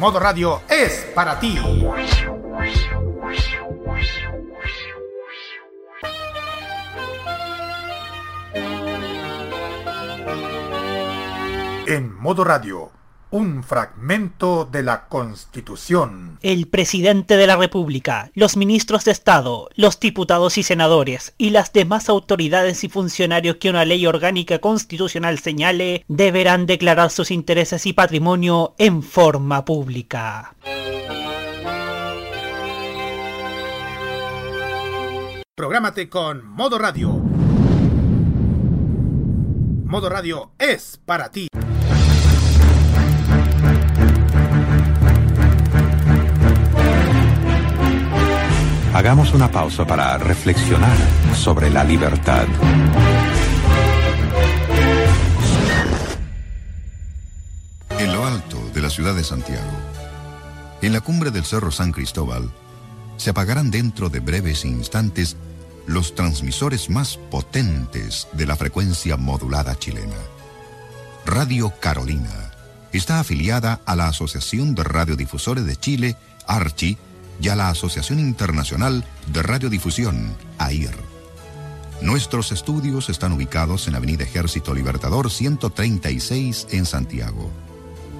Modo Radio es para ti. En Modo Radio un fragmento de la Constitución. El presidente de la República, los ministros de Estado, los diputados y senadores y las demás autoridades y funcionarios que una ley orgánica constitucional señale deberán declarar sus intereses y patrimonio en forma pública. Prográmate con Modo Radio. Modo Radio es para ti. Hagamos una pausa para reflexionar sobre la libertad. En lo alto de la ciudad de Santiago, en la cumbre del Cerro San Cristóbal, se apagarán dentro de breves instantes los transmisores más potentes de la frecuencia modulada chilena. Radio Carolina está afiliada a la Asociación de Radiodifusores de Chile, ARCHI, y a la Asociación Internacional de Radiodifusión, AIR. Nuestros estudios están ubicados en Avenida Ejército Libertador 136 en Santiago.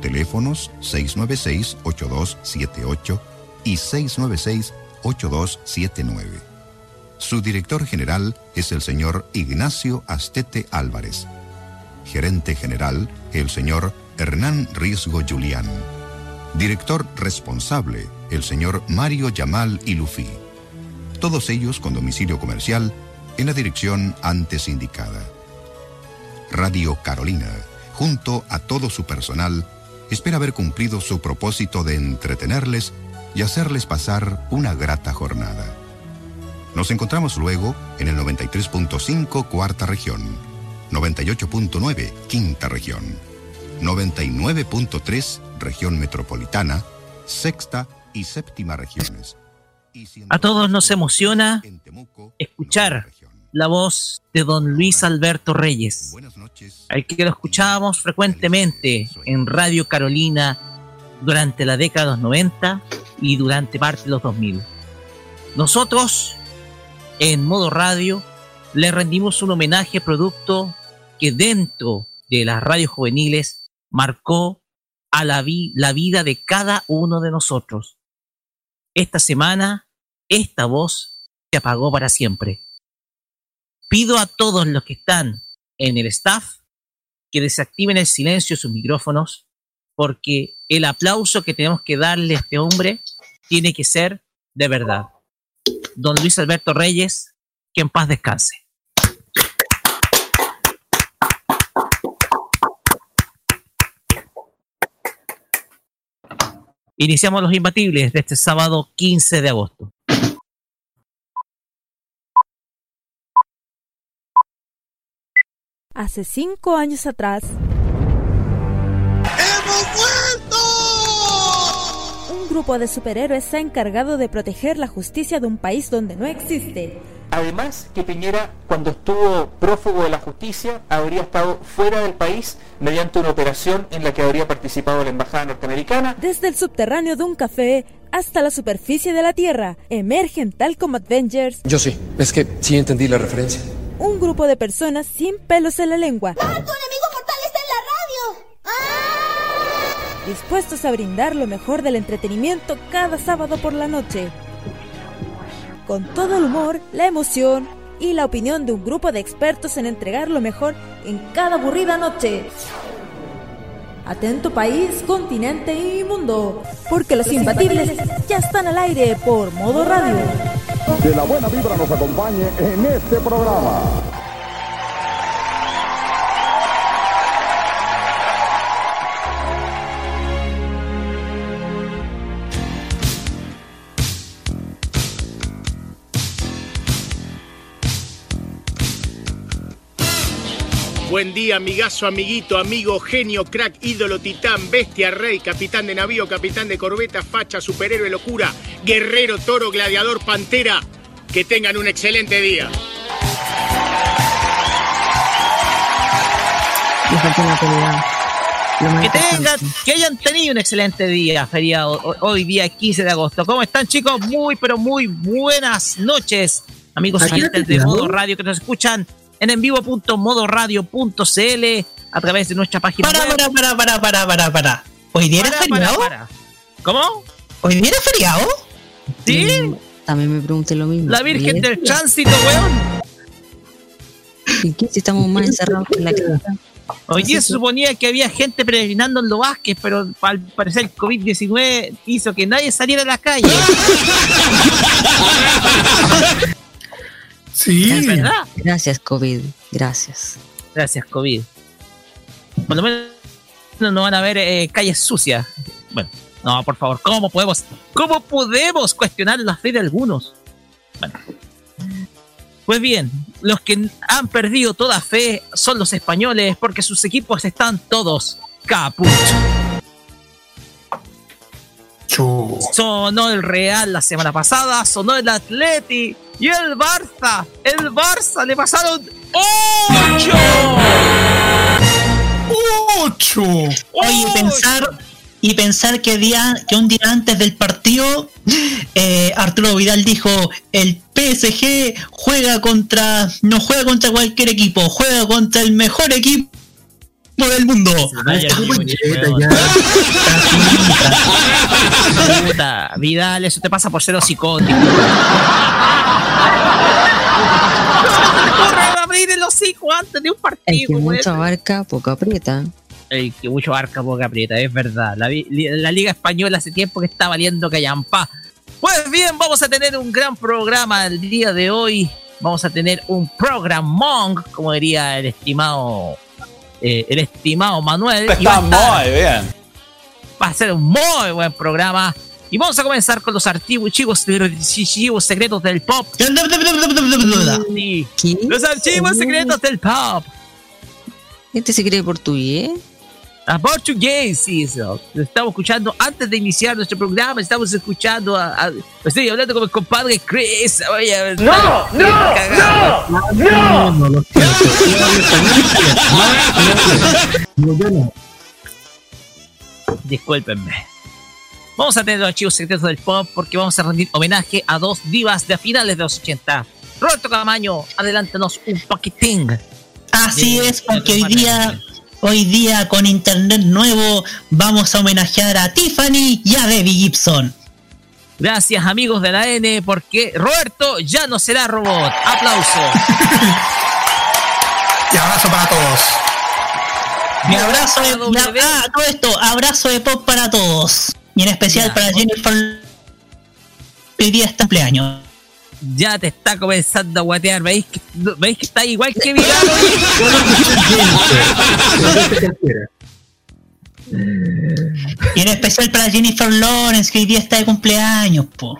Teléfonos 696-8278 y 696-8279. Su director general es el señor Ignacio Astete Álvarez. Gerente general, el señor Hernán Riesgo Julián. Director responsable, el señor Mario Yamal Ilufi. Todos ellos con domicilio comercial en la dirección antes indicada. Radio Carolina, junto a todo su personal, espera haber cumplido su propósito de entretenerles y hacerles pasar una grata jornada. Nos encontramos luego en el 93.5 cuarta región, 98.9 quinta región, 99.3 región metropolitana, sexta y séptima regiones. A todos nos emociona escuchar la voz de don Luis Alberto Reyes, al que lo escuchábamos frecuentemente en Radio Carolina durante la década de los 90 y durante parte de los 2000. Nosotros, en modo radio, le rendimos un homenaje producto que dentro de las radios juveniles marcó a la, la vida de cada uno de nosotros. Esta semana, esta voz se apagó para siempre. Pido a todos los que están en el staff que desactiven el silencio de sus micrófonos, porque el aplauso que tenemos que darle a este hombre tiene que ser de verdad. Don Luis Alberto Reyes, que en paz descanse. Iniciamos los imbatibles de este sábado 15 de agosto. Hace cinco años atrás. ¡Hemos vuelto! Un grupo de superhéroes se ha encargado de proteger la justicia de un país donde no existe. Además, que Piñera, cuando estuvo prófugo de la justicia, habría estado fuera del país mediante una operación en la que habría participado la Embajada norteamericana. Desde el subterráneo de un café hasta la superficie de la Tierra, emergen tal como Avengers. Yo sí, es que sí entendí la referencia. Un grupo de personas sin pelos en la lengua. ¡Ah, tu enemigo mortal está en la radio! ¡Ah! Dispuestos a brindar lo mejor del entretenimiento cada sábado por la noche con todo el humor, la emoción y la opinión de un grupo de expertos en entregar lo mejor en cada aburrida noche. Atento país, continente y mundo, porque los imbatibles ya están al aire por modo radio. Que la buena vibra nos acompañe en este programa. Buen día, amigazo, amiguito, amigo, genio, crack, ídolo, titán, bestia, rey, capitán de navío, capitán de corbeta, facha, superhéroe, locura, guerrero, toro, gladiador, pantera. Que tengan un excelente día. Que tengan, que hayan tenido un excelente día, feriado, hoy día 15 de agosto. ¿Cómo están chicos? Muy, pero muy buenas noches, amigos oyentes de Modo Radio que nos escuchan en envivo.modoradio.cl a través de nuestra página para, web. Para, para, para, para, para, para. ¿Hoy día era feriado? ¿Cómo? ¿Hoy día era feriado? Sí. También me pregunté lo mismo. La Virgen del Tránsito, weón. ¿Y qué si estamos más encerrados que la casa? Hoy día se suponía que había gente peregrinando en los Vázquez, pero al parecer el COVID-19 hizo que nadie saliera a la calle. Sí. ¿Es verdad? Gracias, COVID. Gracias. Gracias, COVID. Por lo menos no van a haber eh, calles sucias. Bueno, no, por favor, ¿cómo podemos, cómo podemos cuestionar la fe de algunos? Bueno. Pues bien, los que han perdido toda fe son los españoles porque sus equipos están todos capuchos. Sonó el Real la semana pasada, sonó el Atleti y el Barça. El Barça le pasaron ¡Ocho! ¡Ocho! Oye, pensar y pensar que, día, que un día antes del partido eh, Arturo Vidal dijo el PSG juega contra no juega contra cualquier equipo juega contra el mejor equipo del mundo Puta, Vidal eso te pasa por ser psicótico hocico antes de un partido. El que mucho abarca, poco aprieta el que mucho arca poca aprieta, es verdad. La, Liga Española hace tiempo que está valiendo callampa. Pues bien, vamos a tener un gran programa el día de hoy. Vamos a tener un programón, como diría el estimado eh, el estimado Manuel. Está muy bien. Va a ser un muy buen programa. Y vamos a comenzar con los archivos, secretos del pop. Los archivos secretos del pop. ¿Este se cree portugués? A portugués, sí, eso. Lo estamos escuchando antes de iniciar nuestro programa. Estamos escuchando a. estoy hablando con mi compadre Chris. Oye, ¡No! ¡No! ¡No! ¡No! Discúlpenme. Vamos a tener los archivos secretos del pop porque vamos a rendir homenaje a dos divas de finales de los 80. Roberto Camaño, adelántanos un paquetín. Así es, porque hoy día Hoy día con internet nuevo vamos a homenajear a Tiffany y a Debbie Gibson. Gracias amigos de la N porque Roberto ya no será robot. Aplauso. y abrazo para todos. Mi abrazo de, ah, todo esto, abrazo de pop para todos. Y en especial para Jennifer hoy día está cumpleaños ya te está comenzando a guatear. ¿Veis que, ¿veis que está igual que Vidal y en especial para Jennifer Lawrence, que hoy día está de cumpleaños, po.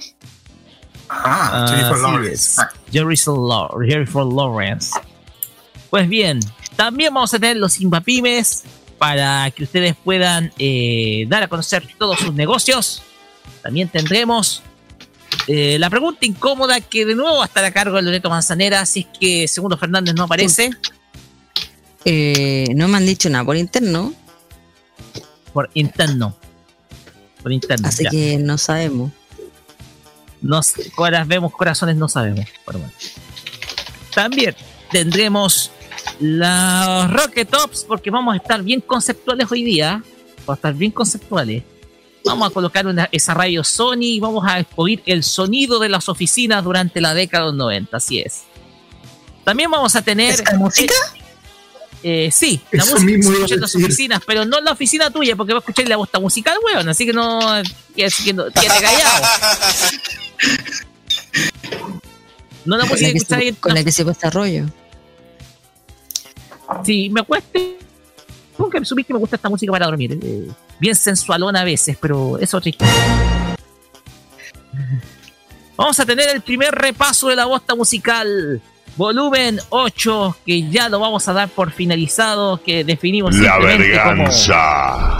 Ah, Jennifer Lawrence. Jennifer Lawrence. Pues bien, también vamos a tener los Impapymes para que ustedes puedan eh, dar a conocer todos sus negocios. También tendremos eh, la pregunta incómoda que de nuevo va a estar a cargo de Loreto Manzanera, si es que Segundo Fernández no aparece. Eh, no me han dicho nada por interno. Por interno. Por interno. Así que no sabemos. No, vemos corazones, no sabemos. También tendremos los Rocket Tops, porque vamos a estar bien conceptuales hoy día. Vamos a estar bien conceptuales. Vamos a colocar una, esa radio Sony y vamos a oír el sonido de las oficinas durante la década de los 90, así es. También vamos a tener... ¿Es música? Eh, sí, la música se en las oficinas, pero no en la oficina tuya, porque va a escuchar la voz musical, weón, así que no... Así que no callado. No la música que escuchar Con la que se cuesta rollo. Sí, me cueste nunca supiste que me gusta esta música para dormir. Eh, bien sensualona a veces, pero es otra Vamos a tener el primer repaso de la bosta musical volumen 8, que ya lo vamos a dar por finalizado, que definimos La simplemente como- verganza.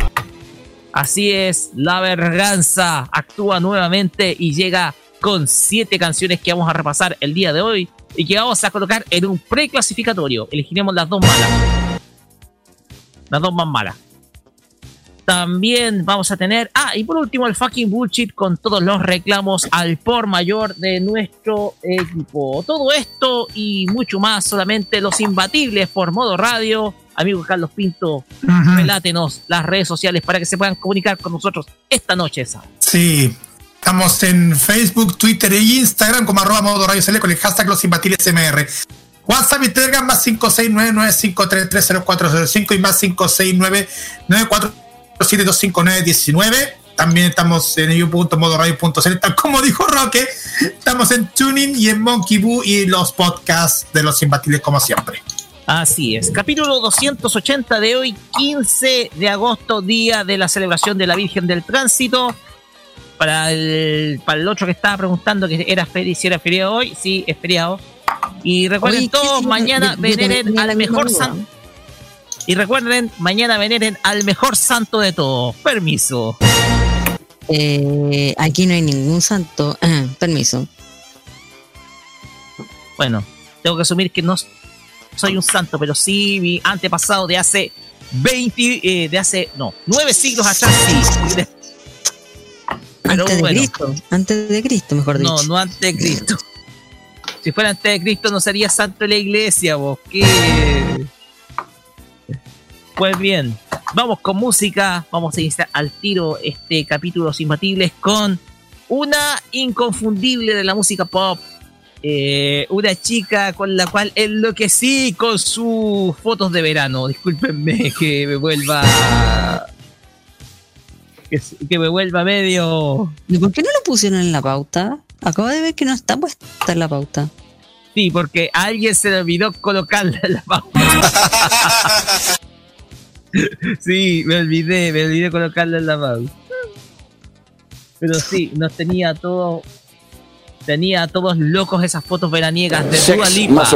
Así es, La Verganza actúa nuevamente y llega con siete canciones que vamos a repasar el día de hoy y que vamos a colocar en un preclasificatorio. Elegiremos las dos malas. Las dos más malas. También vamos a tener. Ah, y por último, el fucking bullshit con todos los reclamos al por mayor de nuestro equipo. Todo esto y mucho más, solamente los imbatibles por modo radio. Amigo Carlos Pinto, relátenos las redes sociales para que se puedan comunicar con nosotros esta noche. Sí. Estamos en Facebook, Twitter e Instagram como arroba modo radio con el hashtag los imbatibles MR. WhatsApp y Telegram más 569-9533-0405 y más 569-94725919. También estamos en eu.modoradio.cl, tal como dijo Roque. Estamos en Tuning y en Monkey Boo y los podcasts de los imbatibles como siempre. Así es. Capítulo 280 de hoy, 15 de agosto, día de la celebración de la Virgen del Tránsito. Para el, para el otro que estaba preguntando que era feriado, si era feriado hoy, sí, es feriado. Y recuerden Oye, ¿qué todos, mañana también veneren al mejor santo. Y recuerden, mañana veneren al mejor santo de todos. Permiso. Eh, aquí no hay ningún santo. Ah, permiso. Bueno, tengo que asumir que no soy un santo, pero sí mi antepasado de hace 20, eh, de hace, no, 9 siglos atrás, sí. De- Pero antes de bueno. Cristo. Antes de Cristo, mejor dicho. No, no antes de Cristo. Si fuera antes de Cristo no sería santo de la iglesia, vos. ¿Qué? Pues bien, vamos con música. Vamos a iniciar al tiro este capítulo Imbatibles con una inconfundible de la música pop. Eh, una chica con la cual enloquecí con sus fotos de verano. Discúlpenme que me vuelva. Que, me vuelva medio. ¿Y por qué no lo pusieron en la pauta? Acabo de ver que no está puesta en la pauta. Sí, porque a alguien se le olvidó colocarla en la pauta. sí, me olvidé, me olvidé colocarla en la pauta. Pero sí, nos tenía todo. Tenía a todos locos esas fotos veraniegas de Dua Lipa.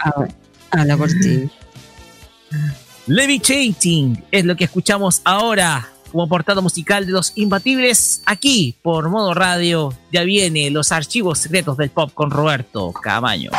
Ah, Habla por ti. Levitating es lo que escuchamos ahora como portada musical de los imbatibles aquí por modo radio. Ya viene los archivos secretos del pop con Roberto Camaño.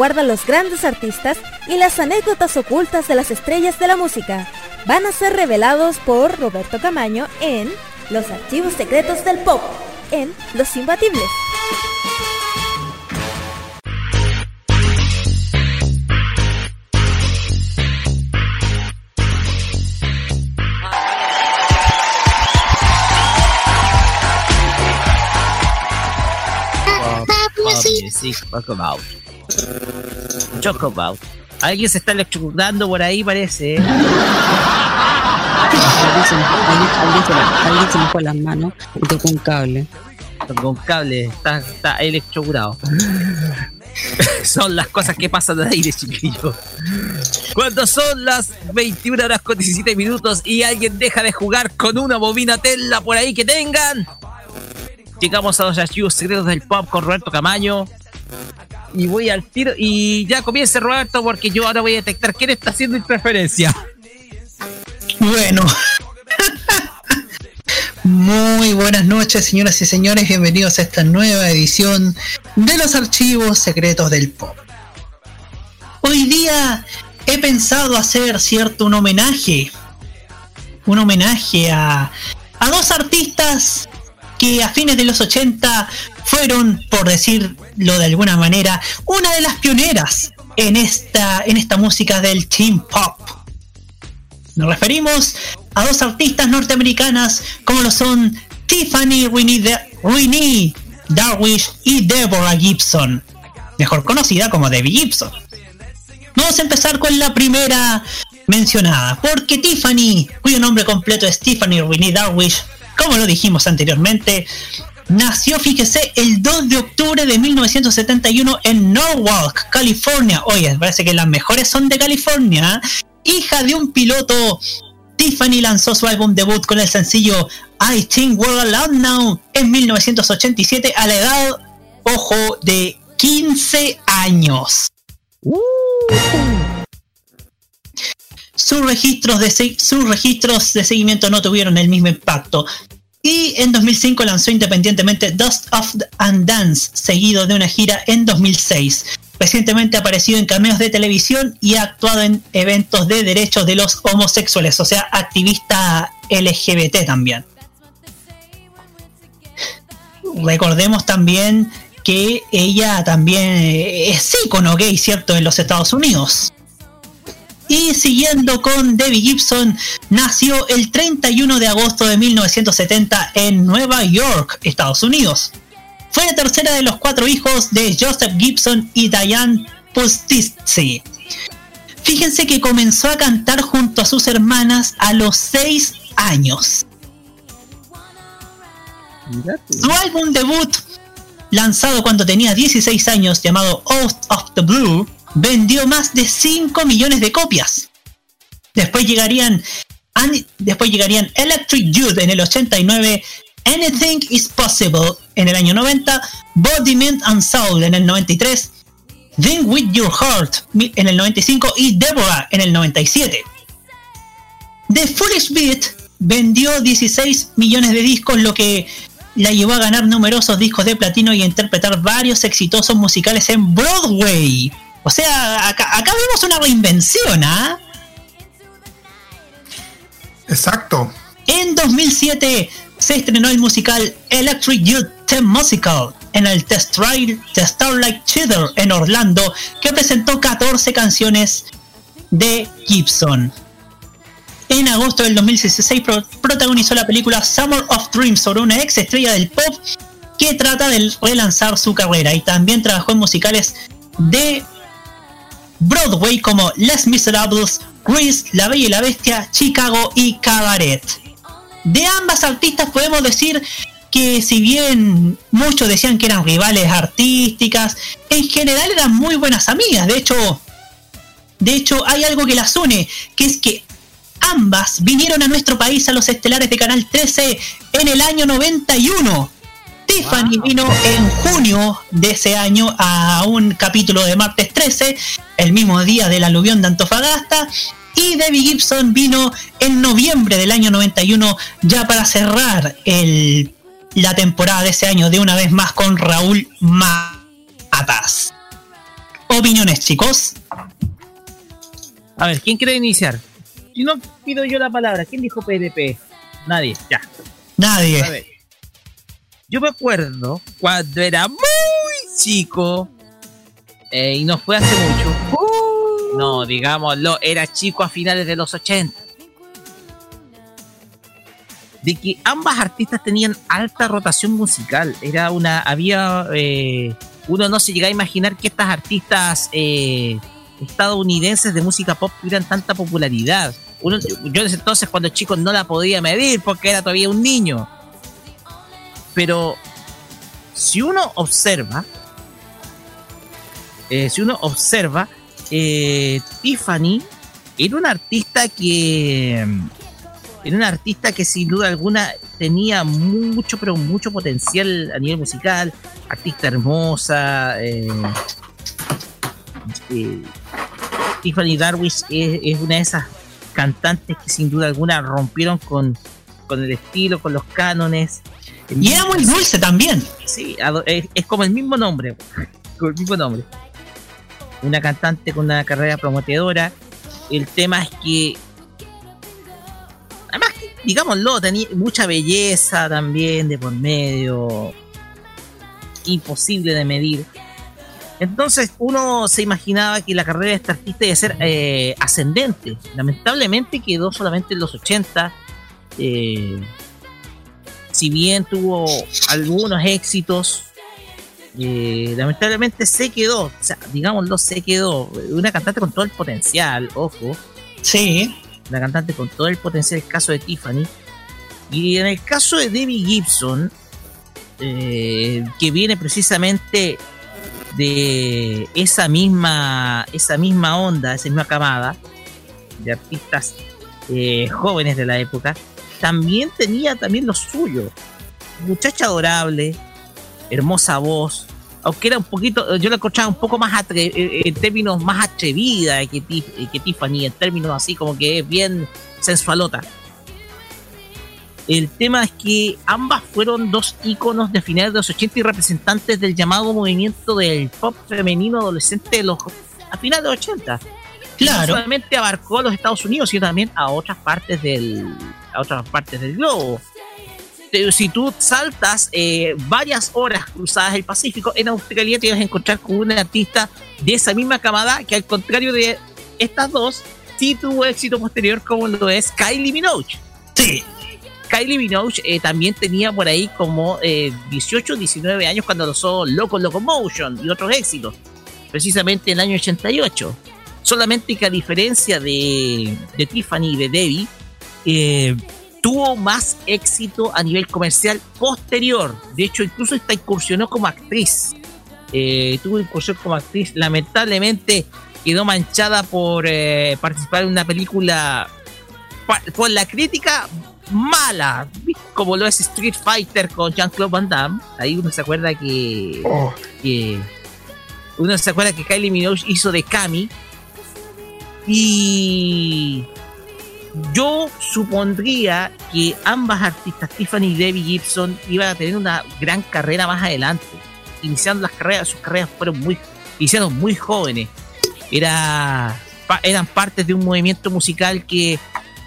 Guardan los grandes artistas y las anécdotas ocultas de las estrellas de la música van a ser revelados por Roberto Camaño en Los Archivos Secretos del Pop, en Los Imbatibles. About. Alguien se está electrocutando por ahí, parece. ¿eh? Alguien se fue las manos y tocó un cable. Con cable, está, está electrocutado. son las cosas que pasan al aire, chiquillos. Cuando son las 21 horas con 17 minutos y alguien deja de jugar con una bobina tela por ahí que tengan, llegamos a los archivos secretos del pop con Roberto Camaño. Y voy al tiro. Y ya comience Roberto, porque yo ahora voy a detectar quién está haciendo interferencia. Bueno. Muy buenas noches, señoras y señores. Bienvenidos a esta nueva edición de los archivos secretos del pop. Hoy día he pensado hacer cierto un homenaje. Un homenaje a, a dos artistas que a fines de los 80 fueron, por decirlo de alguna manera, una de las pioneras en esta, en esta música del teen pop. Nos referimos a dos artistas norteamericanas como lo son Tiffany Renee Darwish y Deborah Gibson, mejor conocida como Debbie Gibson. Vamos a empezar con la primera mencionada, porque Tiffany, cuyo nombre completo es Tiffany Renee Darwish, como lo dijimos anteriormente, nació, fíjese, el 2 de octubre de 1971 en Norwalk, California. Oye, parece que las mejores son de California. ¿eh? Hija de un piloto, Tiffany lanzó su álbum debut con el sencillo I Think We're Alone Now en 1987 a la edad, ojo, de 15 años. Sus registros, de, sus registros de seguimiento no tuvieron el mismo impacto. Y en 2005 lanzó independientemente Dust of and Dance, seguido de una gira en 2006. Recientemente ha aparecido en cameos de televisión y ha actuado en eventos de derechos de los homosexuales, o sea, activista LGBT también. Recordemos también que ella también es ícono gay, ¿cierto?, en los Estados Unidos. Y siguiendo con Debbie Gibson, nació el 31 de agosto de 1970 en Nueva York, Estados Unidos. Fue la tercera de los cuatro hijos de Joseph Gibson y Diane Pustizzi. Fíjense que comenzó a cantar junto a sus hermanas a los 6 años. Su álbum debut, lanzado cuando tenía 16 años, llamado Out of the Blue, vendió más de 5 millones de copias. Después llegarían, An- después llegarían Electric Youth en el 89, Anything is Possible en el año 90, Body, Mind and Soul en el 93, Think With Your Heart en el 95 y Deborah en el 97. The Foolish Beat vendió 16 millones de discos, lo que la llevó a ganar numerosos discos de platino y a interpretar varios exitosos musicales en Broadway. O sea, acá, acá vemos una reinvención, ¿ah? Exacto. En 2007 se estrenó el musical Electric Youth The Musical en el Test Trial The Starlight Theater en Orlando, que presentó 14 canciones de Gibson. En agosto del 2016 protagonizó la película Summer of Dreams sobre una ex estrella del pop que trata de relanzar su carrera y también trabajó en musicales de Broadway como Les Miserables, Grease, La Bella y la Bestia, Chicago y Cabaret. De ambas artistas podemos decir que si bien muchos decían que eran rivales artísticas, en general eran muy buenas amigas. De hecho, de hecho hay algo que las une, que es que ambas vinieron a nuestro país a los estelares de Canal 13 en el año 91. Tiffany vino en junio de ese año a un capítulo de Martes 13, el mismo día del aluvión de Antofagasta, y Debbie Gibson vino en noviembre del año 91 ya para cerrar el, la temporada de ese año de una vez más con Raúl Matas. Opiniones, chicos. A ver, ¿quién quiere iniciar? Si no pido yo la palabra, ¿quién dijo PDP? Nadie, ya. Nadie. A ver. Yo me acuerdo cuando era muy chico eh, y no fue hace mucho. Uh. no, digámoslo, era chico a finales de los 80. De que ambas artistas tenían alta rotación musical. Era una. Había. Eh, uno no se llega a imaginar que estas artistas eh, estadounidenses de música pop tuvieran tanta popularidad. Uno, yo desde entonces, cuando chico, no la podía medir porque era todavía un niño. Pero si uno observa, eh, si uno observa, eh, Tiffany era una artista que era una artista que sin duda alguna tenía mucho, pero mucho potencial a nivel musical, artista hermosa. Eh, Tiffany Darwish es, una de esas cantantes que sin duda alguna rompieron con, con el estilo, con los cánones. Y era muy dulce también. Sí, es, como el mismo nombre. Con el mismo nombre. Una cantante con una carrera prometedora. El tema es que. Además, digámoslo, tenía mucha belleza también de por medio. Imposible de medir. Entonces uno se imaginaba que la carrera de este artista iba a ser eh, ascendente. Lamentablemente quedó solamente en los 80. Eh, si bien tuvo algunos éxitos, eh, lamentablemente se quedó, o sea, digámoslo, se quedó. Una cantante con todo el potencial, ojo. Sí. Una cantante con todo el potencial, el caso de Tiffany. Y en el caso de Debbie Gibson, que viene precisamente de esa misma, esa misma onda, esa misma camada de artistas eh, jóvenes de la época, también tenía también lo suyo. Muchacha adorable, hermosa voz, aunque era un poquito, yo la escuchaba un poco más eh, en términos más atrevida que, que Tiffany, en términos así como que es bien sensualota. El tema es que ambas fueron dos íconos de finales de los 80 y representantes del llamado movimiento del pop femenino adolescente de los, a finales de los 80. Claro. No solamente abarcó a los Estados Unidos, sino también a otras partes del, a otras partes del globo. Si tú saltas eh, varias horas cruzadas el Pacífico, en Australia te vas a encontrar con una artista de esa misma camada que al contrario de estas dos, sí tuvo éxito posterior como lo es Kylie Minogue. Sí, Kylie Minogue eh, también tenía por ahí como 18, eh, 19 años cuando lanzó Loco Locomotion y otros éxitos, precisamente en el año 88. Solamente que a diferencia de, Tiffany y de Debbie, eh, tuvo más éxito a nivel comercial posterior. De hecho, incluso esta incursionó como actriz. tuvo incursión como actriz. Lamentablemente quedó manchada por participar en una película por la crítica mala, como lo es Street Fighter con Jean-Claude Van Damme. Ahí uno se acuerda que, oh. que, uno se acuerda que Kylie Minogue hizo de Kami. Y yo supondría que ambas artistas, Tiffany y Debbie Gibson, iban a tener una gran carrera más adelante. Iniciando las carreras, sus carreras fueron muy, iniciaron muy jóvenes. Era, eran partes de un movimiento musical que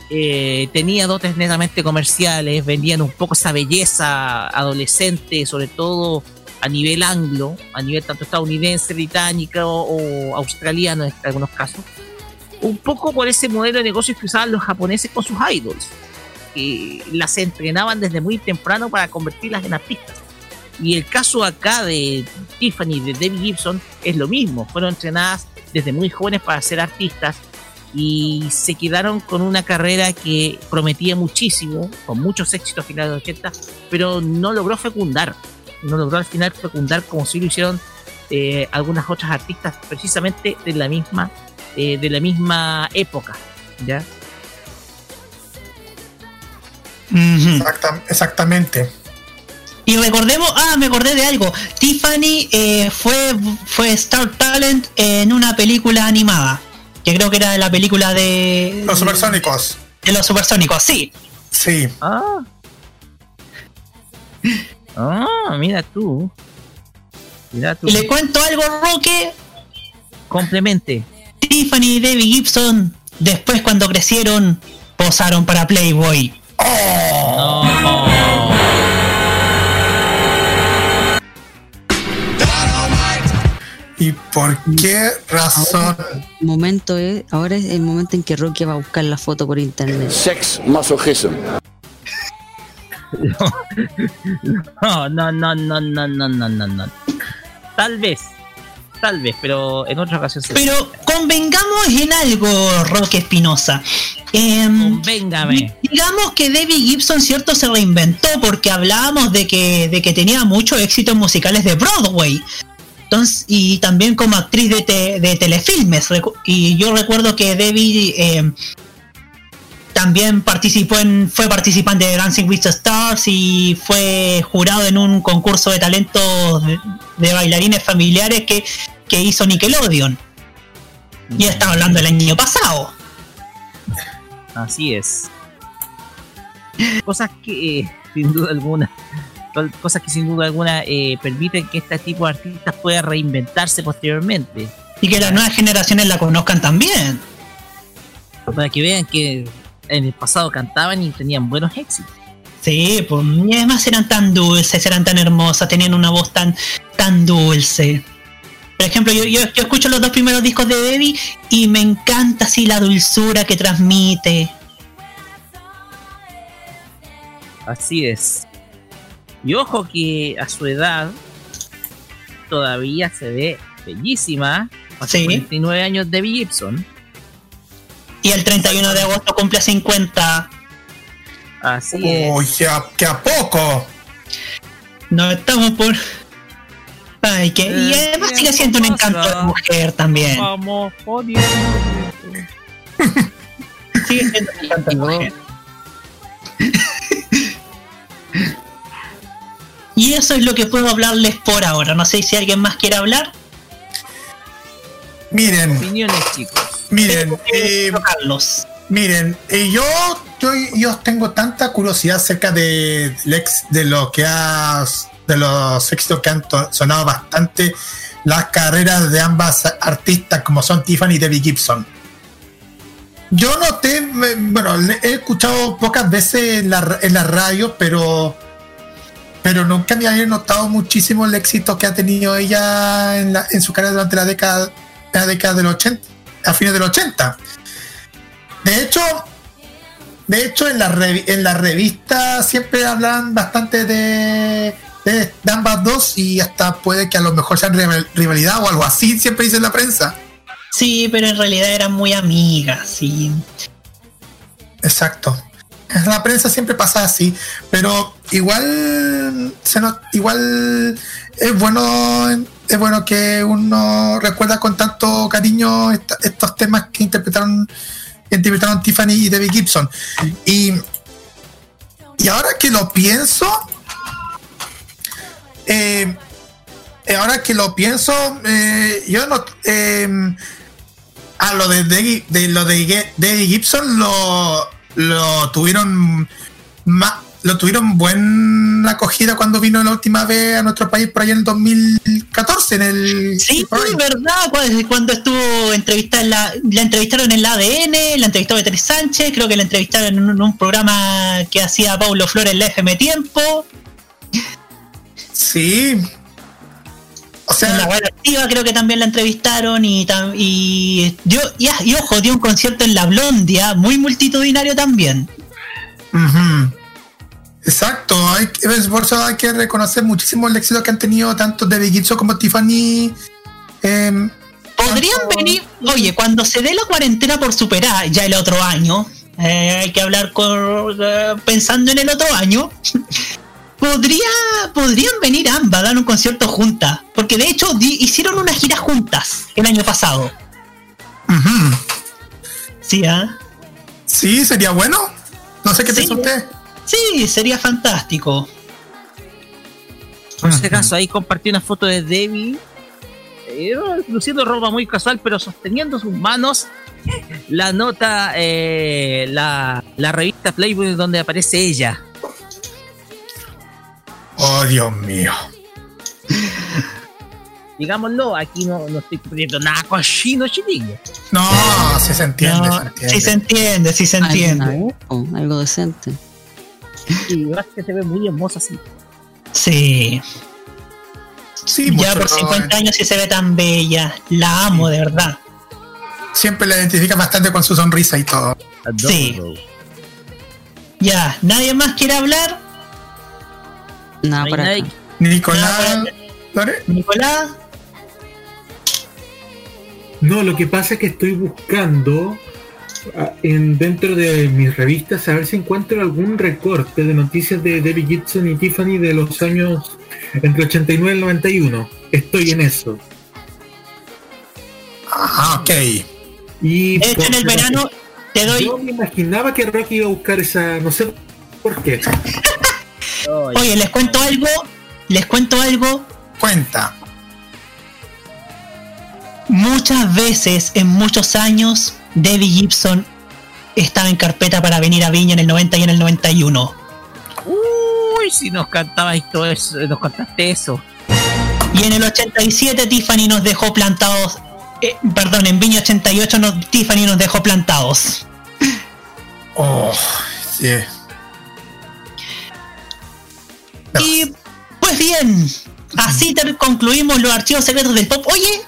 eh, tenía dotes netamente comerciales, vendían un poco esa belleza adolescente, sobre todo a nivel anglo, a nivel tanto estadounidense, británico o, australiano en algunos casos. Un poco por ese modelo de negocios que usaban los japoneses con sus idols, que las entrenaban desde muy temprano para convertirlas en artistas. Y el caso acá de Tiffany, de Debbie Gibson, es lo mismo. Fueron entrenadas desde muy jóvenes para ser artistas y se quedaron con una carrera que prometía muchísimo, con muchos éxitos a finales de los 80, pero no logró fecundar. No logró al final fecundar como si lo hicieron eh, algunas otras artistas precisamente de la misma, eh, de la misma época. ¿ya? exactamente. Y recordemos, ah, me acordé de algo. Tiffany eh, fue, fue Star Talent en una película animada. Que creo que era la película de. Los supersónicos. De los supersónicos, sí. Sí. Ah. Ah, mira tú. Mira tú. Y le cuento algo, Roque. Complemente. Tiffany y Debbie Gibson, después cuando crecieron, posaron para Playboy. Oh. ¿Y por qué razón? el momento es, ahora es el momento en que Rocky va a buscar la foto por internet. Sex masochism. No, no, no, no, no, no, no, no, no. Tal vez, tal vez, pero en otra ocasión. se- Pero convengamos en algo, Roque Espinosa. Convéngame. Digamos que Debbie Gibson, cierto, se reinventó porque hablábamos de que, de que tenía muchos éxitos musicales de Broadway. Entonces, y también como actriz de, te- de telefilmes. Y yo recuerdo que Debbie em, también participó en, fue participante de Dancing with the Stars y fue jurado en un concurso de talentos de, de bailarines familiares que, que hizo Nickelodeon. Y estaba hablando del año pasado. Así es. Cosas que, eh, sin duda alguna, cosas que sin duda alguna eh, permiten que este tipo de artistas pueda reinventarse posteriormente. Y que las nuevas generaciones la conozcan también. Para que vean que en el pasado cantaban y tenían buenos éxitos. Sí, pues y además eran tan dulces, eran tan hermosas, tenían una voz tan, tan dulce. Por ejemplo, yo, yo, yo escucho los dos primeros discos de Debbie y me encanta así la dulzura que transmite. Así es. Y ojo que a su edad todavía se ve bellísima. Hace Sí. 49 años de Gibson. Y el 31 de agosto cumple 50. Así Uy, que a, que a poco. No estamos por. Ay, que. Y Eh, además sigue siendo un encanto de mujer también. Vamos, jodiendo. Sigue siendo un encanto de mujer. Y eso es lo que puedo hablarles por ahora. No sé si alguien más quiere hablar. Miren, Opiniones, chicos. miren, eh, Carlos. miren, eh, yo, yo, yo tengo tanta curiosidad acerca de, de lo que has, de los éxitos que han sonado bastante las carreras de ambas artistas como son Tiffany y Debbie Gibson. Yo noté, bueno, he escuchado pocas veces en la, en la radio, pero pero nunca me había notado muchísimo el éxito que ha tenido ella en, la- en su carrera durante la década, la década del 80, a fines del 80. De hecho, de hecho en la, en la revista siempre hablan bastante de, de, de ambas dos y hasta puede que a lo mejor sean rival- rivalidad o algo así, siempre dice en la prensa. Sí, pero en realidad eran muy amigas, sí. Exacto. En la prensa siempre pasa así, pero igual se no- igual es bueno es bueno que uno recuerda con tanto cariño esta- estos temas que interpretaron que interpretaron Tiffany y Debbie Gibson. Y y ahora que lo pienso eh, eh, ahora que lo pienso eh, yo no eh, a lo de, Debbie- de lo de Debbie Gibson lo, lo tuvieron más lo tuvieron buena acogida cuando vino la última vez a nuestro país por allá en el 2014 en el Sí, es verdad, cuando, estuvo entrevistada, la, la entrevistaron en la ADN, la entrevistó Beatriz Sánchez, creo que la entrevistaron en un, un programa que hacía Paulo Flores en la FM Tiempo. Sí. O sea, la activa creo que también la entrevistaron y, y, dio, y, ah, y ojo, dio un concierto en la Blondia, muy multitudinario también. Ujú. Exacto, hay, por eso hay que reconocer muchísimo el éxito que han tenido tanto Debbie Gibson como Tiffany. em, Podrían venir, oye, cuando se dé la cuarentena por superar ya el otro año, eh, hay que hablar con, eh, pensando en el otro año, podría, podrían venir ambas a dar un concierto juntas, porque de hecho di- hicieron una gira juntas el año pasado. Sí, ¿ah? Sí, sería bueno. No sé qué piensa usted. Sí, sería fantástico. Por si acaso, ahí compartí una foto de Debbie, eh, luciendo ropa muy casual, pero sosteniendo sus manos la nota, eh, la, la revista Playboy donde aparece ella. Oh, Dios mío. Digámoslo, aquí no, no estoy poniendo nada cochino, chiquillo. No, sí se entiende. No, se entiende. sí se entiende, sí se entiende. Algo, algo decente. Y verdad que se ve muy hermosa así. Sí. Sí, ya por 50 años sí se ve tan bella. La amo, de verdad. Siempre la identifica bastante con su sonrisa y todo. Sí. Ya, ¿nadie más quiere hablar? Nada por acá. Nicolás. Nicolás. No, lo que pasa es que estoy buscando ah, en, dentro de mis revistas a ver si encuentro algún recorte de noticias de Debbie Gibson y Tiffany de los años entre 89 y el 91. Estoy en eso. Ah, ok. Y De hecho, en el verano te doy. Yo me imaginaba que Rocky iba a buscar esa. No sé por qué. Oye, les cuento algo. Les cuento algo. Cuenta. Muchas veces, en muchos años, Debbie Gibson estaba en carpeta para venir a Viña en el 90 y en el 91. Uy, si nos cantabais todo eso, nos cantaste eso. Y en el 87 Tiffany nos dejó plantados. eh, perdón, en Viña 88 nos- Tiffany nos dejó plantados. Oh, sí. Y pues bien, así concluimos los archivos secretos del pop. Oye,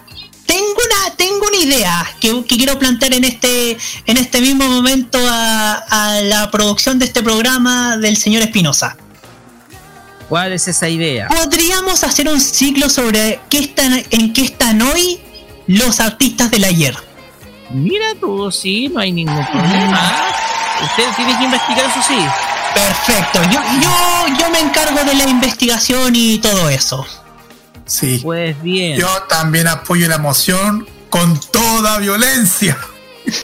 tengo una, tengo una idea que, que quiero plantear en este, en este mismo momento a, a la producción de este programa del señor Espinosa. ¿Cuál es esa idea? Podríamos hacer un ciclo sobre qué están, en qué están hoy los artistas del ayer. Mira tú, sí, no hay ningún problema. Usted tiene que investigar eso sí. Perfecto, yo, yo, yo me encargo de la investigación y todo eso. Sí. Pues bien. Yo también apoyo la moción con toda violencia.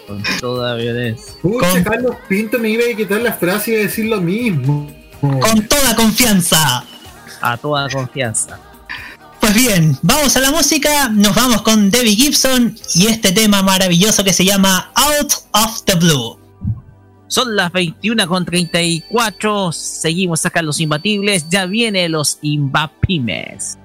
Con toda violencia. Pucha, Carlos Pinto me iba a quitar la frase y iba a decir lo mismo. Con toda confianza. A toda confianza. Pues bien, vamos a la música, nos vamos con Debbie Gibson y este tema maravilloso que se llama Out of the Blue. Son las 21 con 34. Seguimos acá los imbatibles. Ya viene los imbapimes.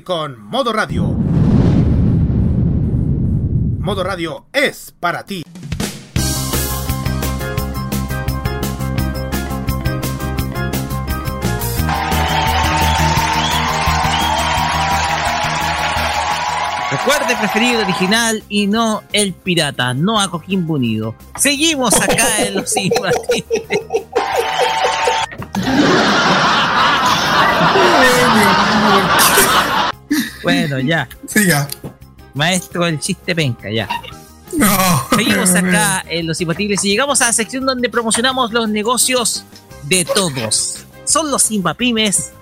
Con Modo Radio. Modo Radio es para ti. Recuerde preferir el original y no el pirata, no a Coquimbo Unido. Seguimos acá en los infantiles. Bueno, ya. Siga. Maestro del chiste penca, ya. No. Seguimos acá en Los Imbatibles y llegamos a la sección donde promocionamos los negocios de todos. Son los Impapymes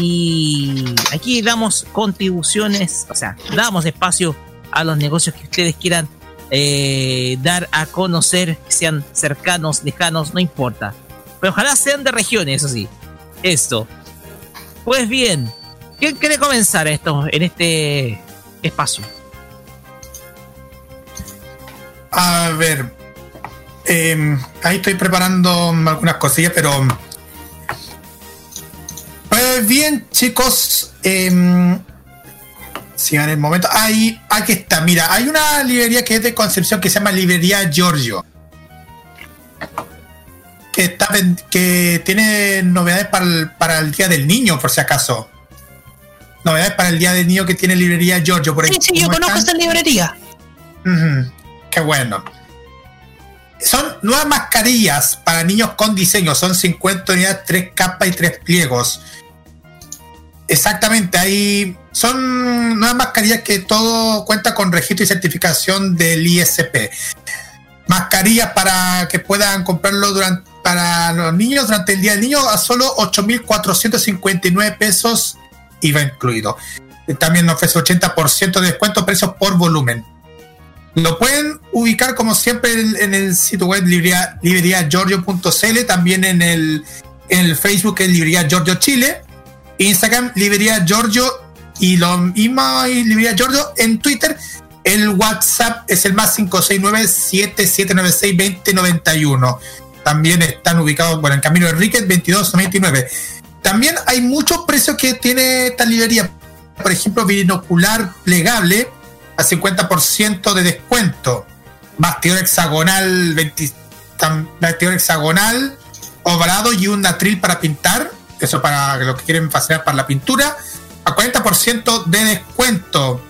y aquí damos contribuciones, o sea, damos espacio a los negocios que ustedes quieran eh, dar a conocer, sean cercanos, lejanos, no importa. Pero ojalá sean de regiones, eso sí. Esto. Pues bien, ¿quién quiere comenzar esto en este espacio? A ver. eh, ahí estoy preparando algunas cosillas, pero. Pues bien, chicos. Eh, sigan el momento. Ahí, aquí está. Mira, hay una librería que es de Concepción que se llama Librería Giorgio. Que, está, que tiene novedades para para el Día del Niño, por si acaso. Novedades para el Día del Niño que tiene Librería Giorgio. Por ahí. Sí, sí, yo ¿Cómo conozco están? esta librería. Qué bueno. Son nuevas mascarillas para niños con diseño. Son 50 unidades, 3 capas y 3 pliegos. Exactamente, ahí son nuevas mascarillas que todo cuenta con registro y certificación del ISP. Mascarillas para que puedan comprarlo durante, para los niños durante el Día del Niño a solo 8.459 pesos, IVA incluido. También ofrece 80% de descuento, precios por volumen. Lo pueden ubicar como siempre en, en el sitio web librería, libreriagiorgio.cl, también en el, en el Facebook es Librería Giorgio Chile, Instagram Librería Giorgio y lo y Librería Giorgio en Twitter. El WhatsApp es el más 569-7796-2091. También están ubicados bueno, en Camino Enrique 2299. También hay muchos precios que tiene esta librería. Por ejemplo, binocular plegable a 50% de descuento. Bastidor hexagonal, 20 tam- bastidor hexagonal, ovalado y un atril para pintar. Eso para los que quieren facilitar para la pintura. A 40% de descuento.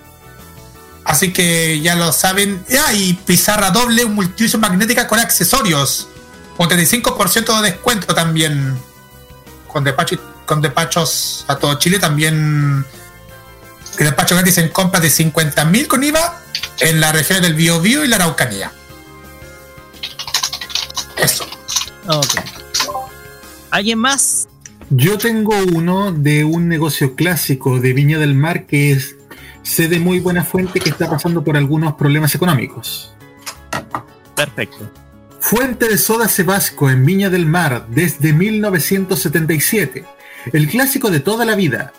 Así que ya lo saben. Ah, y pizarra doble, multiuso magnética con accesorios. Con 35% de descuento también. Con, despacho, con despachos a todo Chile también el despacho gratis en compras de 50.000 con IVA en las regiones del Biobío y la Araucanía. Eso. Ok. ¿Alguien más? Yo tengo uno de un negocio clásico de Viña del Mar que es sé de muy buena fuente que está pasando por algunos problemas económicos. Perfecto. Fuente de soda Sebasco en Viña del Mar desde 1977. El clásico de toda la vida.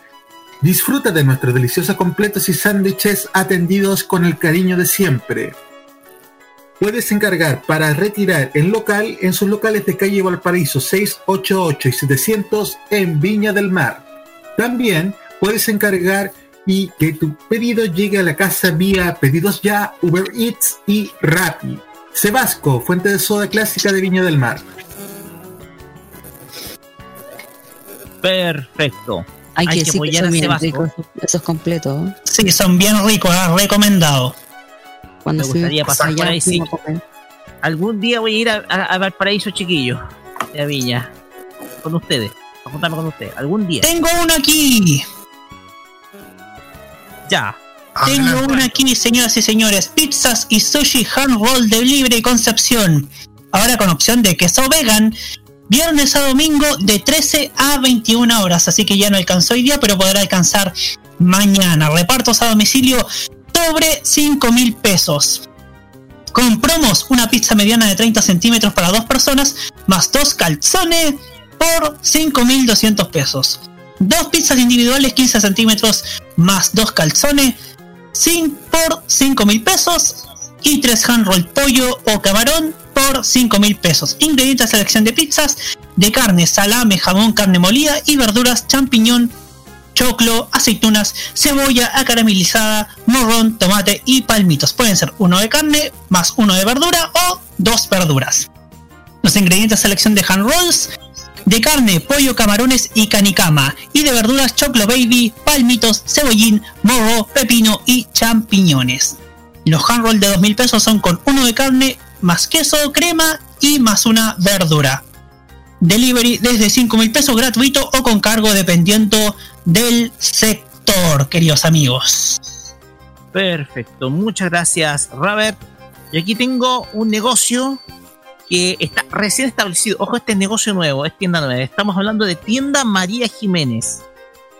Disfruta de nuestros deliciosos completos y sándwiches atendidos con el cariño de siempre. Puedes encargar para retirar en local en sus locales de calle Valparaíso 688 y 700 en Viña del Mar. También puedes encargar y que tu pedido llegue a la casa vía Pedidos Ya, Uber Eats y Rappi. Sebasco, fuente de soda clásica de Viña del Mar. Perfecto. Hay que decir que apoyar son a bien Sebasco. ricos esos completos. ¿eh? Sí, son bien ricos, ah, recomendado. Cuando Me gustaría pasar allá, por ahí, sí. Algún día voy a ir a, a, a Valparaíso, chiquillo. De Viña. Con ustedes. A juntarme con ustedes. Algún día. Tengo uno aquí. Ya. Tengo uno aquí, señoras y señores. Pizzas y sushi hand roll de libre concepción. Ahora con opción de queso vegan. Viernes a domingo de 13 a 21 horas. Así que ya no alcanzó hoy día, pero podrá alcanzar mañana. Repartos a domicilio sobre 5 mil pesos. Con promos, una pizza mediana de 30 centímetros para dos personas, más dos calzones por 5.200 pesos. Dos pizzas individuales 15 centímetros, más dos calzones, sin por 5.000 pesos. Y tres hand roll pollo o camarón por 5.000 pesos. Ingredientes selección de pizzas, de carne, salame, jamón, carne molida y verduras, champiñón, choclo, aceitunas, cebolla acaramelizada, morrón, tomate y palmitos. Pueden ser uno de carne más uno de verdura o dos verduras. Los ingredientes selección de hand rolls de carne, pollo, camarones y canicama. Y de verduras, choclo baby, palmitos, cebollín, morro, pepino y champiñones. Los hand rolls de 2.000 pesos son con uno de carne, más queso, crema y más una verdura. Delivery desde 5.000 pesos gratuito o con cargo dependiendo del sector, queridos amigos. Perfecto, muchas gracias Robert. Y aquí tengo un negocio que está recién establecido. Ojo, este es negocio nuevo, es tienda nueva. Estamos hablando de Tienda María Jiménez.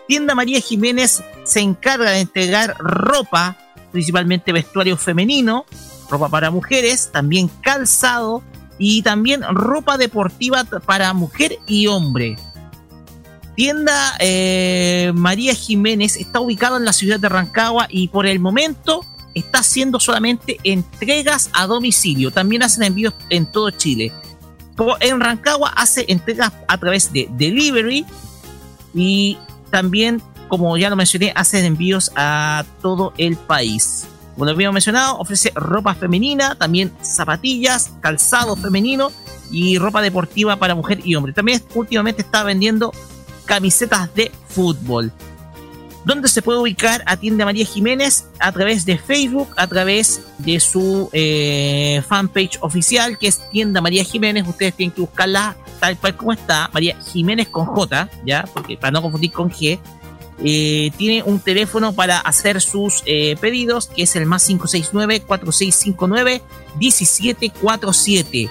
Tienda María Jiménez se encarga de entregar ropa, principalmente vestuario femenino, ropa para mujeres, también calzado y también ropa deportiva para mujer y hombre. Tienda eh, María Jiménez está ubicada en la ciudad de Rancagua y por el momento está haciendo solamente entregas a domicilio. También hacen envíos en todo Chile. En Rancagua hace entregas a través de delivery y también, como ya lo mencioné, hacen envíos a todo el país. Como lo habíamos mencionado, ofrece ropa femenina, también zapatillas, calzado femenino y ropa deportiva para mujer y hombre. También últimamente está vendiendo camisetas de fútbol. ¿Dónde se puede ubicar a Tienda María Jiménez? A través de Facebook, a través de su eh, fanpage oficial, que es Tienda María Jiménez. Ustedes tienen que buscarla tal cual como está, María Jiménez con J, ¿ya? Porque para no confundir con G. Eh, tiene un teléfono para hacer sus eh, pedidos, que es el más 569-4659-1747.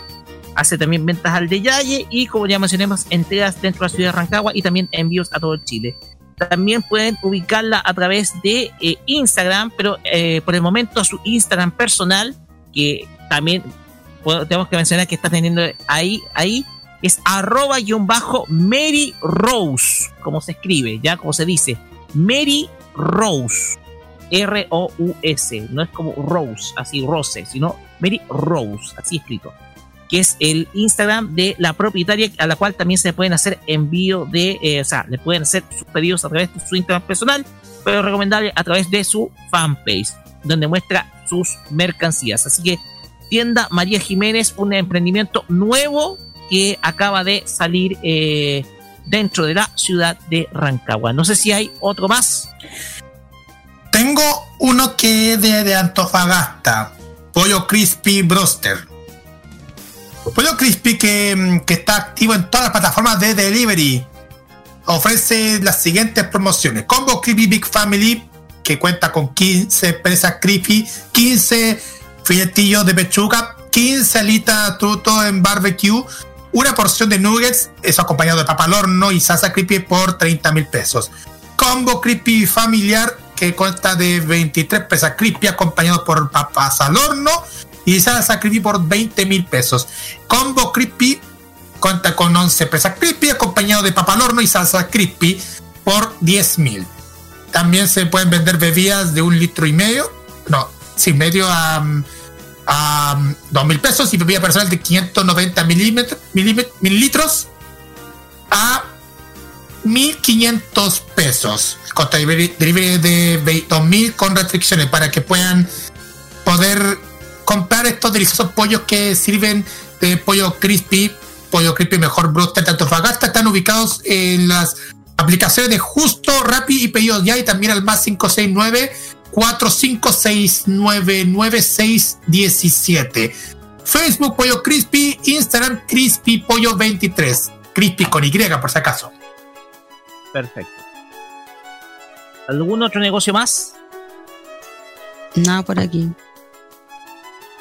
Hace también ventas al de Yaye y, como ya mencionamos, entregas dentro de la ciudad de Rancagua y también envíos a todo Chile. También pueden ubicarla a través de eh, Instagram, pero por el momento su Instagram personal, que también tenemos que mencionar que está teniendo ahí, ahí es arroba bajo Mary Rose, como se escribe, ya como se dice, Mary Rose, R-O-U-S, no es como Rose, así Rose, sino Mary Rose, así escrito, que es el Instagram de la propietaria a la cual también se pueden hacer envío de, eh, o sea, le pueden hacer sus pedidos a través de su Instagram personal, pero recomendable a través de su fanpage, donde muestra sus mercancías. Así que tienda María Jiménez, un emprendimiento nuevo que acaba de salir eh, dentro de la ciudad de Rancagua. No sé si hay otro más. Tengo uno que es de, Antofagasta, Pollo Crispy Broster. Pollo Crispy que, que está activo en todas las plataformas de delivery. Ofrece las siguientes promociones. Combo Creepy Big Family, que cuenta con 15 presas creepy, 15 filetillos de pechuga, 15 alitas truto en barbecue, una porción de nuggets, eso acompañado de papa al horno y salsa creepy por 30 mil pesos. Combo creepy familiar que consta de 23 pesas creepy acompañado por papas al horno y salsa creepy por 20 mil pesos. Combo creepy cuenta con 11 pesas creepy acompañado de papa al horno y salsa creepy por 10 mil. También se pueden vender bebidas de un litro y medio, no, sin medio a a 2 mil pesos y bebida personal de 590 mililitros a 1500 pesos. Contra delivery de 2000 con restricciones para que puedan poder comprar estos deliciosos pollos que sirven de pollo crispy, pollo crispy mejor brutal de Antofagasta. Están ubicados en las aplicaciones de Justo, Rappi y Pedidos Ya y también al más 569 456999617. Facebook Pollo Crispy, Instagram Crispy Pollo 23. Crispy con Y por si acaso. Perfecto. ¿Algún otro negocio más? Nada por aquí.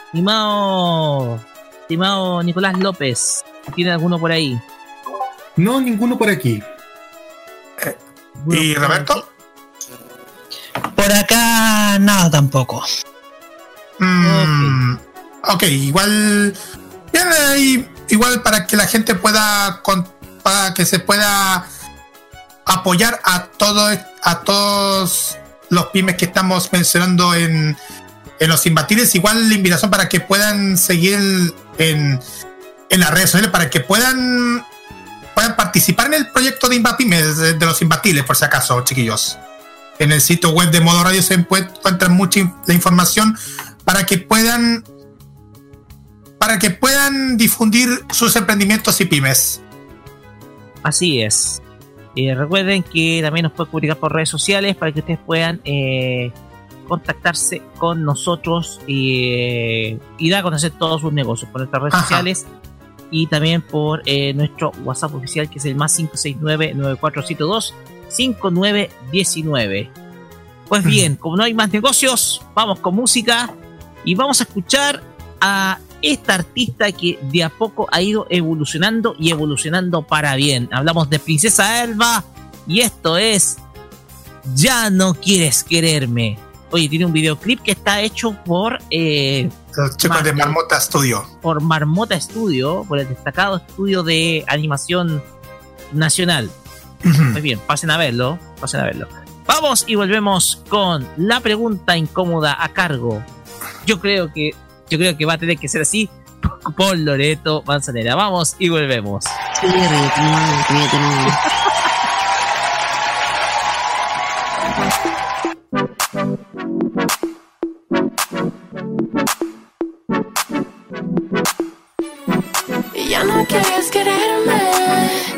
Estimado, estimado Nicolás López, ¿tiene alguno por ahí? No, ninguno por aquí. ¿Y Roberto? Por acá nada tampoco. Mm, ok, igual. igual para que la gente pueda. para que se pueda apoyar a todo, a todos los pymes que estamos mencionando en, en los imbatibles. Igual la invitación para que puedan seguir en, en las redes sociales, para que puedan puedan participar en el proyecto de Invapymes, de, de los imbatibles, por si acaso, chiquillos. En el sitio web de Modo Radio se encuentra mucha información para que puedan para que puedan difundir sus emprendimientos y pymes. Así es. Eh, recuerden que también nos pueden comunicar por redes sociales para que ustedes puedan eh, contactarse con nosotros eh, y dar a conocer todos sus negocios por nuestras redes Ajá. sociales y también por eh, nuestro WhatsApp oficial que es el más 569-9472-5919. Pues bien, como no hay más negocios, vamos con música y vamos a escuchar a esta artista que de a poco ha ido evolucionando y evolucionando para bien. Hablamos de Princesa Elba y esto es Ya no quieres quererme. Oye, tiene un videoclip que está hecho por eh, Los chicos de Marmota Studio. por Marmota Studio, por el destacado estudio de animación nacional. Muy bien, pasen a verlo, pasen a verlo. Vamos y volvemos con la pregunta incómoda a cargo. Yo creo que yo creo que va a tener que ser así por Loreto Manzanera. Vamos y volvemos. No quieres quererme, yo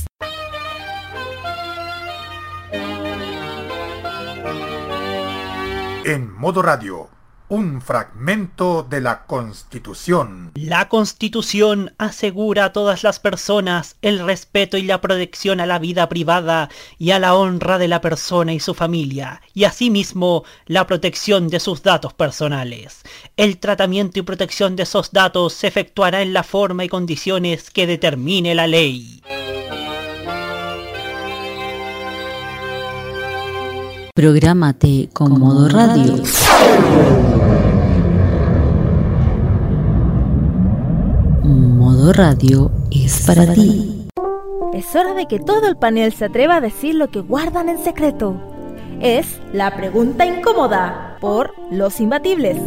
En Modo Radio, un fragmento de la Constitución. La Constitución asegura a todas las personas el respeto y la protección a la vida privada y a la honra de la persona y su familia, y asimismo la protección de sus datos personales. El tratamiento y protección de esos datos se efectuará en la forma y condiciones que determine la ley. Prográmate con modo radio. Modo radio es para ti. Es hora de que todo el panel se atreva a decir lo que guardan en secreto. Es la pregunta incómoda por los imbatibles.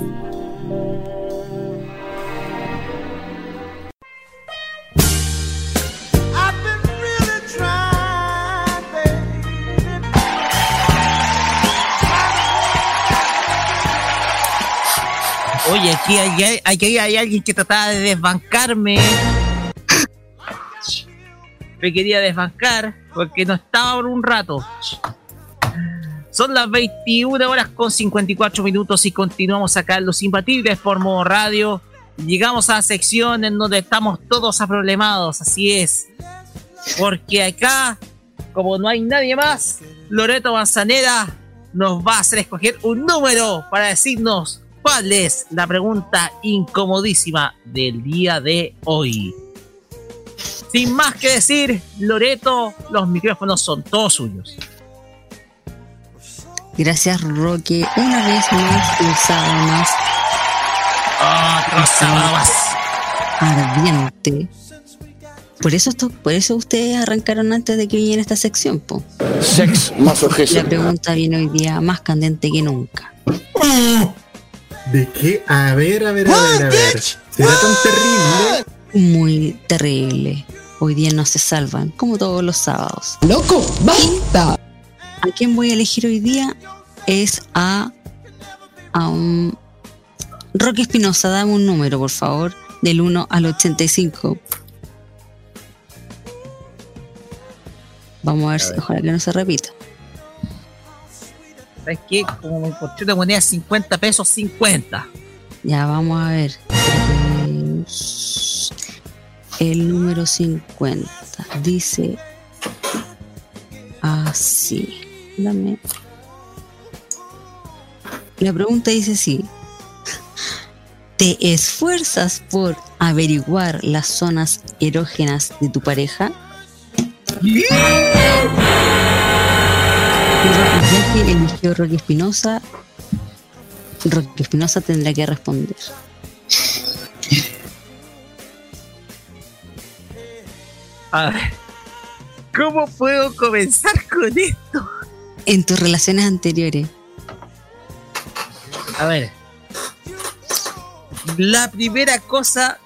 Oye, aquí hay, alguien que trataba de desbancarme. Me quería desbancar porque no estaba por un rato. Son las 21 horas con 54 minutos y continuamos acá en Los Imbatibles por modo radio. Llegamos a la sección en donde estamos todos aproblemados, así es. Porque acá, como no hay nadie más, Loreto Manzanera nos va a hacer escoger un número para decirnos cuál es la pregunta incomodísima del día de hoy. Sin más que decir, Loreto, los micrófonos son todos suyos. Gracias, Roque. Una vez más, un sábado más. Otro sábado más. Ardiente. Por eso, esto, por eso ustedes arrancaron antes de que viniera esta sección, po. Sex masoquismo. La pregunta viene hoy día más candente que nunca. ¿De qué? A ver, a ver, a ver, a ver. ¿Será tan terrible? Muy terrible. Hoy día no se salvan, como todos los sábados. ¡Loco! ¡Basta! ¿A quién voy a elegir hoy día? Es a. a un. Roque Espinosa, dame un número, por favor, del 1 al 85. Vamos a ver, si, ojalá que no se repita. ¿Sabes qué? Como me encontré una moneda 50 pesos, 50. Ya, vamos a ver. El número 50 dice así. Dame. La pregunta dice así. ¿Te esfuerzas por averiguar las zonas erógenas de tu pareja? Ya que eligió Roque Espinosa, Roque Espinosa tendrá que responder. A ver, ¿cómo puedo comenzar con esto? En tus relaciones anteriores. A ver. La primera cosa,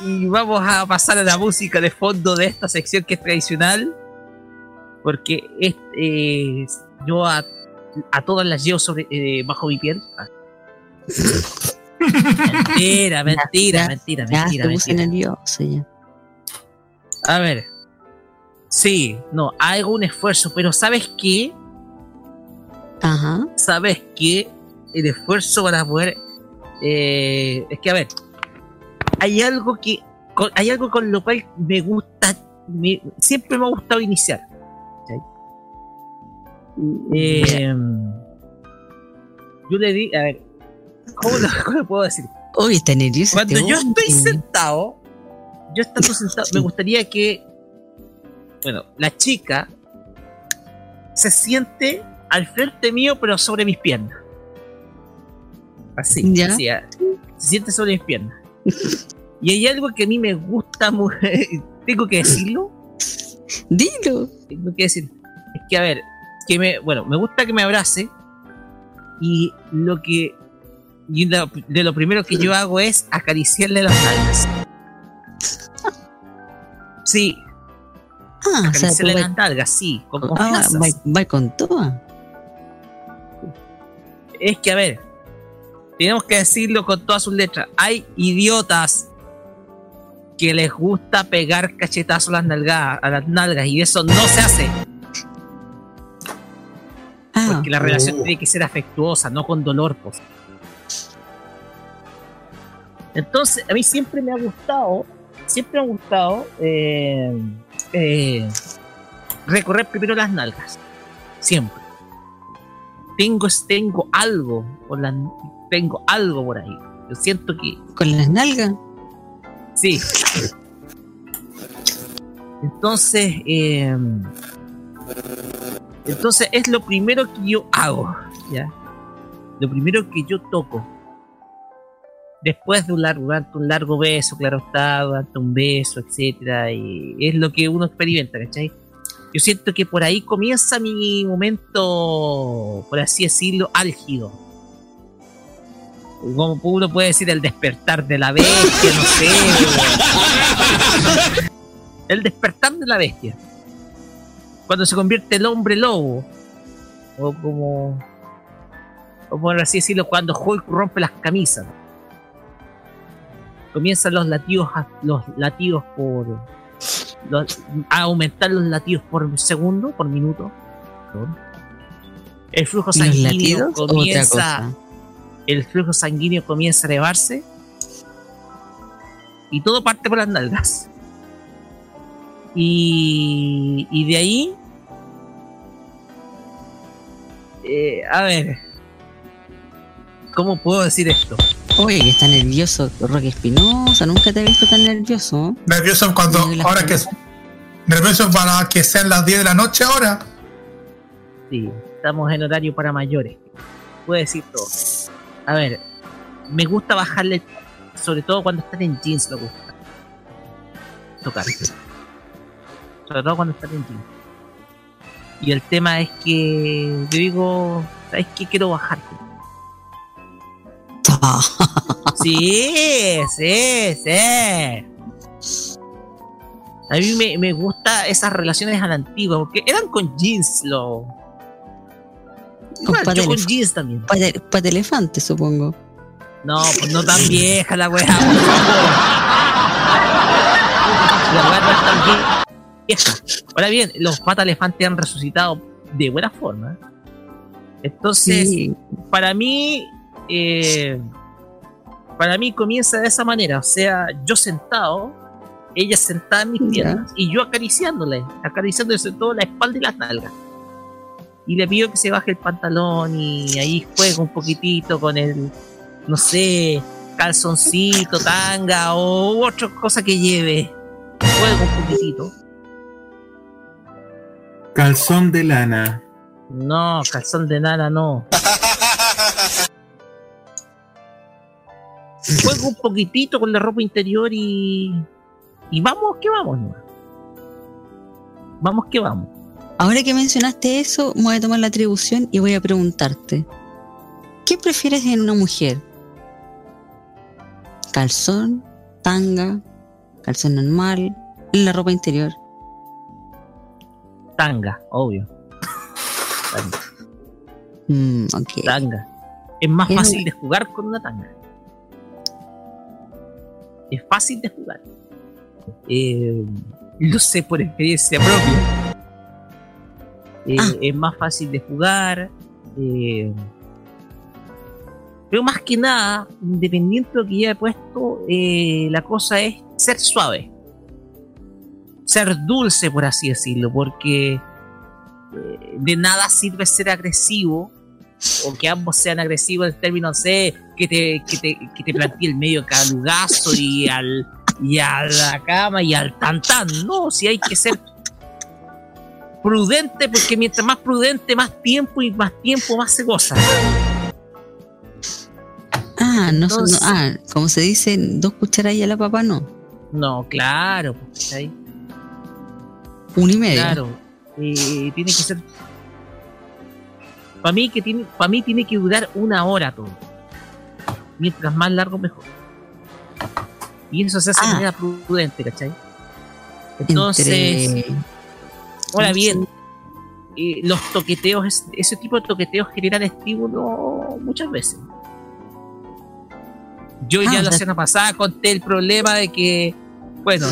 y vamos a pasar a la música de fondo de esta sección que es tradicional, porque es, eh, yo a, a todas las llevo sobre, eh, bajo mi piel. mentira, mentira, Ya, mentira, Ya mentira, te mentira. A ver. Sí, no, hago un esfuerzo, pero ¿sabes qué? Ajá. ¿Sabes qué? El esfuerzo para poder. eh, es que, a ver. Hay algo que. con- hay algo con lo cual me gusta. me- siempre me ha gustado iniciar. Eh, yo le di. A ver. ¿Cómo lo, cómo lo puedo decir? Uy, está nervioso. Cuando este yo estoy sentado, yo estando sentado, me gustaría que, bueno, la chica se siente al frente mío, pero sobre mis piernas. Así, Ya. así, se siente sobre mis piernas. Y hay algo que a mí me gusta, mu- tengo que decirlo. Dilo. Tengo que decir, es que a ver, que me, bueno, me gusta que me abrace y lo que y lo- de lo primero que yo hago es acariciarle las nalgas. Sí, Ah, o sea, tú Acariciarle las nalgas, sí, con ah, va con toda. Es que, a ver, tenemos que decirlo con todas sus letras. Hay idiotas que les gusta pegar cachetazos a las nalgas, a las nalgas y eso no se hace. Porque la relación oh. tiene que ser afectuosa, no con dolor, pues. Entonces, a mí siempre me ha gustado, siempre me ha gustado eh, eh, recorrer primero las nalgas. Siempre. Tengo, tengo algo por tengo algo por ahí. Yo siento que. ¿Con las nalgas? Sí. Entonces, eh, entonces es lo primero que yo hago, ¿ya? Lo primero que yo toco. Después de un largo, durante un largo beso, claro está, durante un beso, etcétera, y es lo que uno experimenta, ¿cachai? Yo siento que por ahí comienza mi momento, por así decirlo, álgido. Como uno puede decir, el despertar de la bestia, no sé. El despertar de la bestia. Cuando se convierte el hombre lobo. O como. O por así decirlo, cuando Hulk rompe las camisas. Comienzan los latidos, a- los latidos por. los- a aumentar los latidos por segundo, por minuto. El flujo ¿Los sanguíneo comienza. El flujo sanguíneo comienza a elevarse. Y todo parte por las nalgas. Y, y de ahí. eh, a ver. ¿Cómo puedo decir esto? Oye, que está nervioso Roque Espinosa. Nunca te he visto tan nervioso. Nervioso cuando, ahora que nervioso para que sean las 10 de la noche ahora. Sí, estamos en horario para mayores. Puedo decir todo. A ver, me gusta bajarle, sobre todo cuando están en jeans, me gusta. Tocar. Sobre todo cuando están en jeans. Y el tema es que yo digo, ¿sabes qué? Quiero bajar. Sí, sí, sí. A mí me, me gusta esas relaciones a la antigua, porque eran con jeans, lo. Igual, pata yo con jeans también. Pata, pata elefante, supongo. No, pues no tan vieja la weá. La weá no es tan vie- vieja. Ahora bien, los patas elefantes han resucitado de buena forma. Entonces, Sí. para mí, eh, para mí comienza de esa manera. O sea, yo sentado, ella sentada en mis piernas y yo acariciándole, acariciándole sobre todo la espalda y las nalgas. Y le pido que se baje el pantalón y ahí juega un poquitito con el, no sé, calzoncito, tanga o otra cosa que lleve. Juega un poquitito. Calzón de lana. No, calzón de nada no. Juego un poquitito con la ropa interior y. Y vamos que vamos, ¿no? Vamos que vamos. Ahora que mencionaste eso, me voy a tomar la atribución y voy a preguntarte. ¿Qué prefieres en una mujer? ¿Calzón? ¿Tanga? ¿Calzón normal? ¿En la ropa interior? Tanga, obvio. Tanga. Mm. Tanga. Es más fácil de jugar con una tanga. Es fácil de jugar. Eh, lo sé por experiencia propia. Eh, Ah. Es más fácil de jugar. eh, pero más que nada, independiente de lo que ya he puesto, eh, la cosa es ser suave. Ser dulce, por así decirlo, porque eh, de nada sirve ser agresivo o que ambos sean agresivos en términos de que te, que te, que te plantee el medio calugazo y al y a la cama y al tantán. No, si hay que ser prudente, porque mientras más prudente, más tiempo y más tiempo más se goza. Ah, no, son- Entonces- no- ah, como se dice, dos cucharadillas a la papa, no. No, claro, pues, ¿cachai? Una y media. Claro, eh, tiene que ser. Para mí que tiene, para mí tiene que durar una hora todo. Mientras más largo mejor. Y eso se hace de Ah. manera prudente, ¿cachai? Entonces, Entre Ahora bien, eh, los toqueteos, es- ese tipo de toqueteos generan estímulo muchas veces. Yo Ah, ya o la semana pasada conté el problema de que, bueno,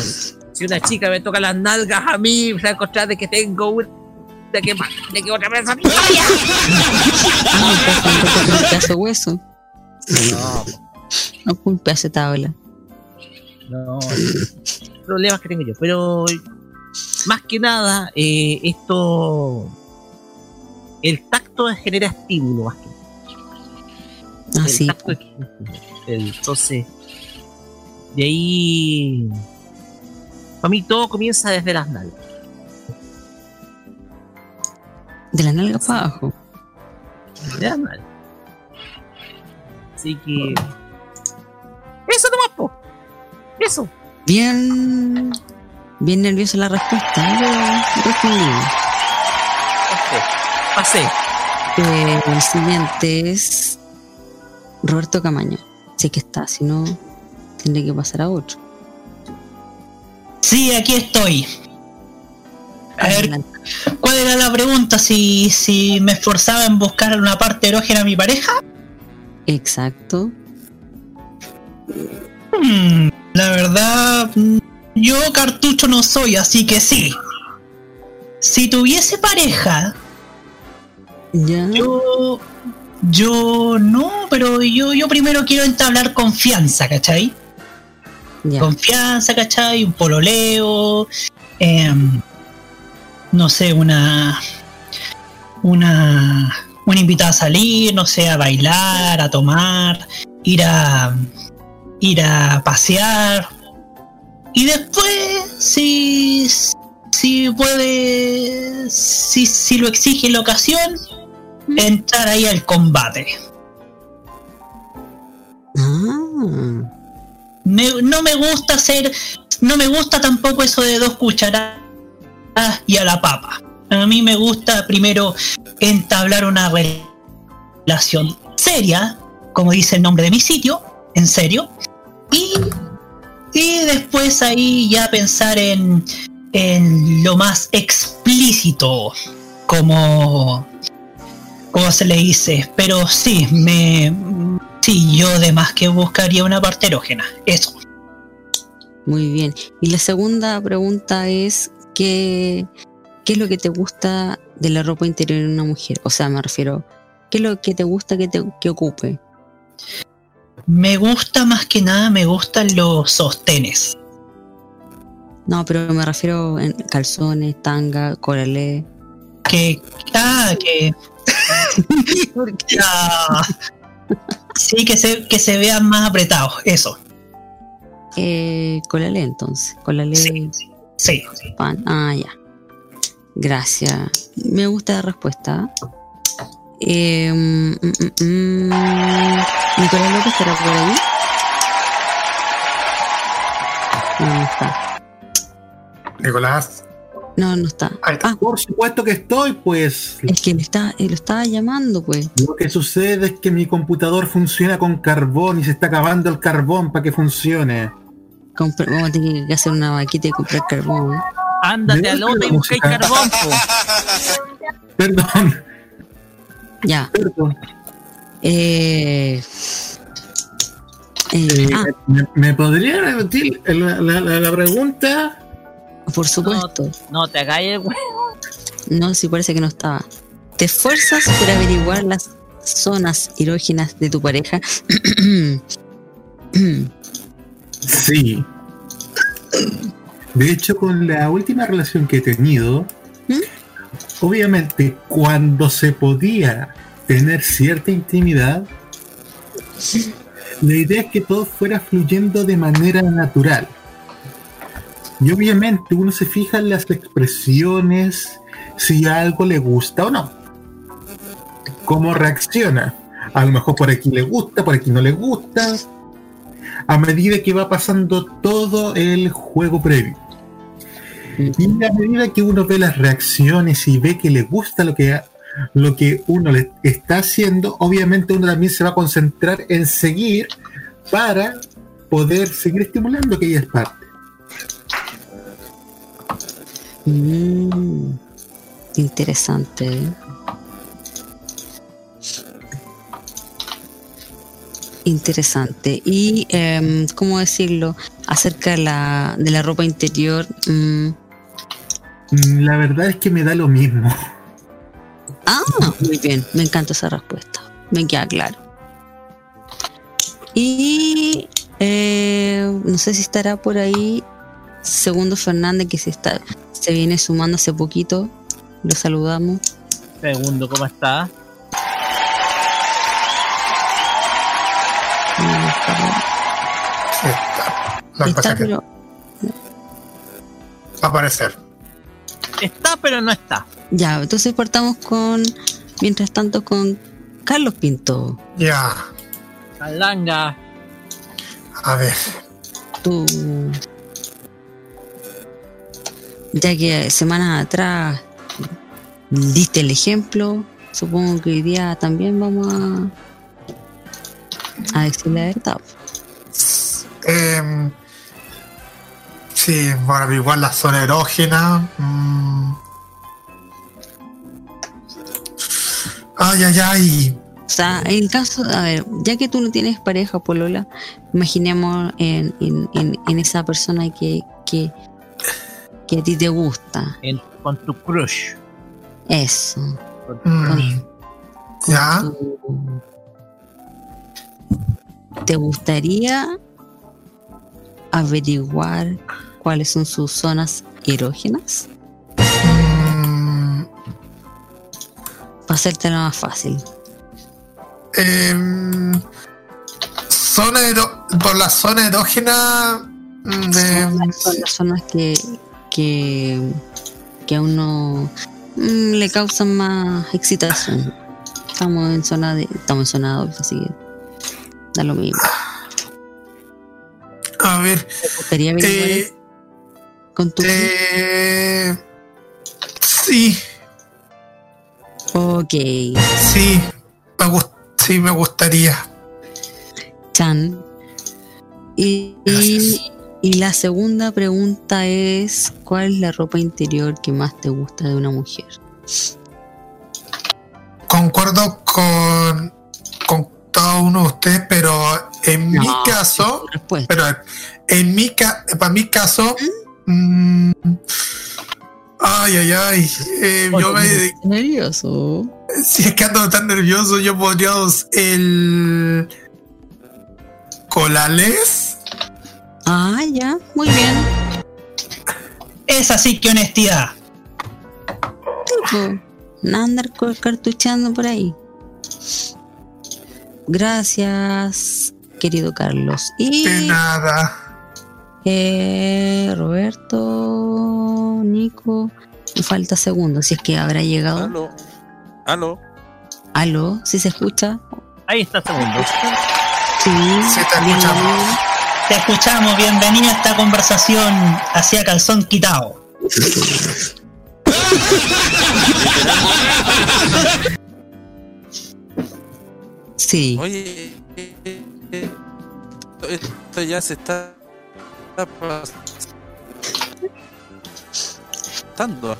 si una chica me toca las nalgas a mí, se va a encontrar de que tengo una que más de que otra persona. Ah, pedazo de hueso. No, No, pedazo de tabla. no, problemas que tengo yo, pero más que nada, eh, esto, el tacto genera estímulo más que Ah, el sí. tacto es- el- entonces de ahí para mí todo comienza desde las nalgas De la nalga para abajo. desde las nalgas así que eso nomás po eso Bien. Bien nerviosa la respuesta. Yo respondí. pasé Eh, el siguiente es Roberto Camaño. Sí que está, si no, tendré que pasar a otro. Sí, aquí estoy. A ver. ¿cuál era la pregunta? Si, si me esforzaba en buscar una parte erógena a mi pareja. Exacto. Hmm, la verdad, yo cartucho no soy, así que sí. Si tuviese pareja, Ya. yo, yo no, pero yo, yo primero quiero entablar confianza, ¿cachai? Confianza, ¿cachai? Un pololeo, em, no sé, una, una, una invitada a salir, no sé, a bailar, a tomar, ir a, ir a pasear. Y después, si, si puede, si, si lo exige la ocasión, entrar ahí al combate. Ah. No me gusta hacer, no me gusta tampoco eso de dos cucharadas y a la papa. A mí me gusta primero entablar una relación seria, como dice el nombre de mi sitio, en serio, y, y después ahí ya pensar en, en lo más explícito, como, como se le dice. Pero sí, me, sí, yo además que buscaría una parte erógena, eso. Muy bien. Y la segunda pregunta es ¿qué, qué es lo que te gusta de la ropa interior en una mujer? O sea, me refiero, ¿qué es lo que te gusta que te que ocupe? Me gusta más que nada, me gustan los sostenes. No, pero me refiero en calzones, tanga, coralé. Que, ah, que, Ah, sí, que se, que se vean más apretados, eso. Eh, colalé entonces, colalé Sí, sí. pan. Ah, ya. Gracias. Me gusta la respuesta. Eh, mm, mm, mm, Nicolás López estará por ahí. No, no está. Nicolás. No, no está. Ah, Por supuesto que estoy, pues. es que lo, está, eh, lo estaba llamando, pues. Lo que sucede es que mi computador funciona con carbón y se está acabando el carbón para que funcione. Compra- vamos a tener que hacer una vaquita y comprar carbón. ¿eh? ándate al otro y busqué carbón po. Perdón, Ya. perdón. Eh, eh, Eh, ah, ¿me, me podría repetir la, la- la- la pregunta? Por supuesto. no te hagáis el hue- No, sí parece que no estaba. ¿Te esfuerzas por averiguar las zonas erógenas de tu pareja? Sí. De hecho, con la última relación que he tenido, ¿Mm? obviamente cuando se podía tener cierta intimidad, la idea es que todo fuera fluyendo de manera natural. Y obviamente uno se fija en las expresiones, si algo le gusta o no. Cómo reacciona. A lo mejor por aquí le gusta, por aquí no le gusta. A medida que va pasando todo el juego previo. Y a medida que uno ve las reacciones y ve que le gusta lo que, lo que uno le está haciendo, obviamente uno también se va a concentrar en seguir para poder seguir estimulando aquellas partes. Mm, Interesante. ¿eh? Interesante. Y, em, ¿cómo decirlo? Acerca de la, de la ropa interior. mm, Mm, La verdad es que me da lo mismo. Ah, muy bien. Me encanta esa respuesta. Me queda claro. Y eh, no sé si estará por ahí Segundo Fernández, que se, está, se viene sumando hace poquito. Lo saludamos. Segundo, ¿cómo está? Está, que pero va a aparecer. Está, pero no está. ya, entonces partamos con, mientras tanto, con Carlos Pinto. Ya, Calanga. a ver. Tú, ya que semanas atrás diste el ejemplo, supongo que hoy día también vamos a, a decir la verdad. Em, sí, bueno, igual la zona erógena. mm. Ay, ay, ay. O sea, en caso, a ver, ya que tú no tienes pareja, Polola, imaginemos en, en, en, en esa persona que, que, que a ti te gusta. En- con tu crush. Eso. Mm, Ya. ¿Te gustaría averiguar cuáles son sus zonas erógenas? Mm, Para hacértelo más fácil. em, zona ero- por la zona erógena. mm, de- Son las zonas que, que, que a uno mm, le causan más excitación. Estamos en zona de. Estamos en zona doble, así que da lo mismo. a ver. ¿Te gustaría eh, con tu eh, sí, Ok. sí. Me sí, me gustaría. Chan. Y, y, y la segunda pregunta es: ¿Cuál es la ropa interior que más te gusta de una mujer? Concuerdo con, con cada uno de ustedes, pero en mi caso, pero en mi ca para mi caso, mm, ay, ay, ay, eh, yo me, nervioso. si es que ando tan nervioso, yo podría el colales. Ah, ya, muy bien. Es así que honestidad. Tipo, nada andar cartucheando por ahí. Gracias, querido Carlos. Y De nada. eh, Roberto, Nico, me falta segundo, si es que habrá llegado. Aló. Aló. Aló, si se escucha. Ahí está segundo. Sí, Sí, te escuchamos. Te escuchamos, bienvenida a esta conversación hacia calzón quitado. Sí. Oye, eh, eh, esto, esto ya se está, está pasando.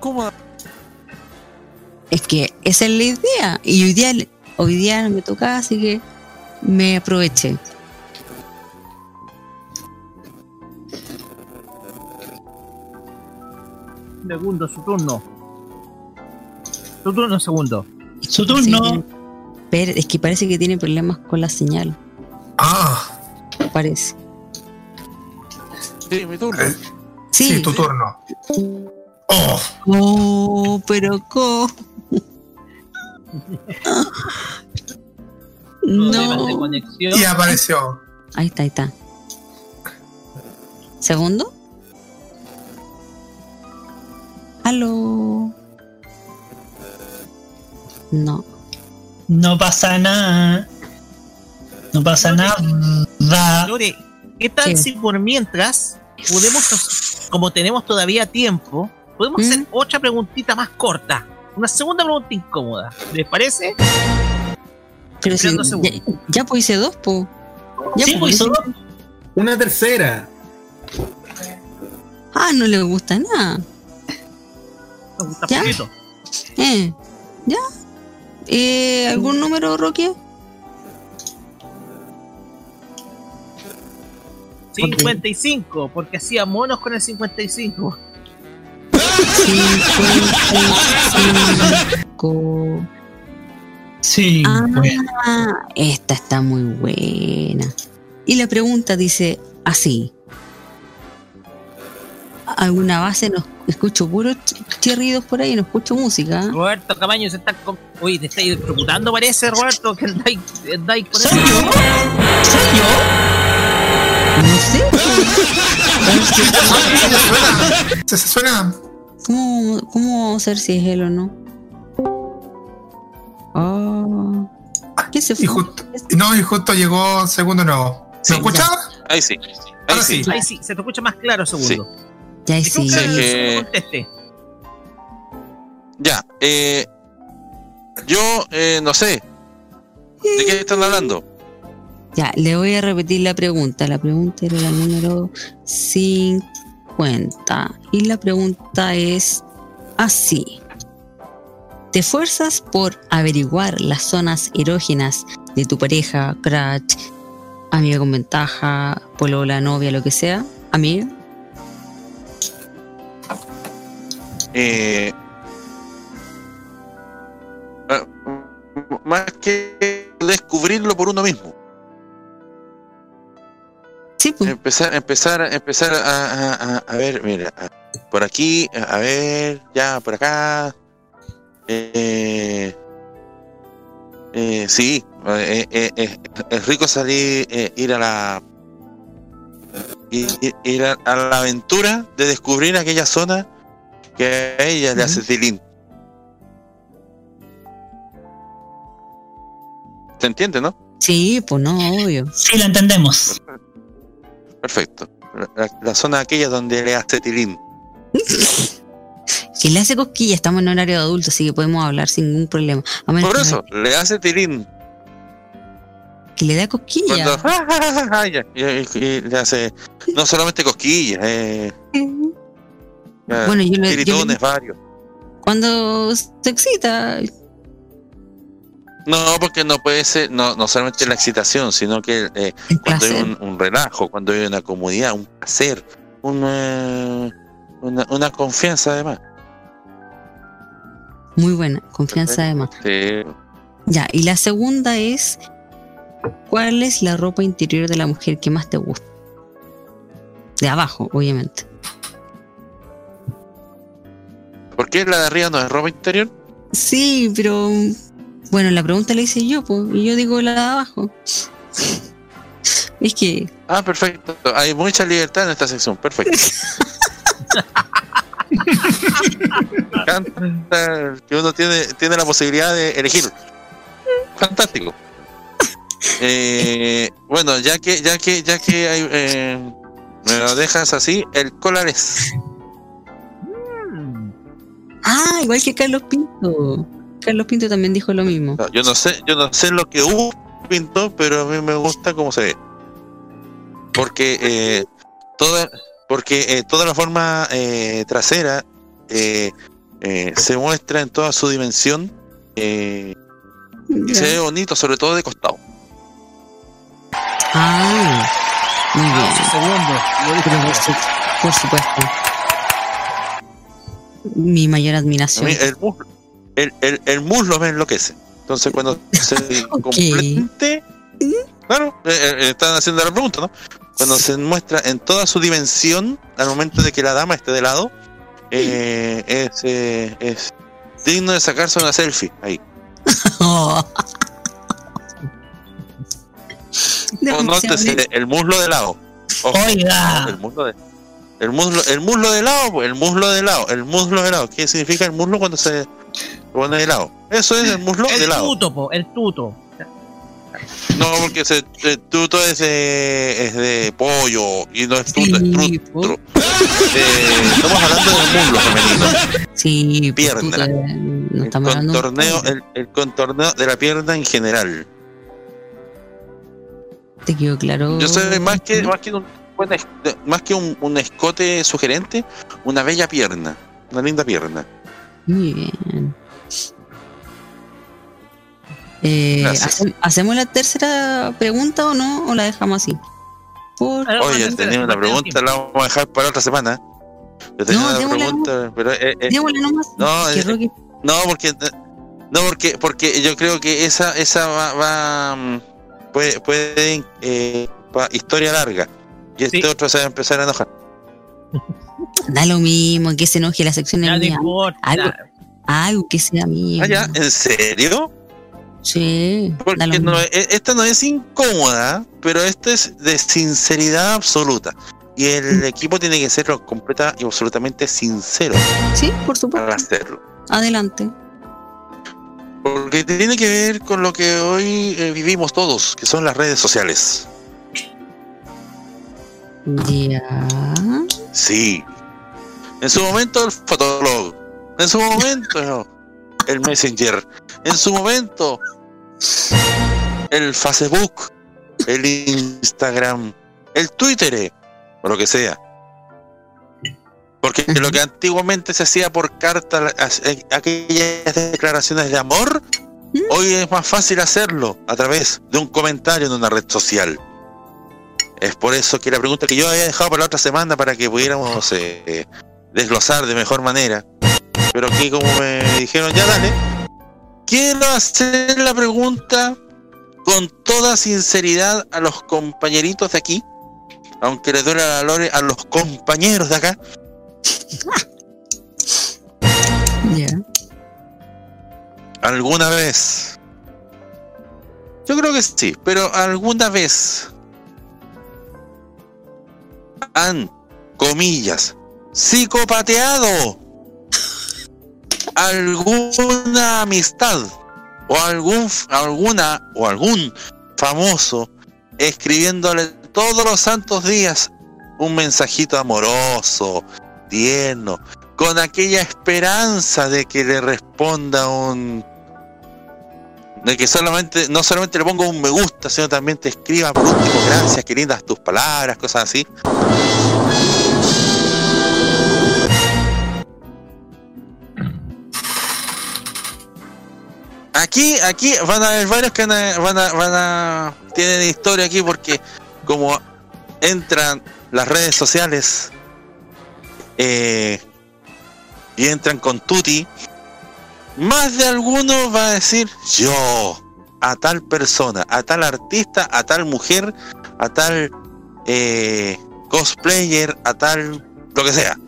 ¿Cómo? Es que esa es la idea. Y hoy día, hoy día no me toca, así que me aproveché. Segundo, su turno. Su turno, segundo. Su turno. Pero es que parece que tiene problemas con la señal. Ah, Parece. Sí, mi turno. Sí. sí, tu turno. Oh, Oh, pero ¿cómo? Problemas de No. conexión. y apareció. Ahí está, ahí está. ¿Segundo? ¿Aló? No. No pasa nada. No pasa nada. Lore, ¿qué tal ¿Qué? si por mientras podemos, como tenemos todavía tiempo, podemos ¿Mm? hacer otra preguntita más corta? Una segunda pregunta incómoda. ¿Les parece? Pero si, ya, ya pues hice dos, po. Ya Sí, pues, hice- hizo Una tercera. Ah, no le gusta nada. Nos gusta ¿Ya? poquito. Eh, ¿Ya? Eh, ¿Algún número, Roque? 55, porque hacía monos con el 55. 55. Sí, Ah, bueno. esta está muy buena. Y la pregunta dice así. ¿Alguna base? No escucho puros ch- chirridos por ahí, no escucho música. Roberto Camaño se está. con- Uy, te estáis preocupando, parece, Roberto, que andáis andáis con eso. No sé. Se, se suena. ¿Cómo, ¿Cómo vamos a ver si es él o no? Oh. ¿Qué se fue? Y justo, no, y justo llegó segundo nuevo. ¿Se escucha? Ahí sí. Ahí sí. Ahí sí, se te escucha más claro, segundo. Sí. Que Sí, que- conteste. Ya, eh, yo eh, no sé. ¿De qué están hablando? Ya, le voy a repetir la pregunta. La pregunta era la número 50. Y la pregunta es así. ¿Te esfuerzas por averiguar las zonas erógenas de tu pareja, crush, amiga con ventaja, polola, novia, lo que sea? Amiga. Eh, ah, más que descubrirlo por uno mismo. Empezar, empezar, empezar a, a- a- ver, mira, a- por aquí, a ver, ya, por acá. Eh, eh, sí, eh, eh, es rico salir, ir a la ir, ir- ir a, a la aventura de descubrir aquella zona que a ella le hace tilín. ¿Se entiende, no? Sí, pues no, obvio. Sí, la entendemos. Perfecto. La, la- zona aquella donde le hace tilín. Que le hace cosquilla, estamos en horario de adulto, así que podemos hablar sin ningún problema. A menos Por que- eso, le hace tilín. Que le da cosquilla. Cuando, ah, ya, y, y- y le hace no solamente cosquillas, eh, eh, Bueno, yo le- yo le- varios. Cuando se excita, No, porque no puede ser, no, no solamente la excitación, sino que eh, cuando hay un relajo, cuando hay una comodidad, un placer, una, una, una confianza además. muy buena, confianza además. Sí. Ya, y la segunda es, ¿cuál es la ropa interior de la mujer que más te gusta? De abajo, obviamente. ¿Por qué la de arriba no es ropa interior? Sí, pero bueno, la pregunta la hice yo, pues, y yo digo la de abajo. Es que Ah, perfecto. Hay mucha libertad en esta sección. Perfecto. Me encanta que uno tiene, tiene la posibilidad de elegir. Fantástico. Eh, bueno, ya que, ya que, ya que hay, eh, me lo dejas así, el colar es. Ah, igual que Carlos Pinto. Carlos Pinto también dijo lo mismo. Yo no sé, yo no sé lo que hubo pintó, pero a mí me gusta cómo se ve. Porque eh, toda, porque eh, toda la forma eh, trasera eh, eh, se muestra en toda su dimensión eh, y se ve bonito, sobre todo de costado. Ah, muy bien. por supuesto. Mi mayor admiración. el muslo, el, el, el muslo me enloquece. Entonces cuando se complete, claro, eh, eh, están haciendo la pregunta, ¿no? Cuando se muestra en toda su dimensión, al momento de que la dama esté de lado, eh, es, eh, es digno de sacarse una selfie ahí. El muslo de lado. Ojo, Oiga. El muslo de, el muslo, el muslo de lado, pues, el muslo de lado, el muslo de lado. ¿Qué significa el muslo cuando se pone de lado? Eso es el muslo de El lado. tuto, po, el tuto. No, porque se, el tuto es de, es de pollo y no es tuto, es trutro. Eh, estamos hablando del muslo femenino. Sí, pues, Pierna. no El de- contorneo, el, el contorneo de la pierna en general. Te quedó claro. Yo soy más que, más que un, más que un, un escote sugerente, una bella pierna, una linda pierna. Muy bien. Eh, Gracias. ¿hacem- ¿Hacemos la tercera pregunta o no? ¿O la dejamos así? Por... Oye, tenía una pregunta, la vamos a dejar para otra semana. Yo tenía No, una pregunta, pero eh, eh, nomás. no, que eh, no, porque no porque porque yo creo que esa esa va, va, mm, puede puede eh, va- historia larga y este otro se va a empezar a enojar. Da lo mismo, que se enoje la sección no mía. Algo, algo que sea mío. Ah, ya, ¿en serio? Sí. Porque no, esta no es incómoda, pero esto es de sinceridad absoluta. Y el Mm. equipo tiene que ser completa y absolutamente sincero Sí, por supuesto. para hacerlo. Adelante. Porque tiene que ver con lo que hoy eh, vivimos todos, que son las redes sociales. Ya. Sí. En su momento el Fotolog. En su momento el Messenger. En su momento el Facebook. El Instagram. El Twitter. O lo que sea. Porque lo que antiguamente se hacía por carta, eh, aquellas declaraciones de amor, hoy es más fácil hacerlo a través de un comentario en una red social. Es por eso que la pregunta que yo había dejado para la otra semana para que pudiéramos eh, desglosar de mejor manera. Pero aquí como me dijeron, ya dale. Quiero hacer la pregunta con toda sinceridad a los compañeritos de aquí. Aunque les duele la lore a los compañeros de acá. ¿Alguna vez? Yo creo que sí, pero alguna vez han, comillas, psicopateado alguna amistad o algún alguna o algún famoso escribiéndole todos los santos días un mensajito amoroso, tierno, con aquella esperanza de que le responda un de que solamente no solamente le ponga un me gusta, sino también te escriba por último gracias, qué lindas tus palabras, cosas así. Aquí, aquí van a haber varios que van a, van a, van a- tienen historia aquí porque como entran las redes sociales eh, y entran con Tuti, más de alguno va a decir yo a tal persona, a tal artista, a tal mujer, a tal eh, cosplayer, a tal lo que sea.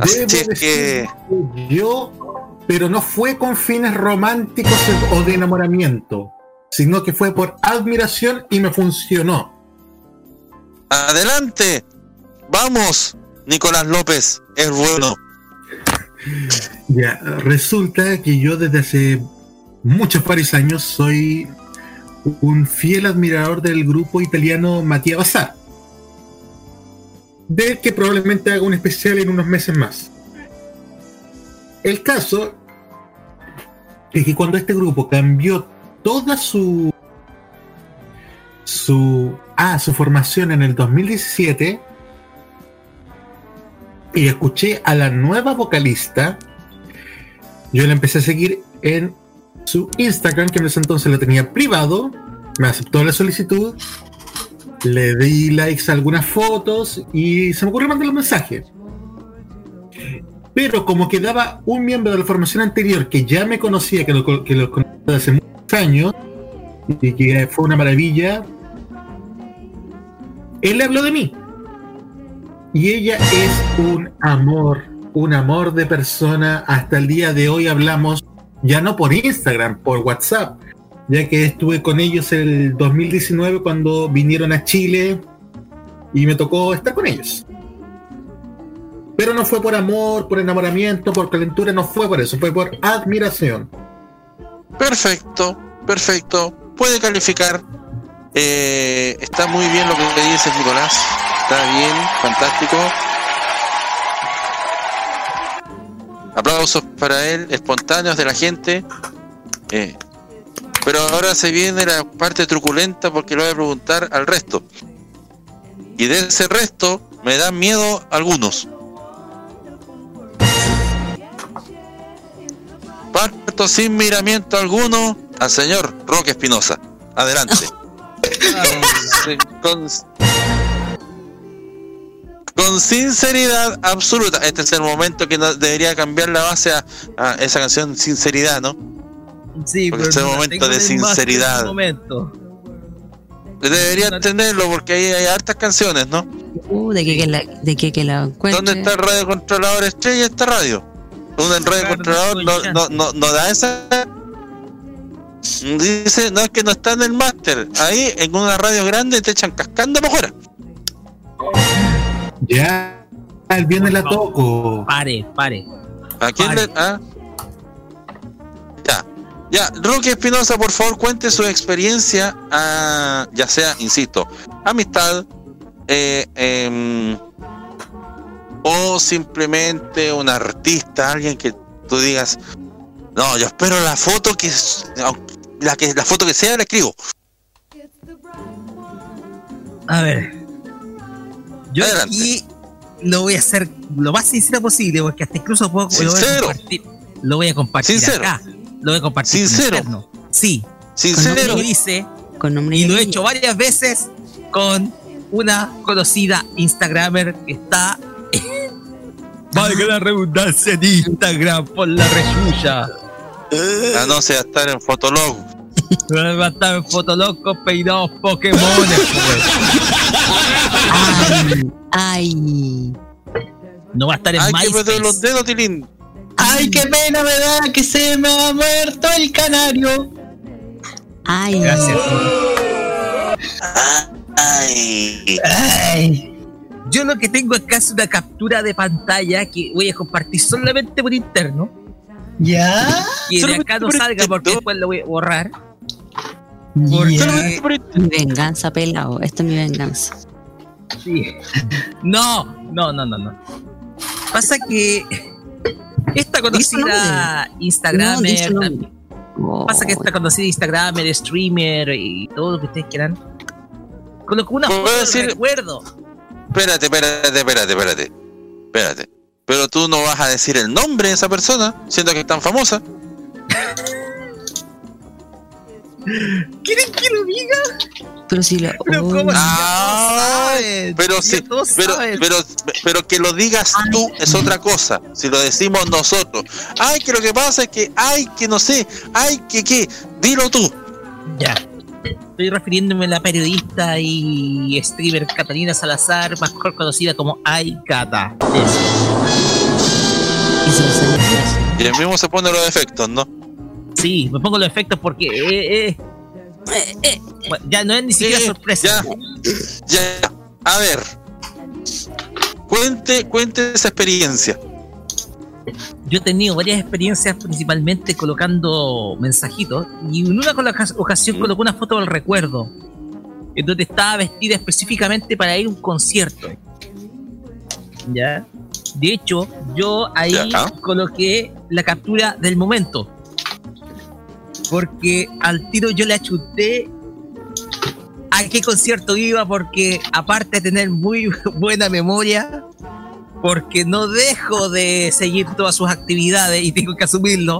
Así es que yo, pero no fue con fines románticos o de enamoramiento, sino que fue por admiración y me funcionó. adelante, vamos, Nicolás López, es bueno. Ya, resulta que yo desde hace muchos varios años soy un fiel admirador del grupo italiano Mattia Bazar. Del que probablemente haga un especial en unos meses más. El caso es que cuando este grupo cambió toda su su ah, su formación en el 2017 y escuché a la nueva vocalista, yo la empecé a seguir en su Instagram, que en ese entonces lo tenía privado, me aceptó la solicitud, le di likes a algunas fotos y se me ocurrió mandar un mensaje. Pero como quedaba un miembro de la formación anterior que ya me conocía, que lo, que lo conocía hace muchos años, y que fue una maravilla, él le habló de mí. Y ella es un amor, un amor de persona. Hasta el día de hoy hablamos, ya no por Instagram, por WhatsApp, ya que estuve con ellos el 2019 cuando vinieron a Chile y me tocó estar con ellos. Pero no fue por amor, por enamoramiento, por calentura, no fue por eso, fue por admiración. Perfecto, perfecto. Puede calificar. Eh, está muy bien lo que dices, Nicolás. Está bien, fantástico. Aplausos para él, espontáneos de la gente. Eh, pero ahora se viene la parte truculenta porque lo voy a preguntar al resto. Y de ese resto me dan miedo algunos. Parto sin miramiento alguno al señor Roque Espinosa. Adelante. Ah, con sinceridad absoluta. Este es el momento que no- debería cambiar la base a, a esa canción Sinceridad, ¿no? Sí, Porque este es el momento de en en sinceridad. este momento. Debería entenderlo porque ahí hay hartas canciones, ¿no? Uh, de que, que la, de que, que la encuentre. ¿Dónde está el radio controlador estrella esta radio? Un el radio controlador no, no, no, no da esa. Dice, no es que no está en el máster. Ahí en una radio grande te echan cascando para afuera. Ya, el viernes la toco. Pare, pare. ¿A quién le.? ah? Ya, ya. Roque Espinosa, por favor, cuente su experiencia, a, ya sea, insisto, amistad, eh, em, o simplemente un artista, alguien que tú digas, no, yo espero la foto que, la que la foto que sea la escribo. A ver. Yo aquí lo voy a hacer lo más sincero posible, porque hasta incluso puedo, lo voy a compartir. Lo voy a compartir Sincero. acá. Lo voy a compartir. con Sincero. interno. Sí. Sincero. Lo hice. Con nombre y lo he hecho varias veces con una conocida Instagramer que está. Valga la redundancia en Instagram por la rechulla. Ah, no sea estar en Fotolog. Va a estar en Fotolog con peinados Pokémones, pues. Ay. No va a estar en Hay que MySpace. meter los dedos, Tilín. Ay, qué pena me da que se me ha muerto el canario. Ay. Gracias. Ay. Ay. Yo lo que tengo acá es una captura de pantalla que voy a compartir solamente por interno. ¿Ya? Que de acá no salga porque después lo voy a borrar. Ya. Mi venganza, pelado. Esta es mi venganza. Sí. No, no, no, no, no. Pasa que esta conocida No, Instagramer, pasa que esta conocida Instagramer, streamer y todo lo que ustedes quieran, colocó una ¿Puedo foto de recuerdo. Espérate, espérate, espérate, espérate. Espérate. Pero tú no vas a decir el nombre de esa persona, siendo que es tan famosa. ¿Quieren que lo diga? Pero si la. Pero oh, ¿cómo? Ah, pero todos pero, pero, pero que lo digas tú es otra cosa. Si lo decimos nosotros, ay, que lo que pasa es que, ay, que no sé, ay, que qué, dilo tú. Ya. Estoy refiriéndome a la periodista y streamer Catalina Salazar, mejor conocida como Ay Cata. Y el mismo se pone los efectos, ¿no? Sí, me pongo los efectos porque eh, eh, bueno, ya no es ni siquiera sorpresa. Ya, ya. A ver. Cuente, cuente esa experiencia. Yo he tenido varias experiencias, principalmente colocando mensajitos, y en una ocasión colocó una foto del recuerdo, en donde estaba vestida específicamente para ir a un concierto. ¿Ya? De hecho, yo ahí Ya. coloqué la captura del momento. Porque al tiro yo le achunté a qué concierto iba, porque aparte de tener muy buena memoria, porque no dejo de seguir todas sus actividades y tengo que asumirlo.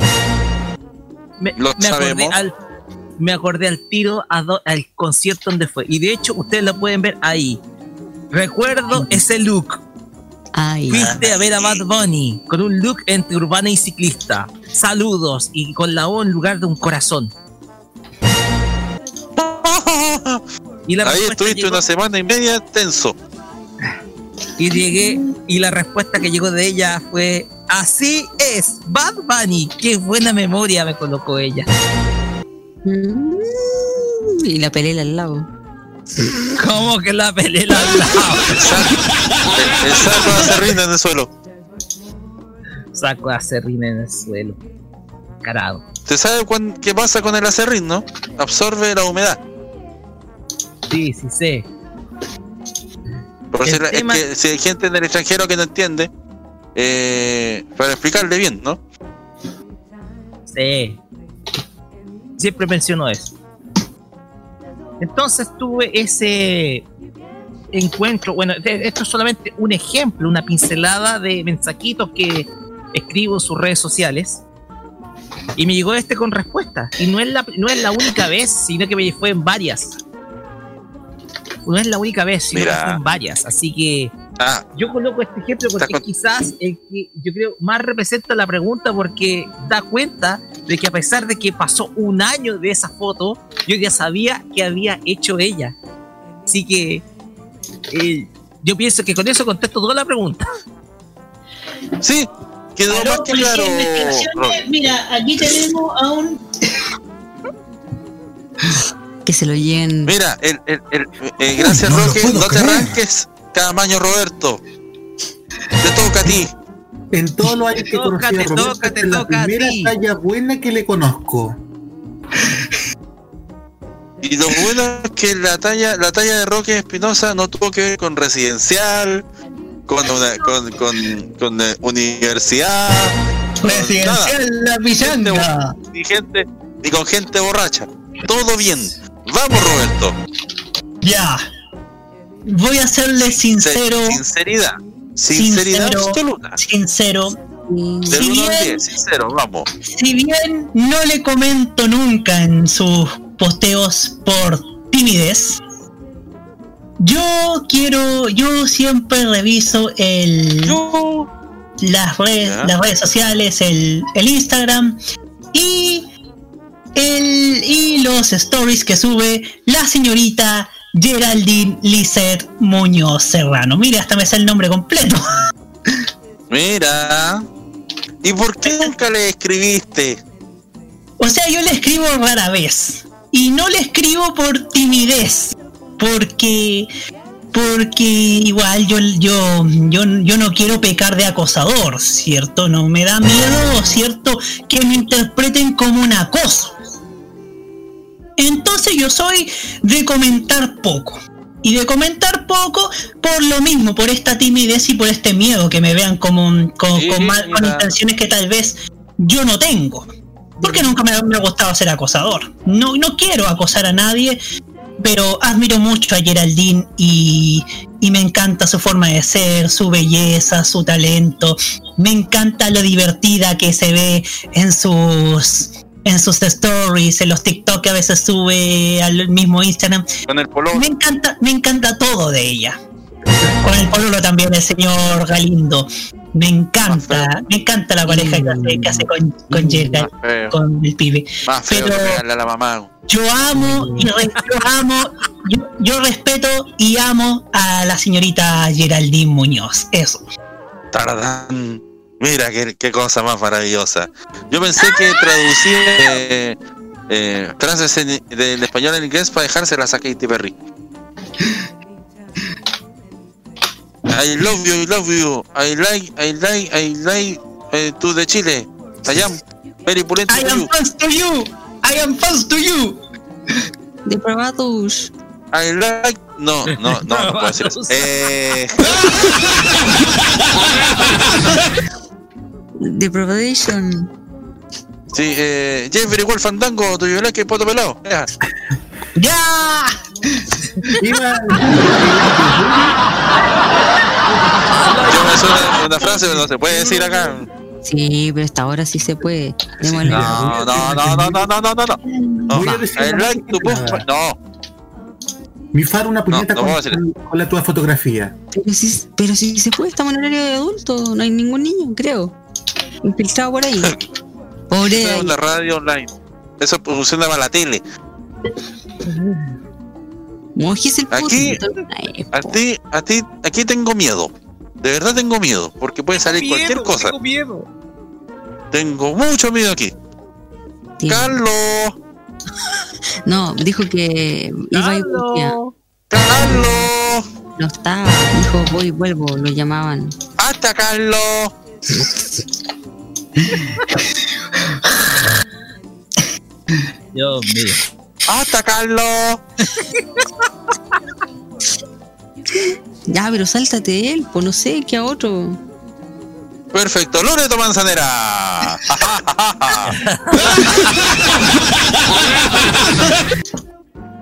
Me, Lo me acordé al, me acordé al tiro a do- al concierto donde fue. Y de hecho, ustedes lo pueden ver ahí. Recuerdo ese look. Ay. Fuiste a ver a Bad Bunny con un look entre urbana y ciclista. Saludos y con la O en lugar de un corazón. Y la Ahí estuviste llegó- una semana y media tenso. Y llegué, y la respuesta que llegó de ella fue: Así es, Bad Bunny. Qué buena memoria me colocó ella. Mm, Y la pelela al lado. ¿Cómo que la pelela al lado? El saco de acerrín en el suelo. Saco de acerrín en el suelo. Carado. ¿Te sabe cuán- qué pasa con el acerrín, no? Absorbe la humedad. Sí, sí sé. Por El si, la- tema- es que si hay gente en el extranjero que no entiende, eh, para explicarle bien, ¿no? Sí. Siempre menciono eso. Entonces tuve ese encuentro. Bueno, esto es solamente un ejemplo, una pincelada de mensajitos que escribo en sus redes sociales. Y me llegó este con respuesta. Y no es la, no es la única vez, sino que me fue en varias. No es la única vez, sino que Mira. fue en varias. Así que Ah, yo coloco este ejemplo porque quizás el que yo creo más representa la pregunta porque da cuenta de que a pesar de que pasó un año de esa foto, yo ya sabía que había hecho ella. Así que eh, yo pienso que con eso contesto toda la pregunta. Sí, quedó Aló, más que claro. Mira, aquí tenemos a un. Que se lo lleven. Mira, el, el, el, eh, gracias no Roque, no te arranques, Camaño Roberto. Te toca a ti. En todos los años que conocí a Tócate, Roberto, tócate, es la primera talla buena que le conozco. Y lo bueno es que la talla, la talla de Roque Espinosa no tuvo que ver con residencial, con una, con, con, con, eh, universidad, con. Presidencial la pichanga. ni gente, ni con gente borracha. Todo bien. Vamos, Roberto. Ya. Voy a serle sincero. Sinceridad. Sinceridad Sincero. absoluta. Sincero. Del Si 1 al bien, 10, sincero, vamos. si bien no le comento nunca en sus posteos por timidez, yo quiero, yo siempre reviso el las redes, Ya. las redes sociales, el, el Instagram y el y los stories que sube la señorita Geraldine Lizeth Muñoz Serrano. Mire, hasta me sé el nombre completo. Mira. ¿Y por qué nunca le escribiste? O sea, yo le escribo rara vez. Y no le escribo por timidez. Porque. Porque igual yo, yo, yo, yo no quiero pecar de acosador, ¿cierto? No me da miedo, ¿cierto? Que me interpreten como un acoso. Entonces yo soy de comentar poco. Y de comentar poco por lo mismo, por esta timidez y por este miedo que me vean como, con, con mal- con intenciones que tal vez yo no tengo. Porque nunca me, ha- me ha gustado ser acosador. No, no quiero acosar a nadie, pero admiro mucho a Geraldine y, y me encanta su forma de ser, su belleza, su talento. Me encanta lo divertida que se ve en sus en sus stories, en los TikTok que a veces sube al mismo Instagram. Con el polo. Me encanta, me encanta todo de ella. Con el pololo también el señor Galindo. Me encanta, me encanta la pareja que hace, que hace con, con feo. con el pibe. Más feo Pero- que pegarle a la mamá. Yo amo y re- yo amo, yo, yo respeto y amo a la señorita Geraldine Muñoz. Eso. Tardán. Mira qué, qué cosa más maravillosa. Yo pensé que traducir eh, eh, frases en- del español al inglés para dejárselas a Katy Perry. I love you, I love you. I like, I like, I like eh, to the Chile. I am very pulento I am fans to you. I am fans to you. Depravados. I like. No, no, no, no puedo decir eso. Eh, Depravation. sí, eh, Jeffrey Wolf Fandango, tu que poto pelado. Ya. ¡Ya! Iba- Yo me suena una frase, pero no se puede decir acá. Sí, pero hasta ahora sí se puede. No, no, no, no, no, no, no, no, no. No, Voy a decir I una like to cosa. puff- No, Mi far una puñeta no con, puedo decir con la tuya fotografía. Pero sí, pero sí se puede, estamos en horario de adulto, no hay ningún niño, creo. Infiltrado por ahí. Pobre eso es una radio online. Eso funciona para la tele. Mojis el puto. Aquí- A a ti, aquí tengo miedo. De verdad tengo miedo, porque puede salir cualquier cosa. Tengo miedo. Tengo mucho miedo aquí. tío. Carlos, No, dijo que iba y volvía. Carlos, No estaba, dijo voy, vuelvo, lo llamaban. hasta Carlos. Dios mío. Hasta Carlos. Ya, pero sáltate él, pues no sé, que a otro. Perfecto, Loreto Manzanera.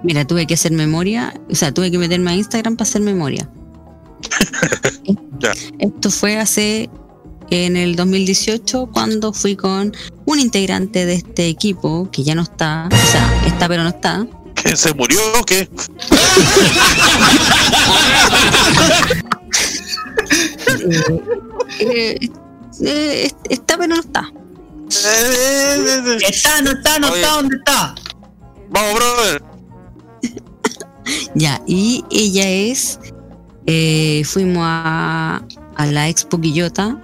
Mira, tuve que hacer memoria, o sea, tuve que meterme a Instagram para hacer memoria. Esto fue hace en el 2018 cuando fui con un integrante de este equipo que ya no está, o sea, está pero no está. ¿Que se murió o qué? Eh, eh, está pero no está. Está, no está, no Oye. está, ¿dónde está? Vamos, brother. Ya, y ella es. eh, fuimos a, a la Expo Quillota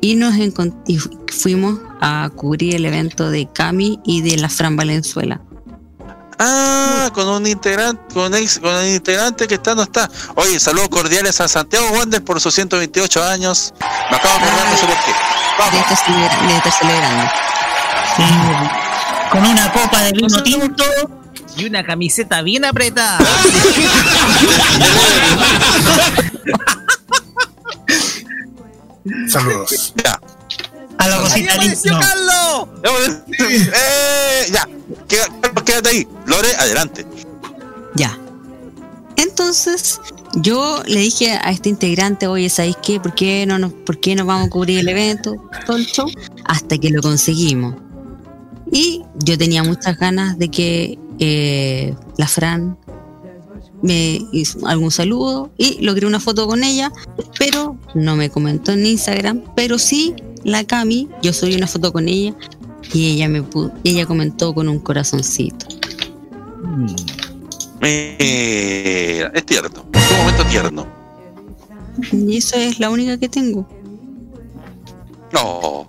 y nos y fu- fuimos a cubrir el evento de Cami y de la Fran Valenzuela. Ah, con un integrante, con, ex- con un integrante que está, no está. Oye, saludos cordiales a Santiago Wander por sus 128 años. Me acabo de acordar, no sé por qué. Estar, estar celebrando. Con una copa de vino tinto. Y una camiseta bien apretada. Saludos. Ya. A la Rosita apareció no. Carlos! Eh, ya. Quédate, quédate ahí. Lore, adelante. Ya. Entonces, yo le dije a este integrante, oye, ¿sabéis qué? ¿Por qué no nos, por qué no vamos a cubrir el evento? Todo el show, hasta que lo conseguimos. Y yo tenía muchas ganas de que eh, la Fran me hizo algún saludo y logré una foto con ella, pero no me comentó en Instagram, pero sí la Cami, yo subí una foto con ella y ella me pu- y ella comentó con un corazoncito. Mira, es tierno. Un momento tierno. Y eso es la única que tengo. No.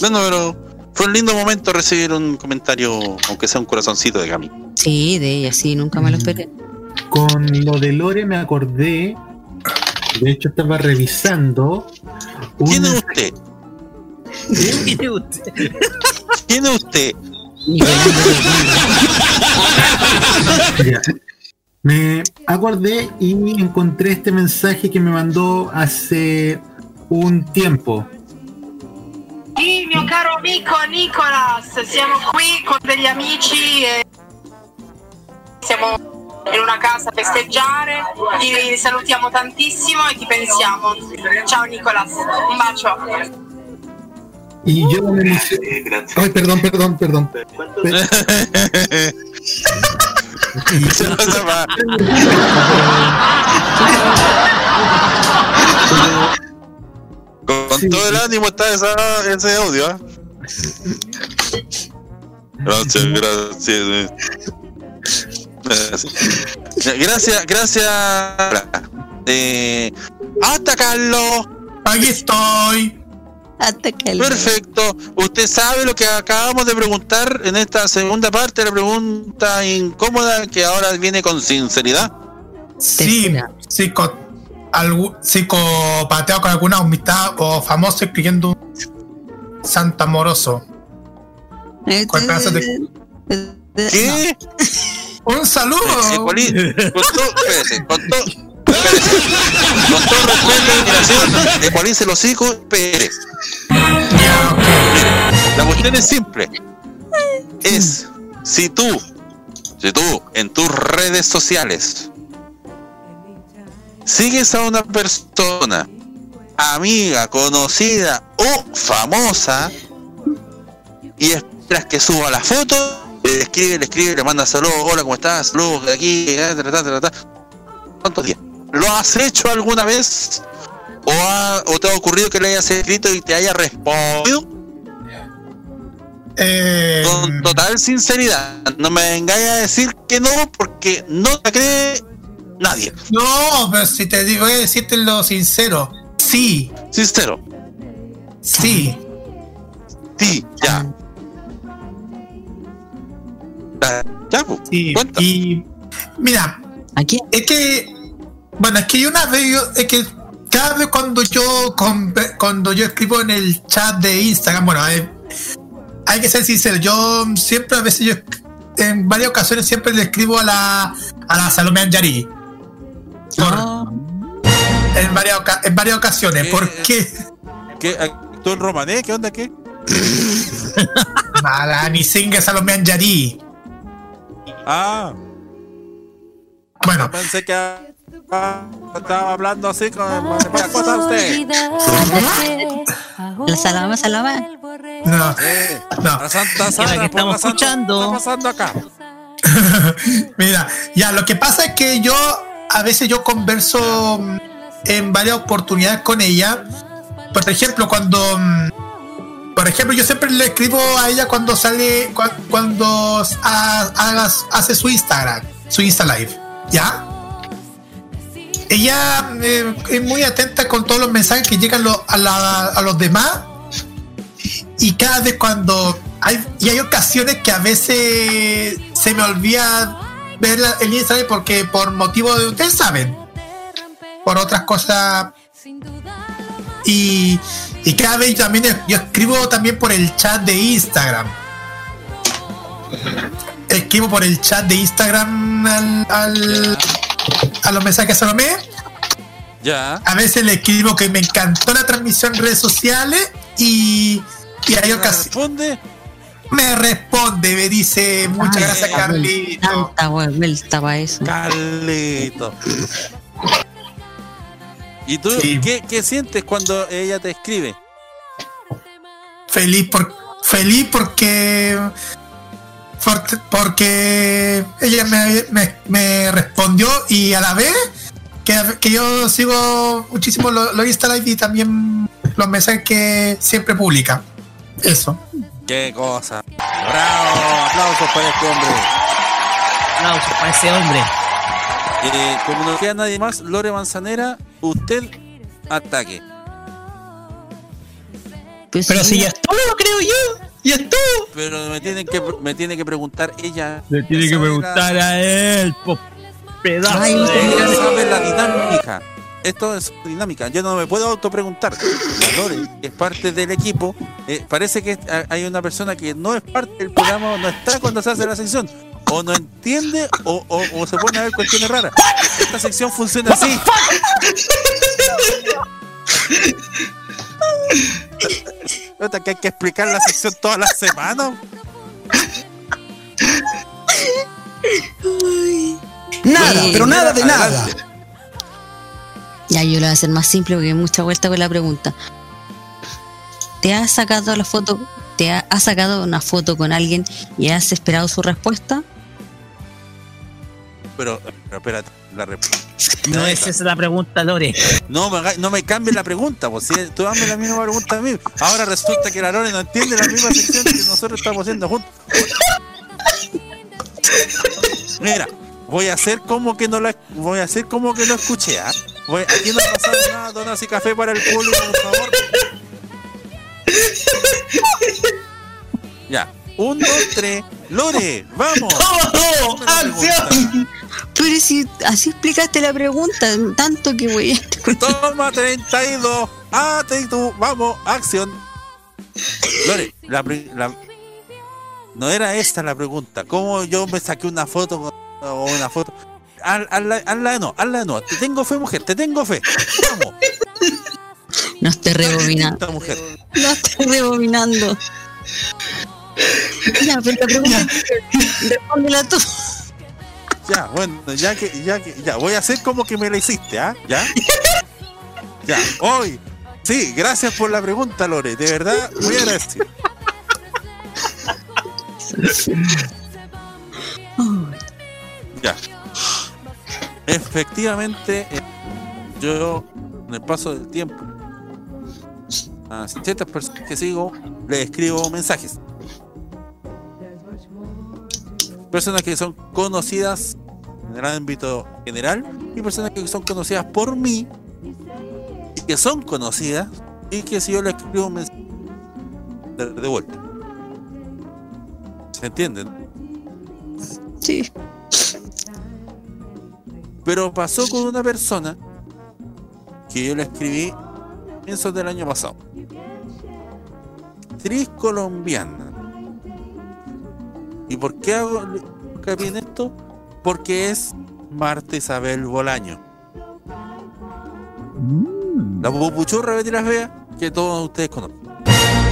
Bueno, pero fue un lindo momento recibir un comentario, aunque sea un corazoncito de Cami. Sí, de ella, sí, nunca me lo esperé. Con lo de Lore me acordé. De hecho, estaba revisando. ¿Quién es usted? ¿Quién es usted? ¿Quién es usted? Ya. Me acordé y encontré este mensaje que me mandó hace un tiempo. Sì, mio caro amico Nicolas, siamo qui con degli amici e siamo in una casa a festeggiare, ti salutiamo tantissimo e ti pensiamo. Ciao Nicolas, un bacio. Y yo me emocioné. Ay, perdón, perdón, perdón. Con todo el ánimo está esa, ese audio, ¿ah? Gracias, gracias. Gracias, gracias. Eh, hasta Carlos. Aquí estoy. Perfecto. Usted sabe lo que acabamos de preguntar en esta segunda parte de la pregunta incómoda que ahora viene con sinceridad. Sí, psico, algún, psicopateo con alguna amistad o famoso escribiendo un santo amoroso. Con esperanzas de- ¿Qué? Un saludo. Eh, con todo, con todo, respeto y admiración, de Colín se lo hocico, espere. La cuestión es simple. Es si tú, si tú en tus redes sociales sigues a una persona, amiga, conocida o famosa, y esperas que suba la foto, le escribe, le escribe, le manda saludos, hola, ¿cómo estás? Saludos de aquí, eh. ¿cuántos días? ¿Lo has hecho alguna vez? ¿O, ha- o te ha ocurrido que le hayas escrito y te haya respondido? Eh, Con total sinceridad, no me vengáis a decir que no, porque no te cree nadie. No, pero si te digo, voy a decirte lo sincero. Sí. Sincero. Sí. Sí, ya. Ya, pues, Sí, cuenta. y mira, es que, bueno, es que yo una vez, yo- es que cada vez cuando yo con- cuando yo escribo en el chat de Instagram, bueno, eh, hay que ser sincero, yo siempre a veces yo en varias ocasiones siempre le escribo a la a la Salomé Anjari. Por- En varias, en varias ocasiones, porque ¿Qué? ¿Actúa en romané? ¿Qué onda? ¿Qué? a la Nisinga Salomé Anjari. Ah. Bueno. Pensé que. Estaba hablando así con. ¿Cómo está usted? La salama, salama. No, no. La Santa Es la Santa, que estamos escuchando. ¿Qué está pasando acá? Mira, ya, lo que pasa es que yo a veces yo converso mm, en varias oportunidades con ella. Por ejemplo, cuando. Por ejemplo, yo siempre le escribo a ella cuando sale. cua- Cuando hace su Instagram, su Insta Live. ¿Ya? Ella eh, es muy atenta con todos los mensajes que llegan a los demás. Y cada vez cuando hay, y hay ocasiones que a veces se me olvida ver la- el Instagram porque por motivo de ustedes saben, por otras cosas. Y, y cada vez también yo escribo también por el chat de Instagram. Escribo por el chat de Instagram al, al- a los mensajes que Salomé. Ya. A veces le escribo que me encantó la transmisión en redes sociales y, y hay ocasiones. responde? Me responde, me dice muchas Ay, gracias, Carlito. Tanta vuelta para eso. Carlito. ¿Y tú ¿qué, qué sientes cuando ella te escribe? Feliz por feliz porque por- porque ella me, me- me respondió y a la vez que, que yo sigo muchísimo los lo Insta Live y también los mensajes que siempre publica. Eso. Qué cosa. Bravo, aplausos para este hombre. Aplausos para ese hombre. Eh, como no queda nadie más, Lore Manzanera, usted ataque. Pero si ya estuvo, creo yo. Ya estuvo. Pero me tienen que me tiene que preguntar ella. Le tiene que preguntar a él, po, pedazo de- Ella sabe la dinámica. Esto es dinámica. Yo no me puedo autopreguntar. La Lore es parte del equipo. Eh, parece que hay una persona que no es parte del programa, no está cuando se hace la sección. O no entiende o, o- o se pone a ver cuestiones raras. Esta sección funciona así. Que hay que explicar la sección todas las semanas. Nada, pero nada de nada. Ya, yo lo voy a hacer más simple porque hay mucha vuelta con la pregunta. ¿Te has sacado la foto? ¿Te ha- has sacado una foto con alguien y has esperado su respuesta? Pero, pero espérate, la. No es esa la pregunta, Lore. No no me cambies la pregunta, pues si tú dame la misma pregunta a mí. Ahora resulta que la Lore no entiende la misma sección que nosotros estamos haciendo juntos. Mira, voy a hacer como que no la voy a hacer como que no escuché, ¿ah? Voy- aquí no ha pasado nada, donas y café para el público, por favor. Ya, un, dos, tres, Lore, vamos. ¡Acción! Pero si así explicaste la pregunta, tanto que voy Toma 32. Ah, te- tú, vamos, acción. Lore, la, pri- la- no era esta la pregunta. ¿Cómo yo me saqué una foto con- o una foto? Haz- Hazla, de no, hazla de no. Te tengo fe, mujer, te tengo fe. Vamos. No estoy rebobinando. Mujer. No estoy rebobinando. Ya, pero la pregunta. Respóndela tú. Ya, bueno, ya que, ya que, ya, voy a hacer como que me la hiciste, ¿ah? ¿Ya? Ya, hoy. Sí, gracias por la pregunta, Lore. De verdad, muy agradecido. Ya. Efectivamente, eh, yo, en el paso del tiempo, a ciertas personas que sigo, les escribo mensajes. Personas que son conocidas en el ámbito general y personas que son conocidas por mí y que son conocidas y que si yo les escribo un mensaje de, vuelta. ¿Se entienden? Sí. Pero pasó con una persona que yo le escribí pienso del año pasado. Actriz colombiana. ¿Y por qué hago hincapié en esto? Porque es Marta Isabel Bolaño. La pupuchurra Betty las Veas que todos ustedes conocen.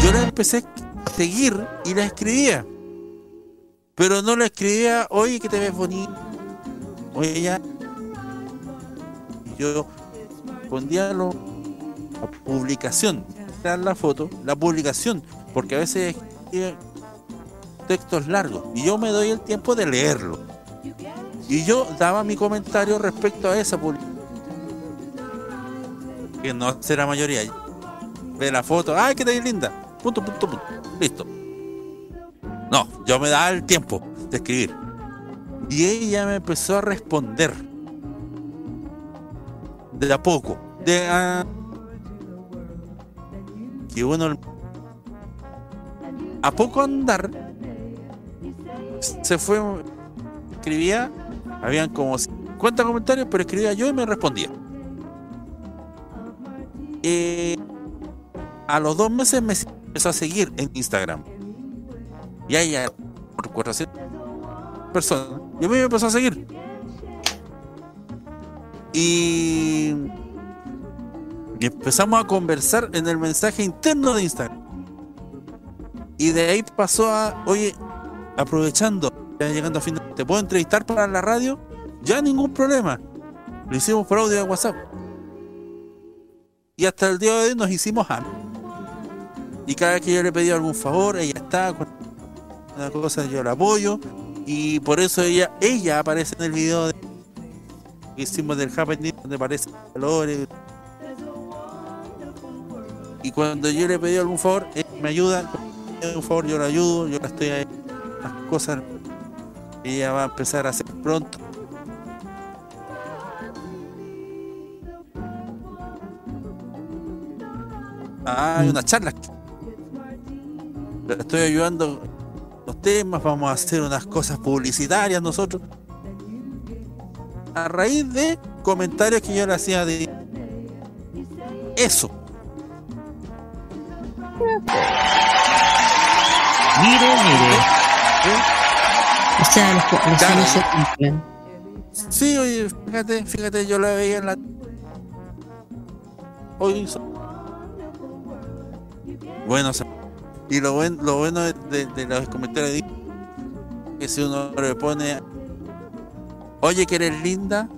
Yo la empecé a seguir y la escribía. Pero no la escribía, oye, que te ves bonito. Oye, ya. yo respondía lo, la publicación, la foto, la publicación, porque a veces textos largos y yo me doy el tiempo de leerlo. Y yo daba mi comentario respecto a esa publicación. Que no será mayoría. Ve la foto, ¡ay, que te linda! Punto, punto, punto. Listo. No, yo me daba el tiempo de escribir. Y ella me empezó a responder. De a poco. De a. Que bueno. A poco andar. Se fue. Escribía. Habían como 50 comentarios, pero escribía yo y me respondía. Eh, a los dos meses me empezó a seguir en Instagram. Y ahí por 400 personas. Y a mí me empezó a seguir. Y, y empezamos a conversar en el mensaje interno de Instagram. Y de ahí pasó a, oye, aprovechando, ya llegando a fin de, ¿te puedo entrevistar para la radio? Ya ningún problema. Lo hicimos por audio de WhatsApp. Y hasta el día de hoy nos hicimos amigos. Y cada vez que yo le pedí algún favor, ella está con una cosa, yo la apoyo. Y por eso ella, ella aparece en el video de- que hicimos del Happening, donde aparece valores. Y cuando yo le pedí algún favor, ella me ayuda. Un favor, yo la ayudo, yo la estoy ahí. Las cosas ella va a empezar a hacer pronto. Ah, hay una charla. La estoy ayudando los temas, vamos a hacer unas cosas publicitarias nosotros. A raíz de comentarios que yo le hacía de eso. Mire, mire. O sea, los, los Claro. se cumplen. Sí, oye, fíjate, fíjate, yo la veía en la. Hoy. Bueno, o sea, y lo, buen, lo bueno de, de- de los comentarios de que si uno le pone, oye, que eres linda,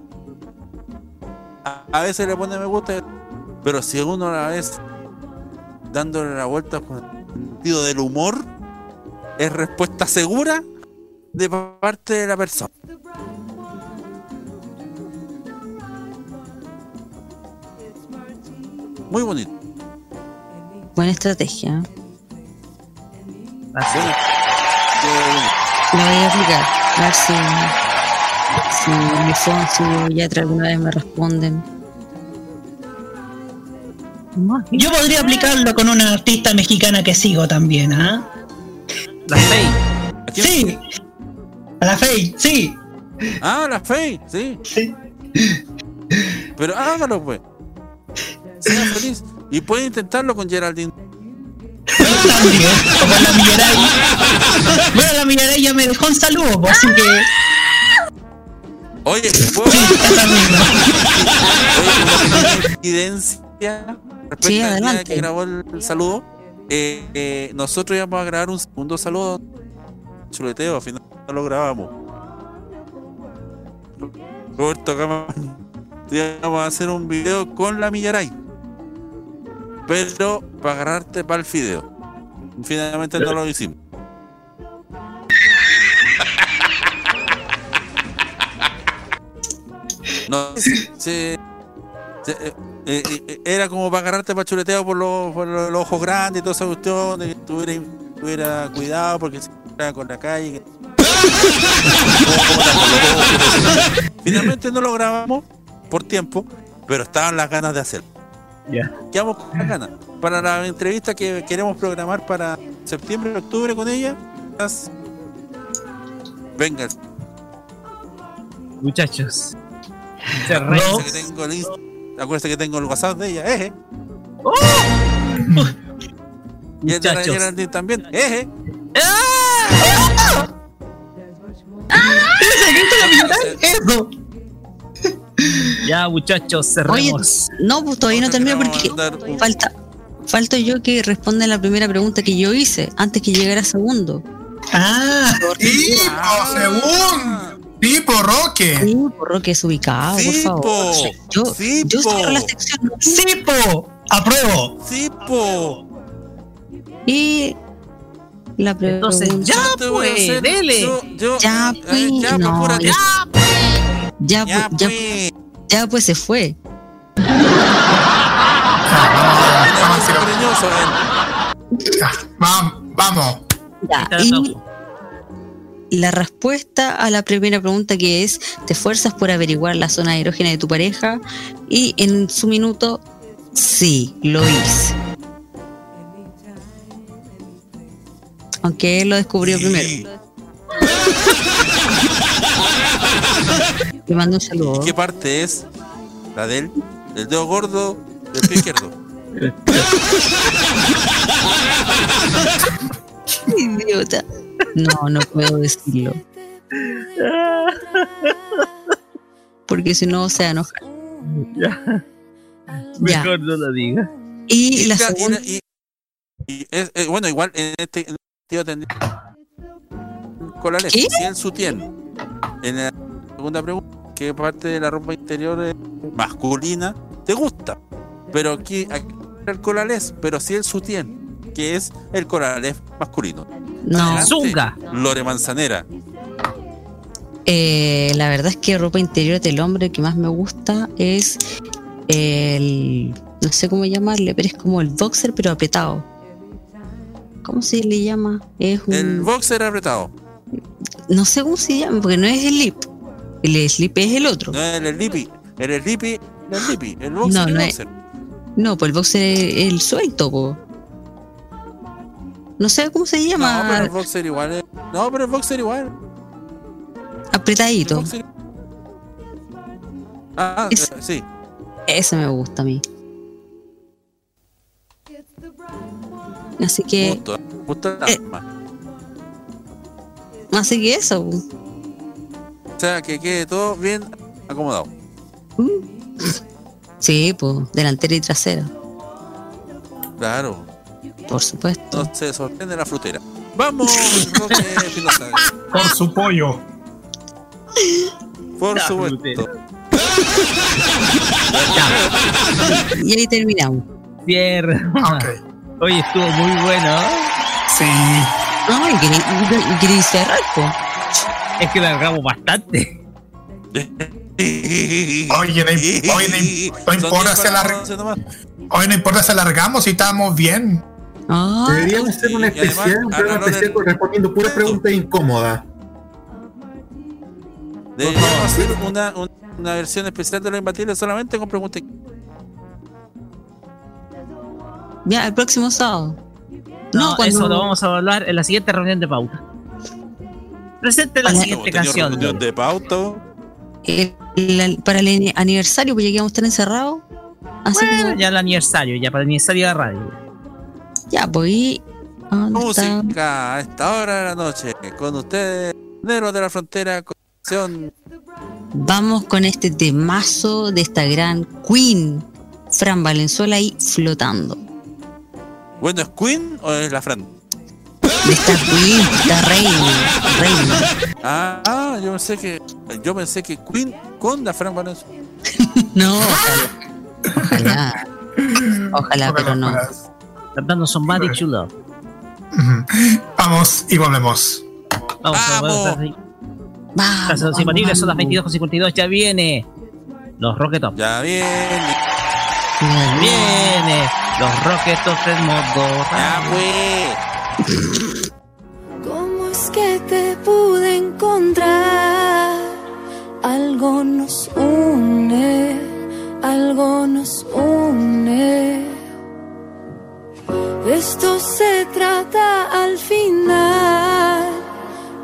a, a veces le pone me gusta, pero si uno a la vez dándole la vuelta con el sentido del humor, es respuesta segura de parte de la persona. Muy bonito. Buena estrategia. Así. La voy a aplicar. A ver si, si mi Yatra alguna vez me responden. Yo podría aplicarlo con una artista mexicana que sigo también, ¿ah? La Fey. Sí. A la Fey, sí. Ah, la Fey, sí. Pero hágalo, pues. Sea feliz. Y puede intentarlo con Geraldine. También, como la Millaray. Bueno, la Millaray ya me dejó un saludo, pues, así que. Oye, ¿puedo Oye, una evidencia respecto Sí, adelante. que grabó el saludo. Eh, eh, nosotros íbamos a grabar un segundo saludo. Chuleteo, al final no lo grabamos. Roberto Camaño. Íbamos a hacer un video con la Millaray. Pero para agarrarte para el fideo. Finalmente no lo hicimos. No, se- se- eh, eh, eh, era como para agarrarte para chuleteo por los, por los, los ojos grandes y toda esa cuestión, de que tuviera, tuviera cuidado porque se encontraba con la calle. Finalmente no lo grabamos por tiempo, pero estaban las ganas de hacerlo. Ya. Quedamos con las ganas. Para la entrevista que queremos programar para septiembre, octubre con ella, venga, Muchachos. acuérdense que tengo el Acuérdense que tengo el WhatsApp de ella, eje. Y el de la. Geraldine también, eje. Eso. Ya, muchachos, Oye, cerremos. no, pues todavía no termino porque falta, falto yo que responda la primera pregunta que yo hice antes que llegara segundo. Ah, ¡Sí, po, por Roque. Sí, por Roque es ubicado, por favor. Yo, yo cierro la sección. ¡Sipo! ¡Apruebo! ¡Sipo! Y la pregunta. Entonces, ya, Yo pues, dele. yo- yo- Ya, pues, ya, pues, no, ya, Ya, Ya, pues, ya, pues. ya, pues se fue. Vamos, cariñoso, eh. Vamos, vamos. Ya, y la respuesta a la primera pregunta que es, ¿te esfuerzas por averiguar la zona erógena de tu pareja? Y en su minuto, sí, lo hice. Aunque él lo descubrió primero. Le mando un saludo. ¿Qué parte es? ¿La del? ¿Del dedo gordo del pie izquierdo? Idiota. No, no puedo decirlo. Porque si no se enoja. Ya. Ya. Mejor no lo diga. Y la la- segunda. y- y es- eh, bueno, igual en este en este sentido tendría con la si el sutién. En la segunda pregunta, ¿qué parte de la ropa interior masculina te gusta? Pero aquí, aquí el corales, pero si el sutién, que es el corales masculino. No. Adelante, Zunga. Lore Manzanera. Eh, la verdad es que ropa interior del hombre que más me gusta es el. No sé cómo llamarle, pero es como el boxer, pero apretado. ¿Cómo se le llama? Es un. El boxer apretado. No sé cómo se llama, porque no es el slip. El slip es el otro. No es el lipi. El lipi, el lipi, el boxer, No, el no es- boxer. No, pues el boxer es el suelto, po. No sé cómo se No, llama. pero el boxer igual es- No, pero el boxer igual. apretadito. Boxer- Ah, Es- eh, sí. Ese me gusta a mí. Así que, justo la eh. así que eso. O sea, que quede todo bien acomodado. Sí, pues, delantera y trasera, Claro. Por supuesto. No se sorprende la frutera. Vamos, Roque. Por su pollo. Por La supuesto. frutera. Y ahí terminamos. Cierre. Ok. Oye, estuvo muy bueno. Sí. No, y cerrar, po. Es que largamos bastante. Oye, no, oye, no no importa si alar- Hoy no importa si alargamos, si estábamos bien. Ah, Deberíamos hacer un especial, un programa especial del- respondiendo puras preguntas incómodas. Deberíamos hacer una, una, una versión especial de los imbatibles solamente con preguntas. ya, el próximo sábado. No, No, cuando- eso lo vamos a hablar en la siguiente reunión de pauta. Presente la Hola. siguiente canción. reunión de pauta. El- el- para el aniversario, pues ya que vamos a estar encerrados. Así Bueno, que, ya el aniversario, ya para el aniversario de la radio. Ya, pues ahí. ¿dónde está? Música a esta hora de la noche. Con ustedes, Negros de la Frontera, con canción Vamos con este temazo de esta gran Queen, Fran Valenzuela ahí flotando. Bueno, ¿es Queen o es la Fran? De esta Queen, esta reina, reina. Ah, ah, yo pensé que yo pensé que Queen con la Fran Valenzuela. No, ojalá. Ojalá, ojalá, pero no. Cantando Somebody to Love. Vamos y volvemos. Vamos, Vamos. vamos. Vamos, Las vamos, simpáticas son las vamos. 22.52, ya viene. Los Rocket Top. Ya bien, Ya viene. Los Rocket Top en modo. ya pues. ¿Cómo es que te pude encontrar? Algo nos une, algo nos une. Esto se trata al final.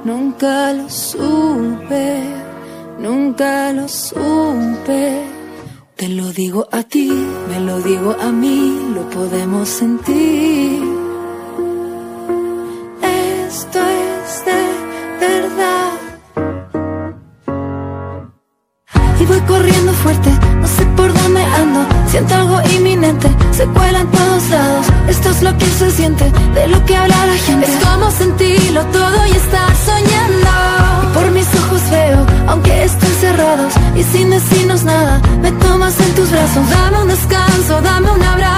Nunca lo supe, nunca lo supe. Te lo digo a ti, me lo digo a mí, lo podemos sentir. lo que se siente, de lo que habla la gente. Es como sentirlo todo y estar soñando. Y por mis ojos veo, aunque estén cerrados y sin decirnos nada, me tomas en tus brazos. Dame un descanso, dame un abrazo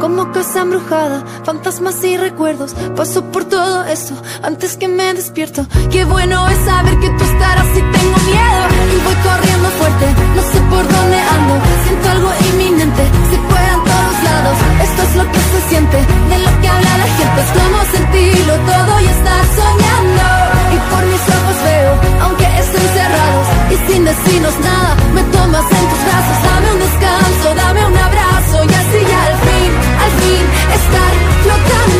Como casa embrujada, fantasmas y recuerdos. Paso por todo eso antes que me despierto. Qué bueno es saber que tú estarás y tengo miedo. Y voy corriendo fuerte, no sé por dónde ando. Siento algo inminente, se cuela en todos lados. Esto es lo que se siente, de lo que habla la gente. Es como sentirlo todo y estar soñando. Y por mis ojos veo, aunque estén cerrados y sin decirnos nada, me tomas en tus brazos. Dame un descanso, estar flotando.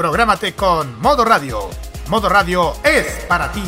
Prográmate con Modo Radio. Modo Radio es para ti.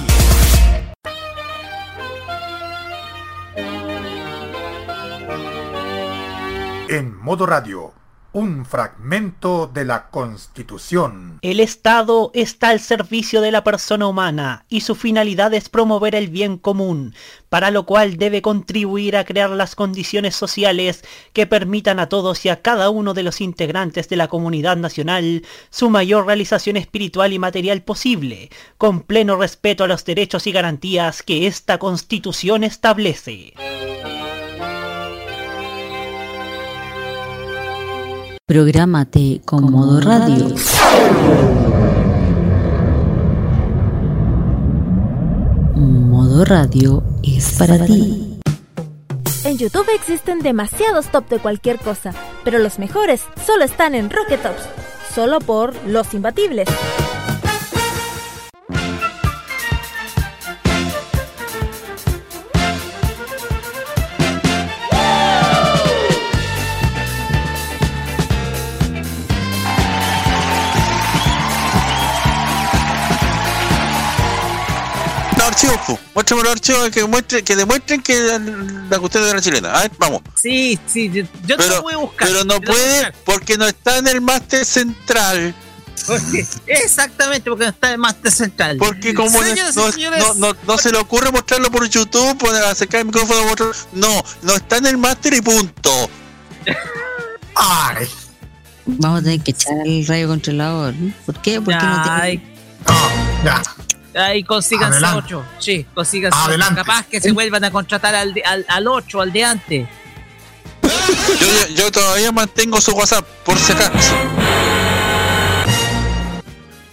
En Modo Radio, un fragmento de la Constitución. El Estado está al servicio de la persona humana y su finalidad es promover el bien común, para lo cual debe contribuir a crear las condiciones sociales que permitan a todos y a cada uno de los integrantes de la comunidad nacional su mayor realización espiritual y material posible, con pleno respeto a los derechos y garantías que esta Constitución establece. Prográmate con modo radio. Modo radio es para ti. En YouTube existen demasiados top de cualquier cosa, pero los mejores solo están en Rocket Tops, solo por los imbatibles. Archivos, po. Muéstrame los archivos que, muestre, que demuestren que la, la cuestión de la chilena. A ver, vamos. Sí, sí, yo, yo te Pero, lo voy a buscar. pero no puede porque no está en el máster central. Porque- exactamente, porque no está el máster central. Porque como no- no, señores, no, no, no se le ocurre mostrarlo por YouTube, poner, acercar el micrófono, mostrarlo. No, no está en el máster y punto. Ay, Vamos a tener que echar al rayo controlador. ¿no? ¿Por qué? Porque no tiene. Ay, ya. Ahí consíganse. 8. Sí, consíganse ocho. Adelante. Capaz que se vuelvan a contratar al, de- al, al 8, al de antes. Yo, yo, yo todavía mantengo su WhatsApp, por si acaso.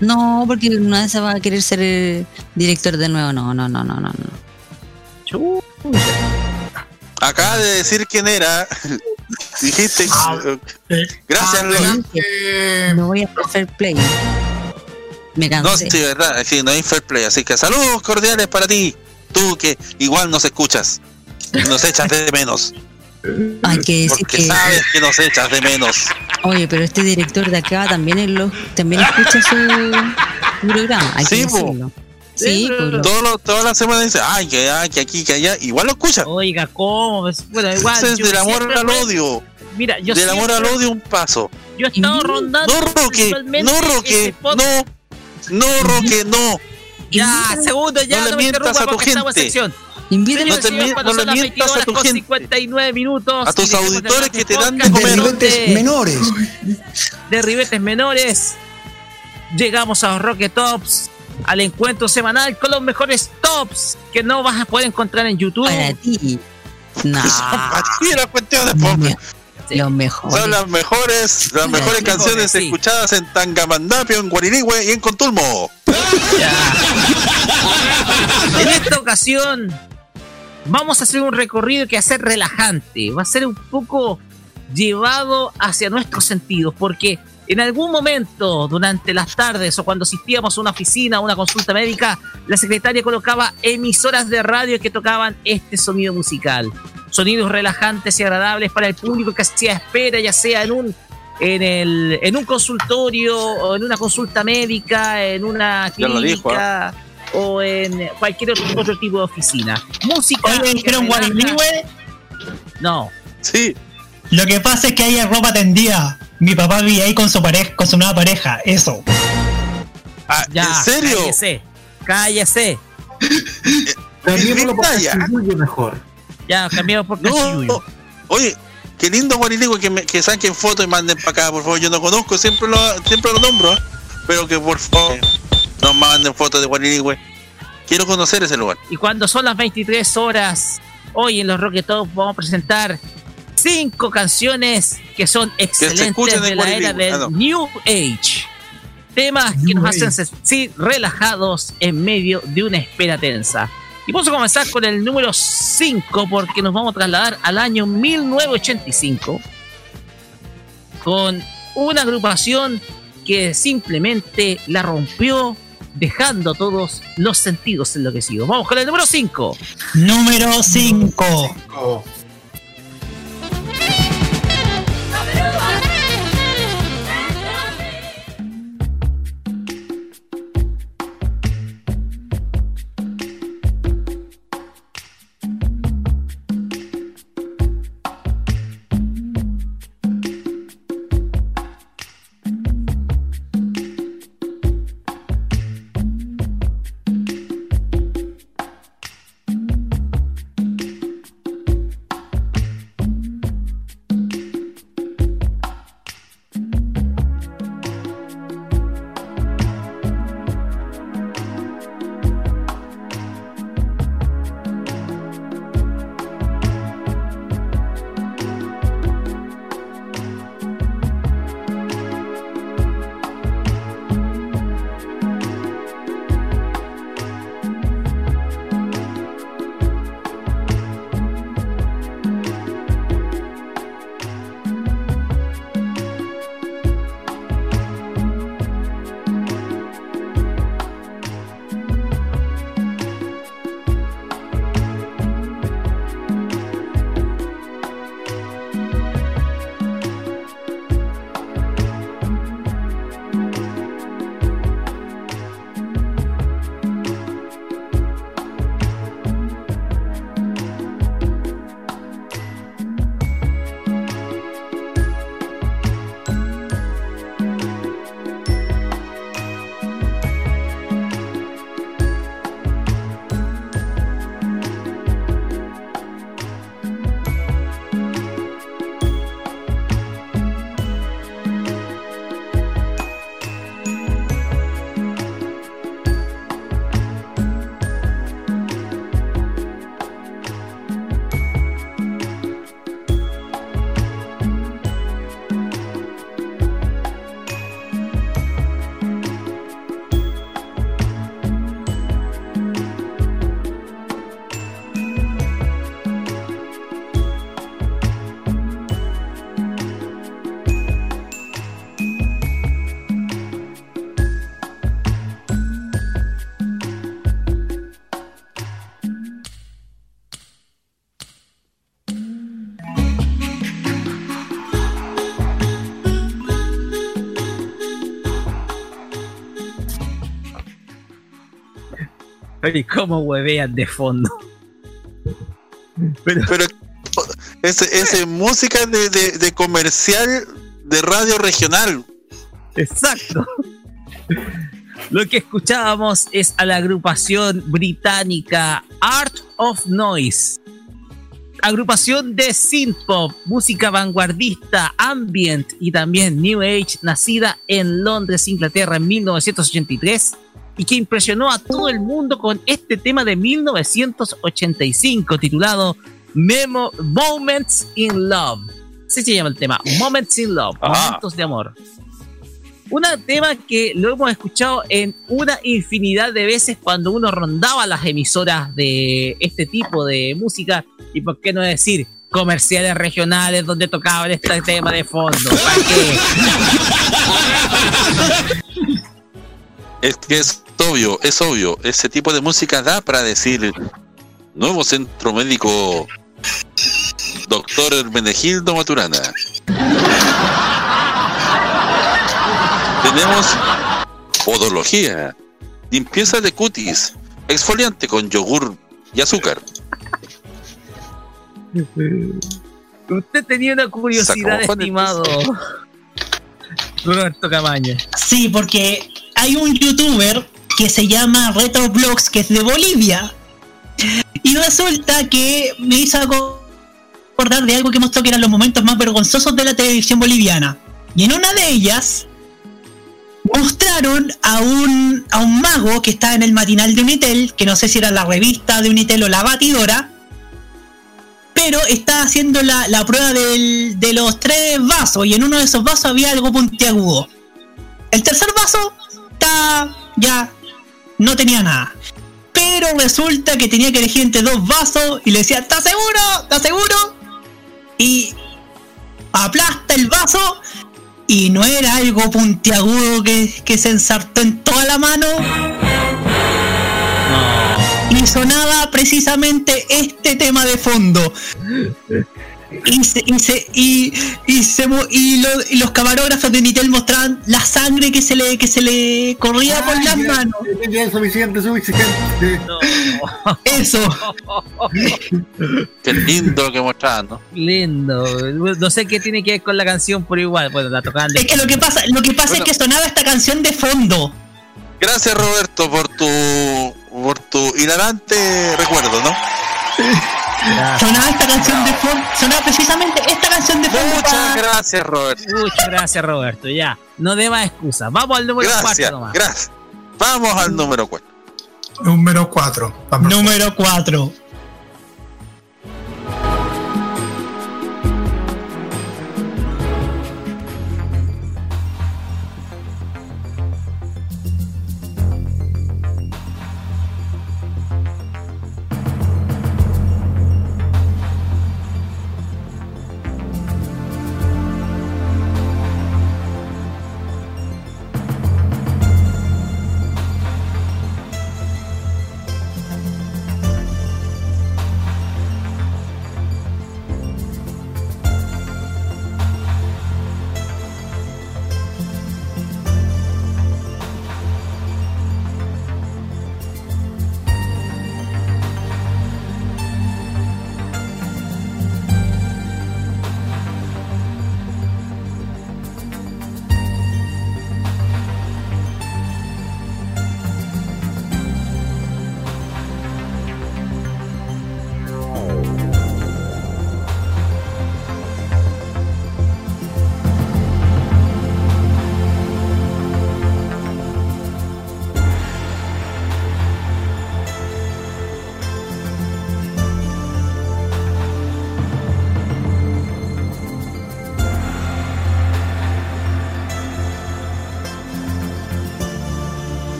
No, porque una vez va a querer ser eh, director de nuevo. No, no, no, no, no. no. Acaba de decir quién era. Dijiste. eh, Gracias. Adelante. No voy a hacer play. Me No, sí, verdad, sí, no hay fair play. Así que saludos cordiales para ti. Tú que igual nos escuchas. Nos echas de menos. Hay que decir Porque que. sabes que nos echas de menos. Oye, pero este director de acá también es lo, también escucha su, programa. Hay Sí, que decirlo. Sí, Todo lo- todas las semanas dice, ay, que, ay, que aquí, que allá. Igual lo escucha. Oiga, ¿cómo? Pues, Bueno, igual. Ese es yo del amor siempre al odio. Mira, yo Del amor al siempre- odio un paso. Yo he estado rondando. No, Roque, no, Roque, no, no, Roque, no. Ya, segundo, ya No le mientas interrumpa a tu gente. sección. Invítenlo. No te no le mientas 22 a tu gente. 59 minutos. A tus auditores que te dan de comer. de- menores. de ribetes menores. Llegamos a los Rocket Tops, al encuentro semanal con los mejores tops que no vas a poder encontrar en YouTube. Para ti. No. Así la cuestión de pobre. Son las mejores, las mejores mejores, canciones sí. escuchadas en Tangamandapio, en Guarinigüe y en Contulmo. En esta ocasión vamos a hacer un recorrido que va a ser relajante, va a ser un poco llevado hacia nuestros sentidos, porque en algún momento durante las tardes o cuando asistíamos a una oficina, a una consulta médica, la secretaria colocaba emisoras de radio que tocaban este sonido musical. Sonidos relajantes y agradables para el público que hacía espera, ya sea en un en, el, en un consultorio o en una consulta médica, en una lo dijo, clínica o en cualquier otro, otro tipo de oficina. Música. Oye, dijeron. No. Sí. Lo que pasa es que hay ropa tendida. Mi papá vive ahí con su pareja, con su nueva pareja. Eso. Ah, Ya, ¿En serio? Cállese. Cállese. Vaya. Cachiyuyo mejor. Ya, cambiamos por No, Cachiyuyo. Oye, qué lindo Guarinigüe que, me- que saquen fotos y manden para acá, por favor. Yo no conozco, siempre lo, siempre lo nombro, ¿eh? pero que por favor nos manden fotos de Guarinigüe. Quiero conocer ese lugar. Y cuando son las 23 horas, hoy en los Rocket Top vamos a presentar cinco canciones que son excelentes de la era del Ah, no. New Age. Temas que nos hacen sentir relajados en medio de una espera tensa. Y vamos a comenzar con el número 5 porque nos vamos a trasladar al año 1985 con una agrupación que simplemente la rompió dejando todos los sentidos enloquecidos. Vamos con el número 5. Número 5. Oye, ¿cómo huevean de fondo? Pero, ese, ese música de, de, de comercial de radio regional. Exacto. Lo que escuchábamos es a la agrupación británica Art of Noise. Agrupación de synth-pop, música vanguardista, ambient y también New Age, nacida en Londres, Inglaterra en 1983 y que impresionó a todo el mundo con este tema de 1985 titulado Memo Moments in Love. Así se llama el tema, Moments in Love, Ah. momentos de amor. Un tema que lo hemos escuchado en una infinidad de veces cuando uno rondaba las emisoras de este tipo de música y por qué no decir comerciales regionales donde tocaban este tema de fondo. ¿Para qué? Es que es obvio, es obvio. Ese tipo de música da para decir nuevo centro médico Doctor Hermenegildo Maturana. Tenemos podología, limpieza de cutis, exfoliante con yogur y azúcar. Usted tenía una curiosidad, estimado Roberto Camaña. Sí, porque hay un youtuber que se llama Retroblogs, que es de Bolivia. Y resulta que me hizo acordar de algo que mostró que eran los momentos más vergonzosos de la televisión boliviana. Y en una de ellas mostraron a un, a un mago que estaba en el matinal de Unitel, que no sé si era la revista de Unitel o la batidora, pero estaba haciendo la, la prueba del- de los tres vasos y en uno de esos vasos había algo puntiagudo. El tercer vaso está ya no tenía nada. Pero resulta que tenía que elegir entre dos vasos y le decía, ¿estás seguro? ¿Estás seguro? Y aplasta el vaso y no era algo puntiagudo que, que se ensartó en toda la mano. Y sonaba precisamente este tema de fondo. Y, se, y, se- y, y, se y lo- y los camarógrafos de Nitel mostraban la sangre que se le, que se le corría por las manos. suficiente, suficiente. Eso. Qué lindo lo que mostraban, ¿no? Lindo. No sé qué tiene que ver con la canción, pero igual, bueno, la tocaban Es que lo que pasa, lo que pasa Bueno. es que sonaba esta canción de fondo. Gracias Roberto por tu por tu hilarante recuerdo, ¿no? Sonaba esta canción de fondo. Sonaba precisamente esta canción de fondo. Muchas gracias Roberto. Muchas gracias, Roberto. Ya, no dé más excusas. Vamos al número 4 Gracias, nomás. gracias. Vamos al número 4. Número 4. Número 4.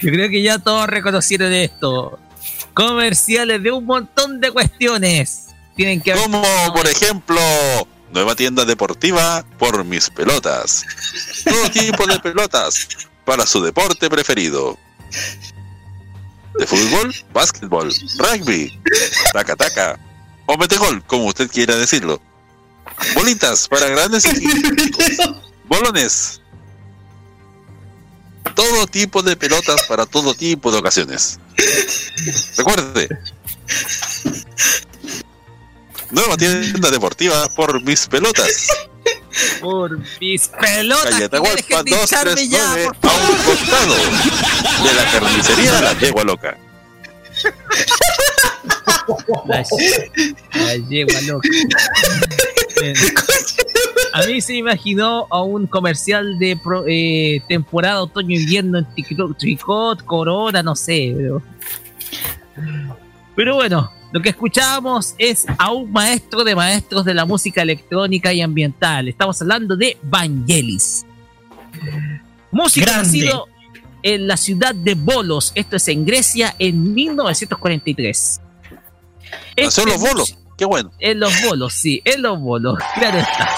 Yo creo que ya todos reconocieron esto. Comerciales de un montón de cuestiones. Tienen que haber- Como por ejemplo, nueva tienda deportiva por mis pelotas. Todo tipo de pelotas para su deporte preferido. de fútbol, básquetbol, rugby, taca-taca o metegol, como usted quiera decirlo. Bolitas para grandes y. Bolones. Todo tipo de pelotas para todo tipo de ocasiones. Recuerde. Nueva tienda deportiva por mis pelotas. Por mis pelotas. Calle Atahualpa dejen de echarme ya, 239 por a un costado de la carnicería La Yegua Loca. La, la yegua loca. A mí se me imaginó a un comercial de pro- eh, temporada otoño-invierno en Tricot, Tricot, Corona, no sé. Pero... pero bueno, lo que escuchábamos es a un maestro de maestros de la música electrónica y ambiental. Estamos hablando de Vangelis. Músico Grande. nacido en la ciudad de Bolos, esto es en Grecia, en 1943. Nació en Este los bolos. Qué bueno. en los bolos, sí, en los bolos. Claro está.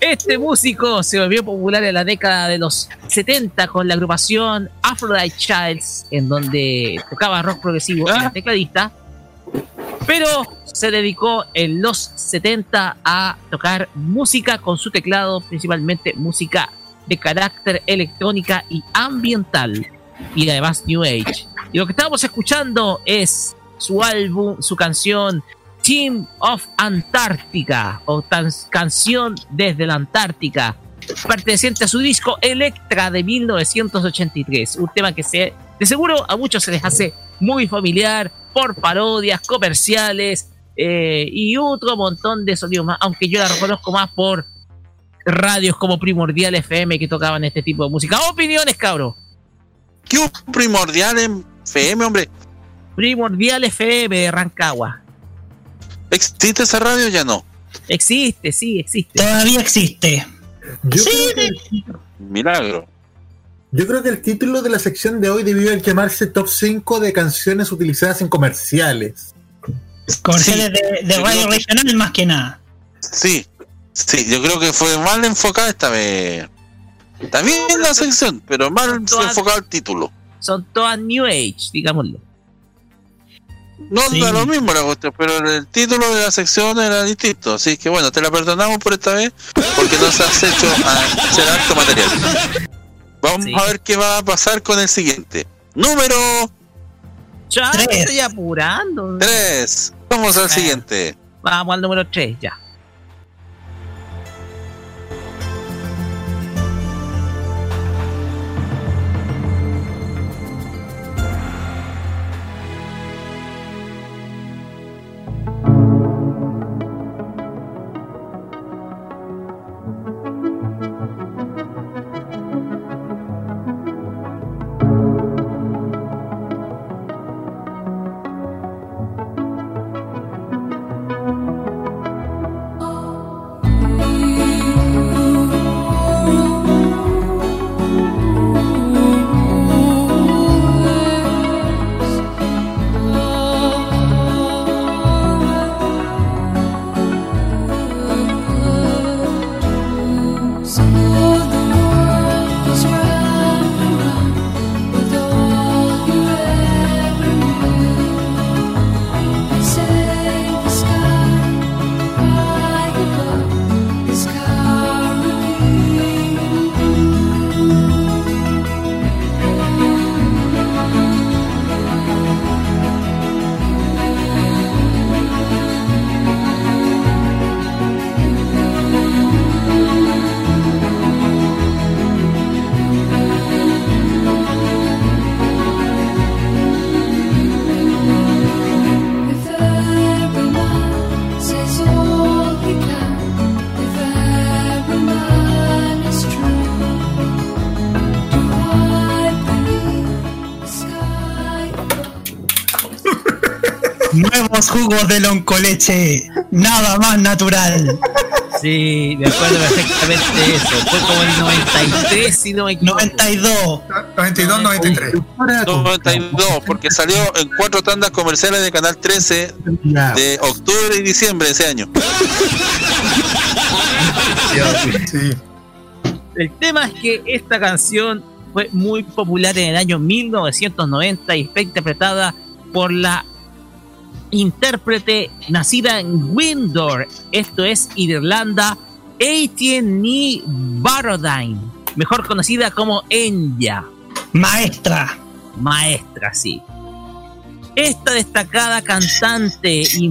Este músico se volvió popular en la década de los 70 con la agrupación Aphrodite Childs, en donde tocaba rock progresivo, era tecladista, pero se dedicó en los 70 a tocar música con su teclado, principalmente música de carácter electrónica y ambiental, y además New Age. Y lo que estamos escuchando es su álbum, su canción Team of Antártica o canción desde la Antártica, perteneciente a su disco Electra de 1983, un tema que se, de seguro a muchos se les hace muy familiar por parodias comerciales eh, y otro montón de sonidos más, aunque yo la reconozco más por radios como Primordial FM que tocaban este tipo de música. Opiniones, cabro. ¿Qué un primordial FM, hombre? Primordial FM de Rancagua. ¿Existe esa radio? Ya no. Existe, sí, existe. Todavía existe. Yo, Sí, creo que, Milagro. yo creo que el título de la sección de hoy debió llamarse Top 5 de canciones utilizadas en comerciales. Comerciales de, radio que- regional más que nada. Sí, sí, yo creo que fue mal enfocada esta vez. También la sección, pero mal Todas- enfocado el título. Son todas New Age, digámoslo. No Sí. da lo mismo la cuestión, pero el título de la sección era distinto. Así que bueno, te la perdonamos por esta vez, porque nos has hecho a hacer harto material. Vamos Sí. a ver qué va a pasar con el siguiente. Número Ya me Tres. estoy apurando. 3. Vamos al Eh. siguiente. Vamos al número 3, ya. Jugos de loncoleche. Nada más natural. Sí, me acuerdo perfectamente de eso. Fue como el 93, si no me equivoco. 92. 92, 93. 92, porque salió en cuatro tandas comerciales de Canal 13 Ya. de octubre y diciembre de ese año. Sí. El tema es que esta canción fue muy popular en el año 1990 y fue interpretada por la intérprete nacida en Windor, esto es Irlanda, Etienne Barodine, mejor conocida como Enya. Maestra. Maestra, sí. Esta destacada cantante y,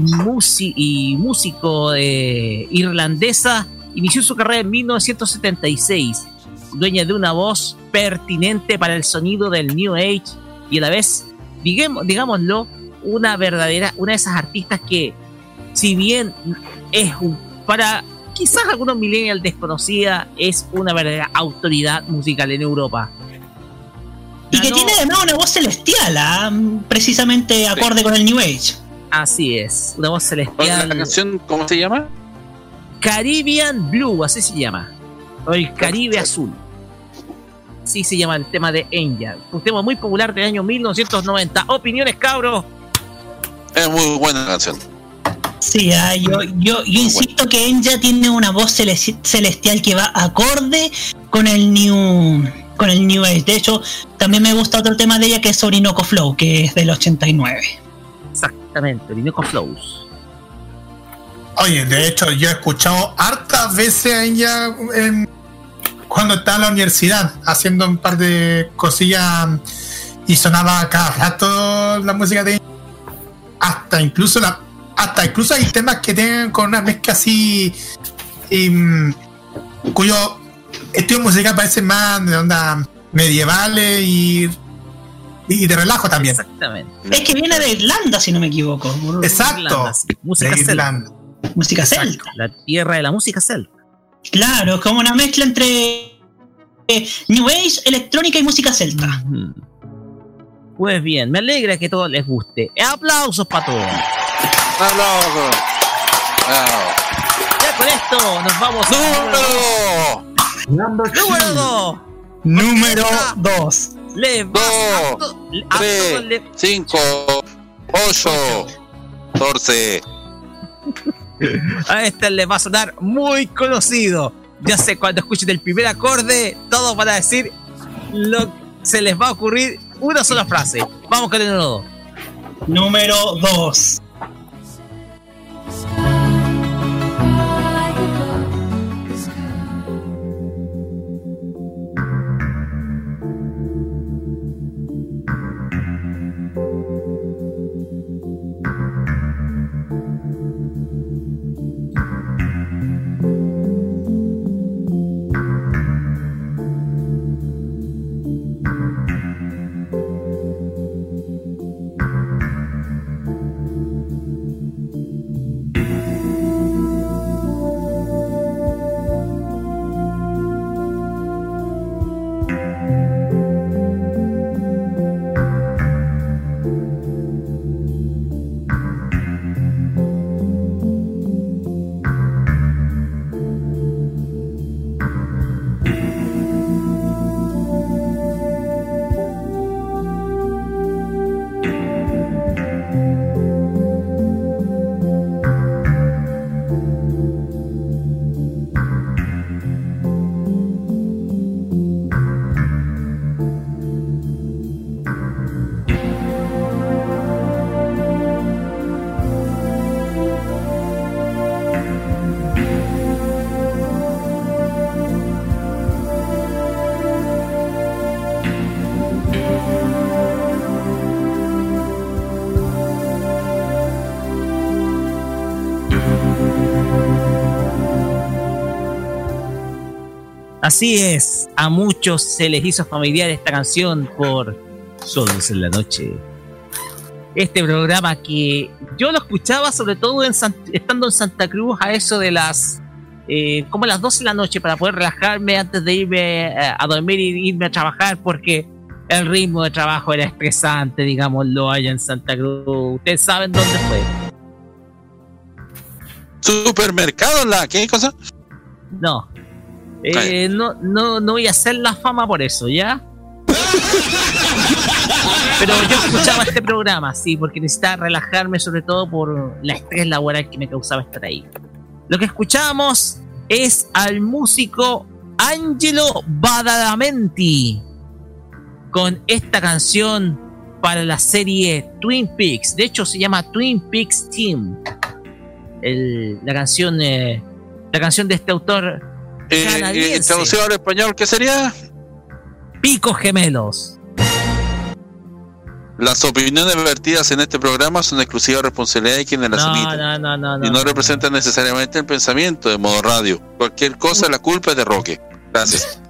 y músico eh, irlandesa inició su carrera en 1976, dueña de una voz pertinente para el sonido del New Age y a la vez, digamos, digámoslo, una verdadera, una de esas artistas que, si bien es un, para quizás algunos millennials desconocida, es una verdadera autoridad musical en Europa. Y que tiene además una voz celestial, ¿ah? precisamente acorde con el New Age. Así es, una voz celestial. ¿La canción cómo se llama? Caribbean Blue, así se llama. O el Caribe Azul. Así se llama el tema de Enya. Un tema muy popular del año 1990. Opiniones, cabros. Es muy buena canción. Sí, ah, yo, yo, yo insisto que Enya tiene una voz celestial que va acorde con el New con el New Age. De hecho, también me gusta otro tema de ella que es Orinoco Flow, que es del 89. Exactamente, Orinoco Flows. Oye, de hecho, yo he escuchado hartas veces a ella cuando estaba en la universidad haciendo un par de cosillas y sonaba cada rato la música de hasta incluso la hasta incluso hay temas que tienen con una mezcla así y, cuyo estilo musical parece más de onda medievales y, y de relajo también. Exactamente. Es que viene de Irlanda, si no me equivoco. Exacto. Música celta. Música celta. La tierra de la música celta. Claro, como una mezcla entre eh, New Age, electrónica y música celta. Pues bien, me alegra que todo les guste. Aplausos para todos. Aplausos. Ya con esto nos vamos ¡Número! Número 2. Número 2. Le 2, 3, 5, 8, 14. A este le va a sonar muy conocido. Ya sé, cuando escuchen el primer acorde, todos van a decir lo se les va a ocurrir una sola frase. Vamos con el número 2. Número 2. Así es, a muchos se les hizo familiar esta canción por Solos en la Noche. Este programa que yo lo escuchaba sobre todo estando en Santa Cruz a eso de las eh, como las 12 de la noche para poder relajarme antes de irme eh, a dormir y irme a trabajar porque el ritmo de trabajo era estresante, digámoslo, allá en Santa Cruz. ¿Ustedes saben dónde fue? ¿Supermercado? ¿La qué cosa? No, eh, no, no, no voy a hacer la fama por eso, ¿ya? Pero yo escuchaba este programa, sí, porque necesitaba relajarme, sobre todo por la estrés laboral que me causaba estar ahí. Lo que escuchamos es al músico Angelo Badalamenti con esta canción para la serie Twin Peaks. De hecho, se llama Twin Peaks Team. La canción eh, la canción de este autor Eh, eh, traducido al español, ¿qué sería? Picos Gemelos. Las opiniones vertidas en este programa son exclusiva responsabilidad de quienes las No, emiten no, no, no, no. y no representan necesariamente el pensamiento de modo radio. Cualquier cosa, la culpa es de Roque. Gracias.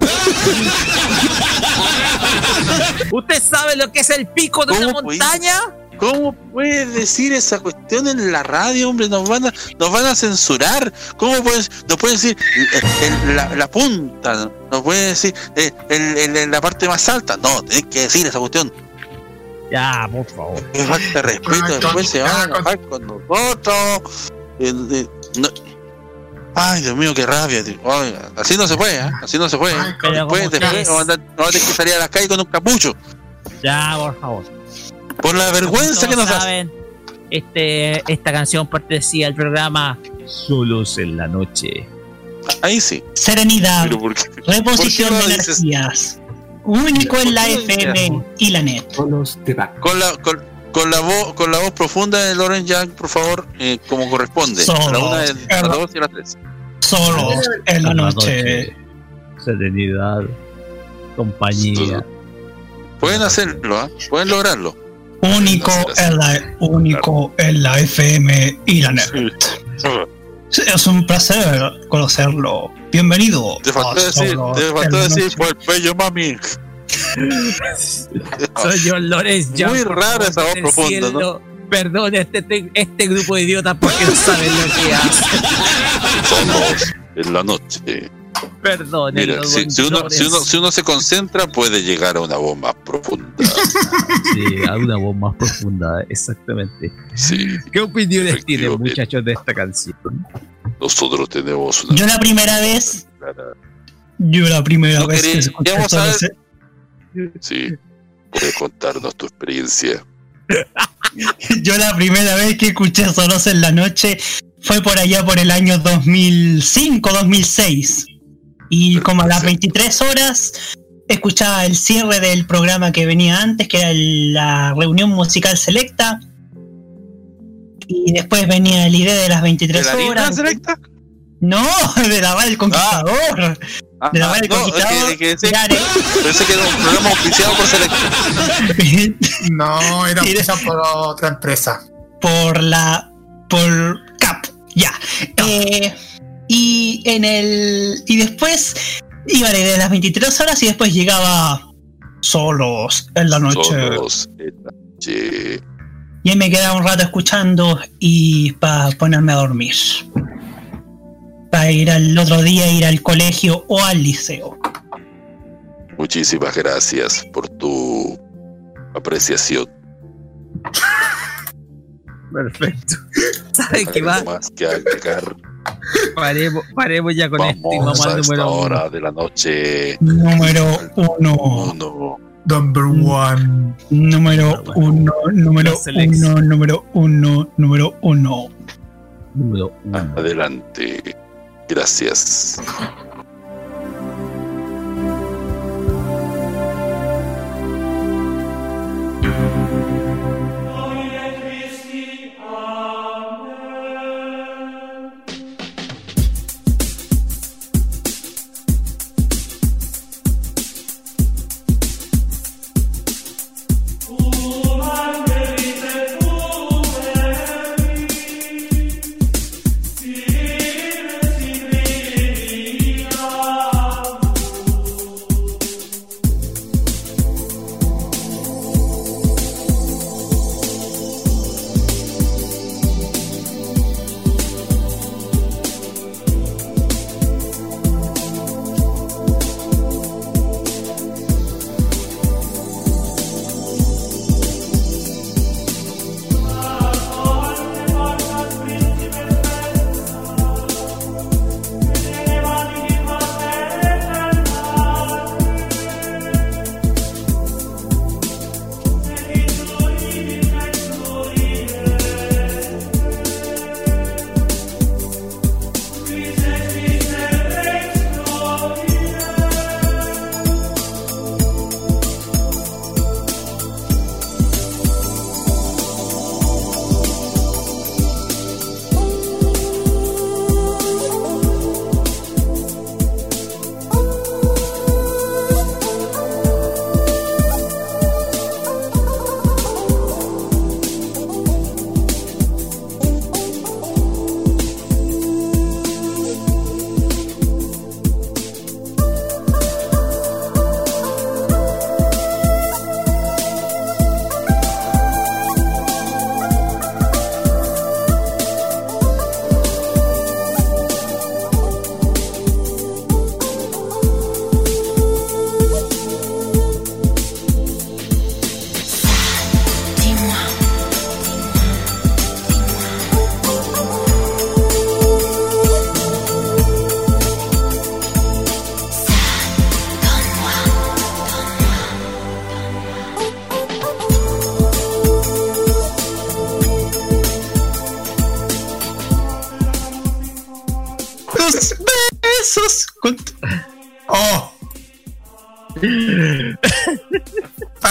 ¿Usted sabe lo que es el pico de una ¿Cómo puede- montaña? ¿Cómo puedes decir esa cuestión en la radio, hombre? Nos van a, nos van a censurar. ¿Cómo puedes, nos puedes decir eh, el- la, la punta? ¿Nos puede decir eh, el- el- el- la parte más alta? No, tenés que decir esa cuestión. Ya, por favor. Es falta de respeto, después se van a enojar con nosotros. Eh, eh, no- Ay, Dios mío, qué rabia. tío. Ay, así no se puede, ¿eh? Así no se puede. Pero Después, después vamos a tener que salir a las calles con un capucho. Ya, por favor. Por la vergüenza que nos hace. saben, este, esta canción pertenecía al programa Solos en la Noche. Ahí sí. Serenidad, reposición ¿por qué de energías. Único en la ¿Por qué no dices- FM y la net. Con la, con, con la voz, con la voz profunda de Loren Young, por favor, eh, como corresponde. A la Solos. una, de- a la dos y a las tres. Solos en la noche. Serenidad, compañía. Pueden hacerlo, ¿ah? Pueden lograrlo. Único en la, único en la FM y la net. Sí, Es un placer conocerlo. Bienvenido. Te faltó a decir, te faltó decir, por el pello, mami. Soy John Lorenz Muy rara esa voz profunda, cielo. Perdón, este, este, este grupo de idiotas porque no saben lo que hacen. Somos en la noche. Perdón, Mira, si, uno, si, uno, si uno se concentra, puede llegar a una voz más profunda. Sí, a una voz más profunda, exactamente. Sí. ¿Qué opiniones tienen, muchachos, de esta canción? Nosotros tenemos una. Yo la primera vez. Yo la primera No vez que escuché en- Sí. Puedes contarnos tu experiencia. Yo la primera vez que escuché Solos en la noche fue por allá por el año 2005-2006. Y como a las 23 horas escuchaba el cierre del programa que venía antes, que era el- la reunión musical selecta. Y después venía el idea de las 23 ¿De la horas. selecta? No, de la Val del Conquistador. Ah, de la Val del no, Conquistador. que- que ese- Yare. Pensé que era un programa auspiciado por Selecta. No, era por otra empresa. por la por Cap ya Eh, y en el y después iba de las 23 horas y después llegaba solos en la noche Solos en la noche. y ahí me quedaba un rato escuchando y para ponerme a dormir para ir al otro día ir al colegio o al liceo Muchísimas gracias por tu apreciación. Perfecto. ¿Sabes qué va? Algo más que agregar. Paremos, paremos ya con esto y Vamos vamos a al esta número uno. hora de la noche. número uno Uno. Number one. número uno número uno número uno número uno Número uno. Adelante. Gracias.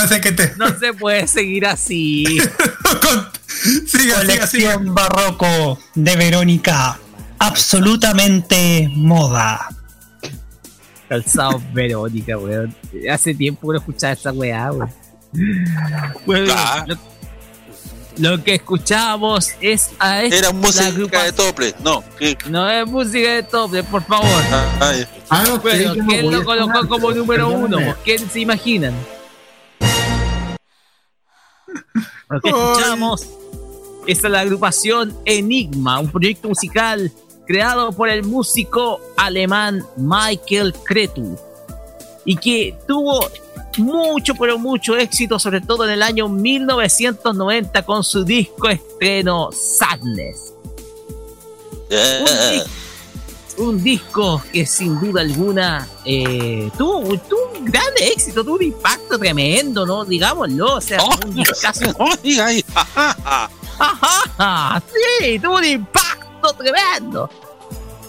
Parece que te. No se puede seguir así. siga, Colección barroco de Verónica. Absolutamente moda. Calzado Verónica, weón. Hace tiempo que no escuchaba esa weá, weón. Bueno, lo, lo que escuchábamos es a esta Era música de tople. No, ¿qué? No es música de tople, por favor. Ay, Ah, no, Bueno, ¿quién lo colocó como número uno? ¿Quién se imaginan? Lo que escuchamos. Es la agrupación Enigma, un proyecto musical creado por el músico alemán Michael Cretu y que tuvo mucho, pero mucho éxito, sobre todo en el año 1990 con su disco estreno Sadness. Un, dis- un disco que sin duda alguna eh, tuvo, tuvo un gran éxito, tuvo un impacto tremendo, ¿no? Digámoslo, o sea, un discazo. Ajá, sí, tuvo un impacto tremendo.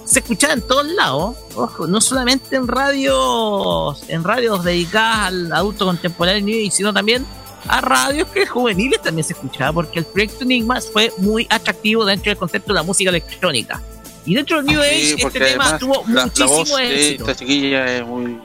Se escuchaba en todos lados, ojo, no solamente en radios, en radios dedicadas al adulto contemporáneo, sino también a radios que juveniles también se escuchaba, porque el proyecto Enigma fue muy atractivo dentro del concepto de la música electrónica. Y dentro del New Age, Sí, este porque tema además tuvo la, la muchísimo de esta chiquilla es muy.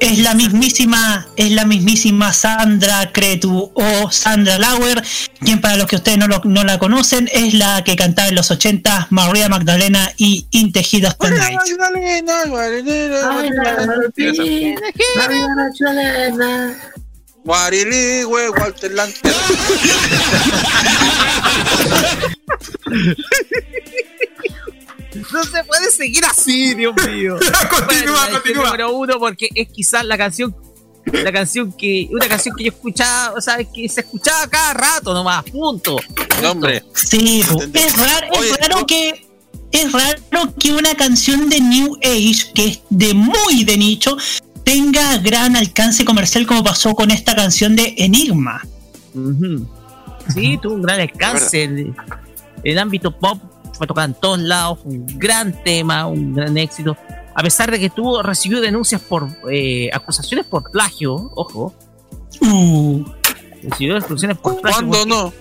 Es la mismísima, es la mismísima Sandra Cretu o Sandra Lauer, quien para los que ustedes no, lo- no la conocen es la que cantaba en los 80 María Magdalena y In the Heat of the Night. Guarili, güey, Walter Lanter. No se puede seguir así, Dios mío. continúa, Bueno, este Número uno, porque es quizás la canción, la canción que, una canción que yo escuchaba, o sea, que se escuchaba cada rato nomás, punto. hombre. Sí, es raro, es raro que es raro que una canción de New Age que es de muy de nicho tenga gran alcance comercial como pasó con esta canción de Enigma. Sí, tuvo un gran alcance. El, el ámbito pop fue tocado en todos lados, fue un gran tema, un gran éxito. A pesar de que tuvo, recibió denuncias por eh, acusaciones por plagio, ojo. Uh. Recibió acusaciones por plagio. ¿Cuándo porque no?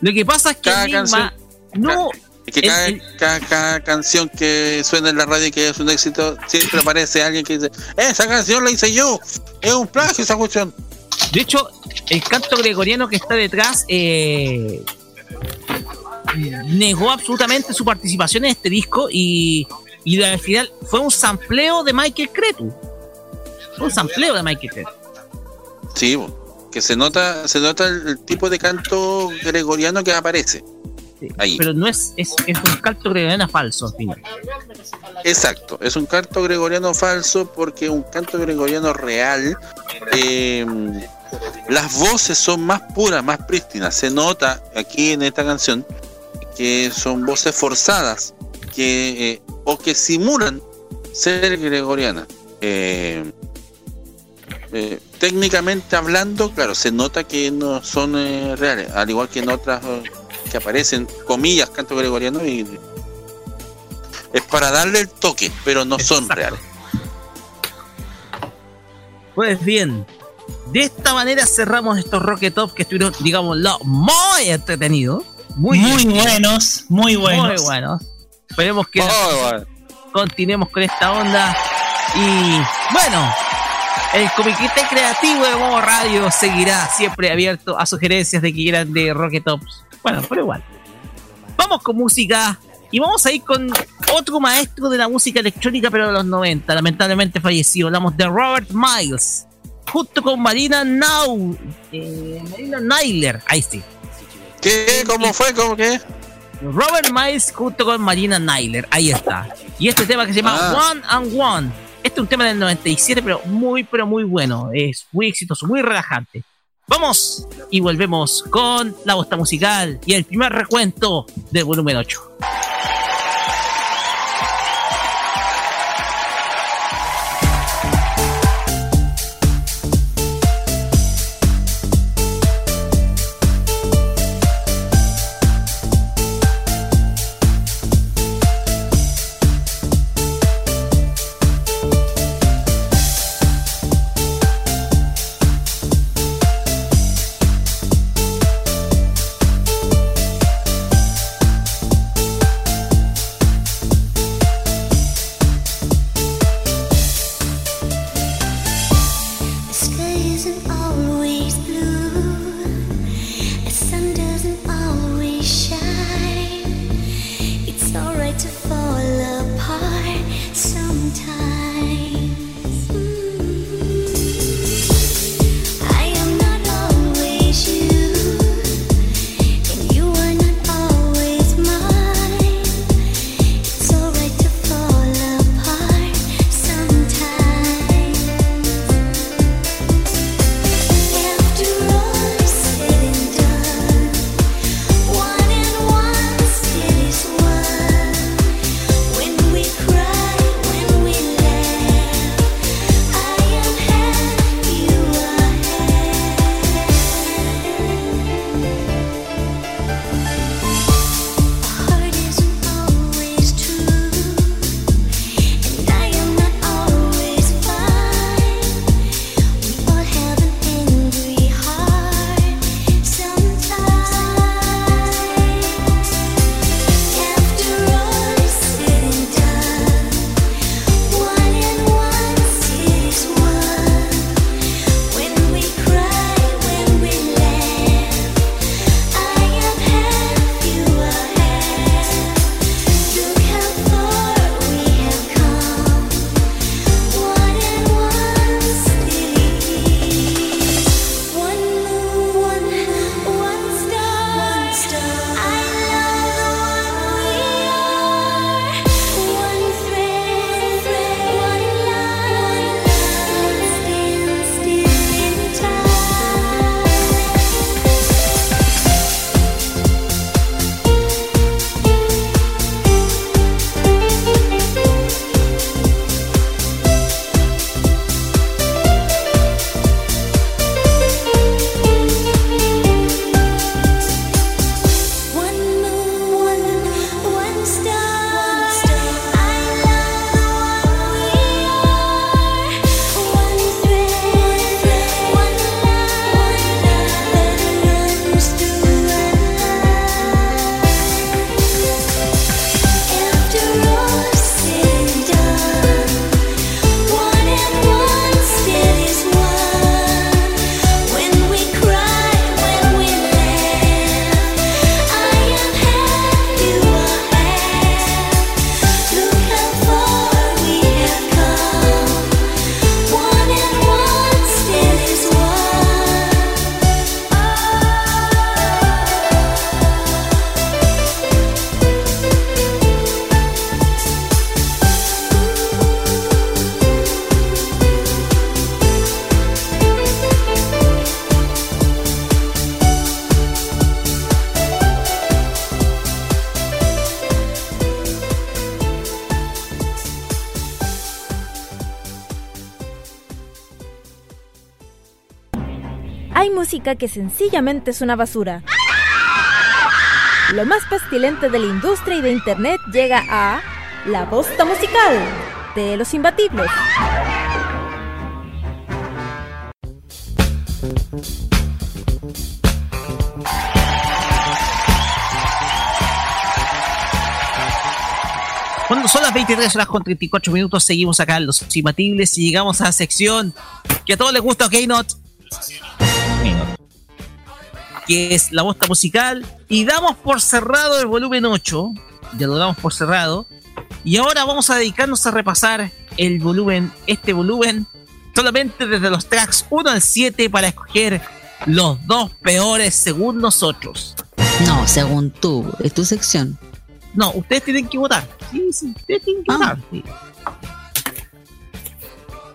Lo que pasa es que Cada Enigma no. Es que cada, el- cada- cada canción que suena en la radio y que es un éxito, siempre aparece alguien que dice, esa canción la hice yo, es un plagio esa cuestión. De hecho, el canto gregoriano que está detrás eh, negó absolutamente su participación en este disco y, y al final fue un sampleo de Michael Cretu. Fue un sampleo de Michael Cretu. Sí, que se nota, se nota el, el tipo de canto gregoriano que aparece. Ahí. Pero no es, es, es un canto gregoriano falso al final. Exacto, es un canto gregoriano falso porque un canto gregoriano real, eh, las voces son más puras, más prístinas. Se nota aquí en esta canción que son voces forzadas que eh, o que simulan ser gregorianas. Eh, eh, técnicamente hablando, claro, se nota que no son eh, reales, al igual que en otras eh, que aparecen, comillas, canto gregoriano y es para darle el toque, pero no son reales. Pues bien, de esta manera cerramos estos Rocket Top que estuvieron, digámoslo, muy entretenidos. Muy, Muy buenos, muy buenos. Muy buenos. Esperemos que bueno. continuemos con esta onda. Y bueno, el comiquete creativo de Modo Radio seguirá siempre abierto a sugerencias de que quieran de Rocket Tops. Bueno, pero igual. Vamos con música y vamos a ir con otro maestro de la música electrónica, pero de los 90, lamentablemente fallecido. Hablamos de Robert Miles, junto con Marina Nau, eh, Marina Nyler. Ahí sí. ¿Qué? ¿Cómo fue? ¿Cómo qué? Robert Miles junto con Marina Nyler. Ahí está. Y este tema que se llama Ah. One and One. Este es un tema del 97, pero muy, pero muy bueno. Es muy exitoso, muy relajante. Vamos y volvemos con la bosta musical y el primer recuento del volumen 8. Que sencillamente es una basura. Lo más pestilente de la industria y de internet llega a La Bosta Musical de los Imbatibles. Cuando son las 23 horas con 34 minutos, seguimos acá en Los Imbatibles y llegamos a la sección que a todos les gusta, ok, not. Que es la bosta musical. Y damos por cerrado el volumen 8. Ya lo damos por cerrado. Y ahora vamos a dedicarnos a repasar el volumen, este volumen, solamente desde los tracks 1 al 7 para escoger los dos peores según nosotros. No, según tú, es tu sección. No, ustedes tienen que votar. Sí, sí, ustedes tienen que votar. sí.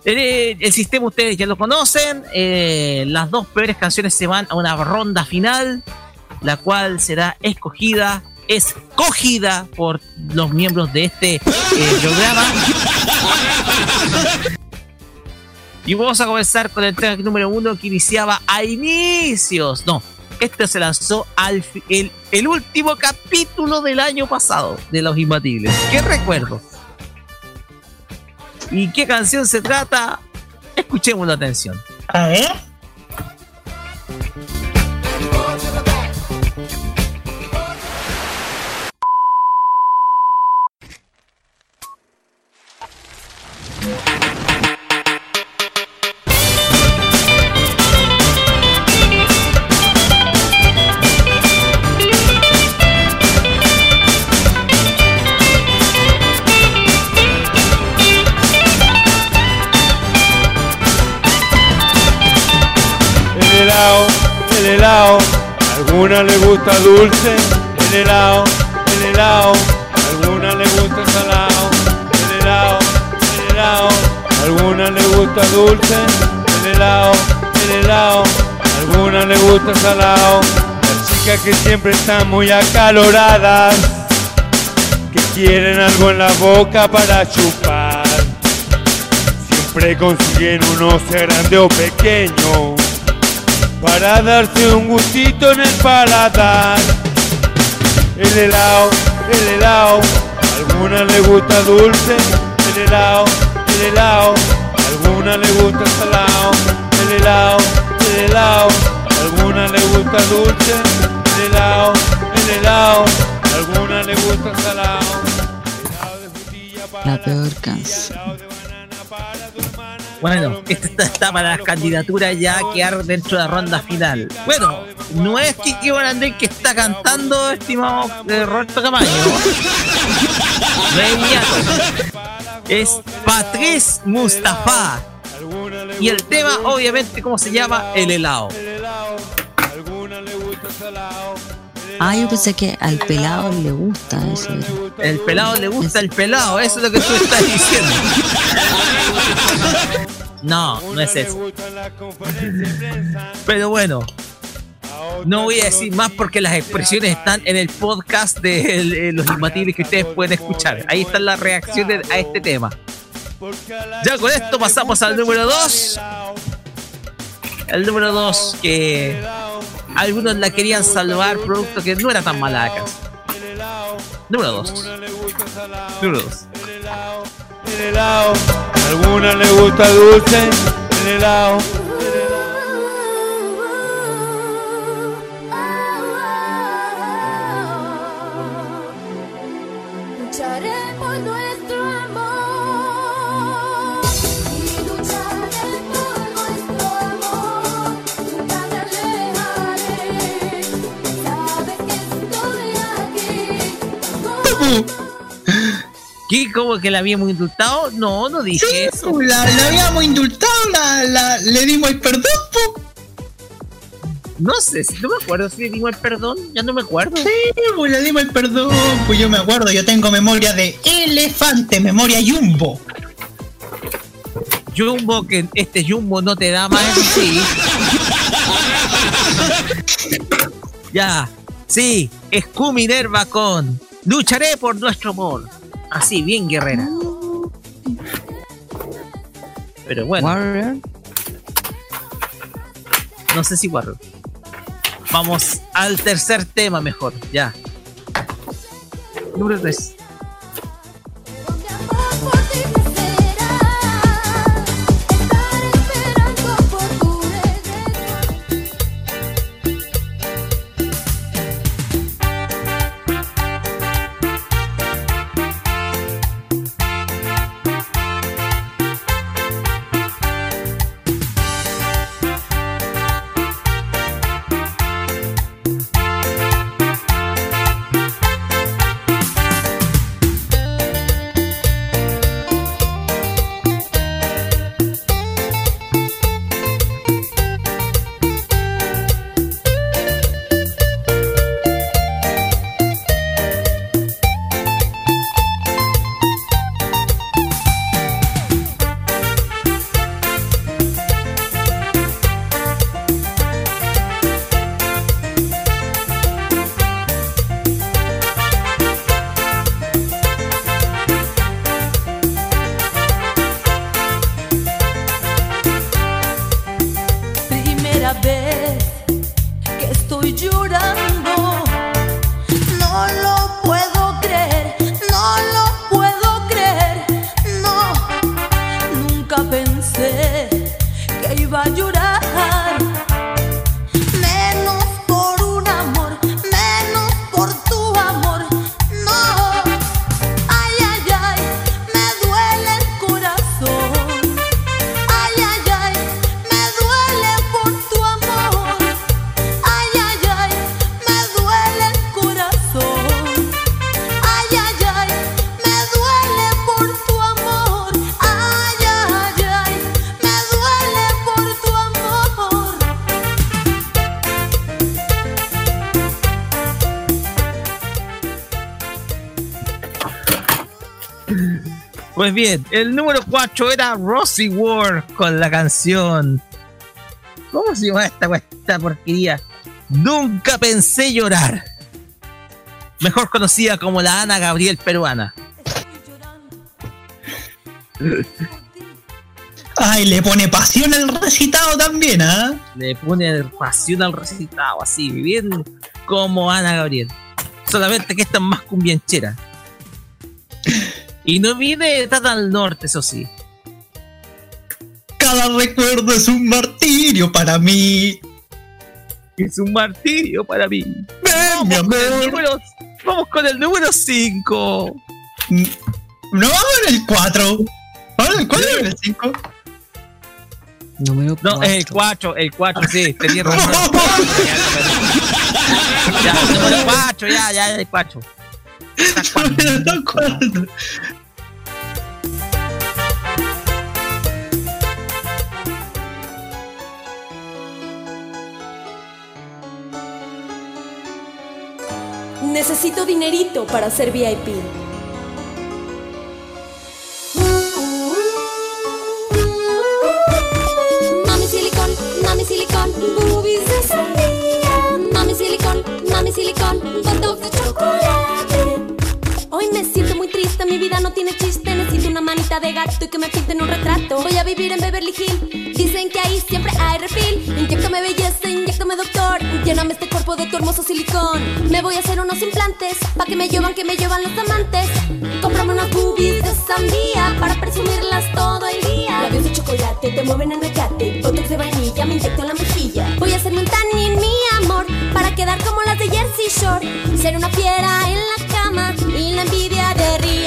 Eh, El sistema ustedes ya lo conocen. eh, las dos peores canciones se van a una ronda final, la cual será escogida, escogida por los miembros de este eh, programa. Y vamos a comenzar con el track número uno que iniciaba a inicios. No, este se lanzó al el, el último capítulo del año pasado de Los Imbatibles. ¿Qué recuerdo? ¿Y qué canción se trata? Escuchemos la atención. A ver. Alguna le gusta dulce, el helado, el helado. Alguna le gusta salado, el helado, el helado. Alguna le gusta dulce, el helado, el helado. Alguna le gusta salado. Las chicas que siempre están muy acaloradas, que quieren algo en la boca para chupar. Siempre consiguen uno sea grande o pequeño para darse un gustito en el paladar. El helado, el helado, alguna le gusta dulce, el helado, el helado, alguna le gusta salado, el helado, el helado, alguna le gusta dulce, el helado, el helado, alguna le gusta salado. La peor canción. Bueno, esta está, para las candidaturas ya a quedar dentro de la ronda final. Bueno, no es Kiki Andrés que está cantando, estimado eh, Roberto Camaño. Es Patrice Mustafa. Y el tema, obviamente, ¿cómo se llama? El helado. Ah, yo pensé que al pelado le gusta eso. El pelado le gusta el pelado, eso es lo que tú estás diciendo. No, no es eso. Pero bueno, no voy a decir más porque las expresiones están en el podcast de los imbatibles que ustedes pueden escuchar. Ahí están las reacciones a este tema. Ya con esto pasamos al número 2. El número 2 que algunos la querían salvar, producto que no era tan mala acá. Número 2. Número 2. El helado, alguna le gusta dulce, el helado. Lucharé ¿Qué? ¿Cómo que la habíamos indultado? No, no dije eso. La, la habíamos indultado, la, la- le dimos el perdón, po. No sé, si- no me acuerdo si le dimos el perdón, ya no me acuerdo. Sí, pues le dimos el perdón. Pues yo me acuerdo, yo tengo memoria de elefante, memoria jumbo. Jumbo, que este Jumbo no te da más, sí. ya, sí, es Minerva con Lucharé por nuestro amor. Así, bien guerrera. Pero bueno. No sé si Warrior. Vamos al tercer tema mejor, ya. Número 3. El número 4 era Rosie Ward con la canción. ¿Cómo se llama esta, esta porquería? Nunca pensé llorar. Mejor conocida como la Ana Gabriel peruana. Ay, le pone pasión al recitado también, ¿ah? Le pone pasión al recitado, así, bien como Ana Gabriel. Solamente que esta es más cumbianchera. Y no viene tan al norte, eso sí. Cada recuerdo es un martirio para mí. Es un martirio para mí. Ven, mi amor. Con el número- vamos con el número 5. No vamos en el 4. Vamos en el 4 o en el 5. Número No, es el 4, el 4, sí, tenía razón. ya, número 4, ya, ya, el 4. Necesito dinerito para ser VIP. Mami silicón, mami silicón, boobies de sandía. Mami silicón, mami silicón, hot de chocolate. Mi vida no tiene chiste. Necesito una manita de gato y que me pinten un retrato. Voy a vivir en Beverly Hills, dicen que ahí siempre hay refil. Inyectame belleza, inyectame doctor. Lléname este cuerpo de tu hermoso silicón. Me voy a hacer unos implantes, pa' que me llevan, que me llevan los amantes. Cómprame unas boobies de sandía para presumirlas todo el día. Labios de chocolate te mueven en el yate. Botox de vainilla me inyecto en la mejilla. Voy a hacerme un tanning, mi amor, para quedar como las de Jersey Shore. Ser una fiera en la cama y la envidia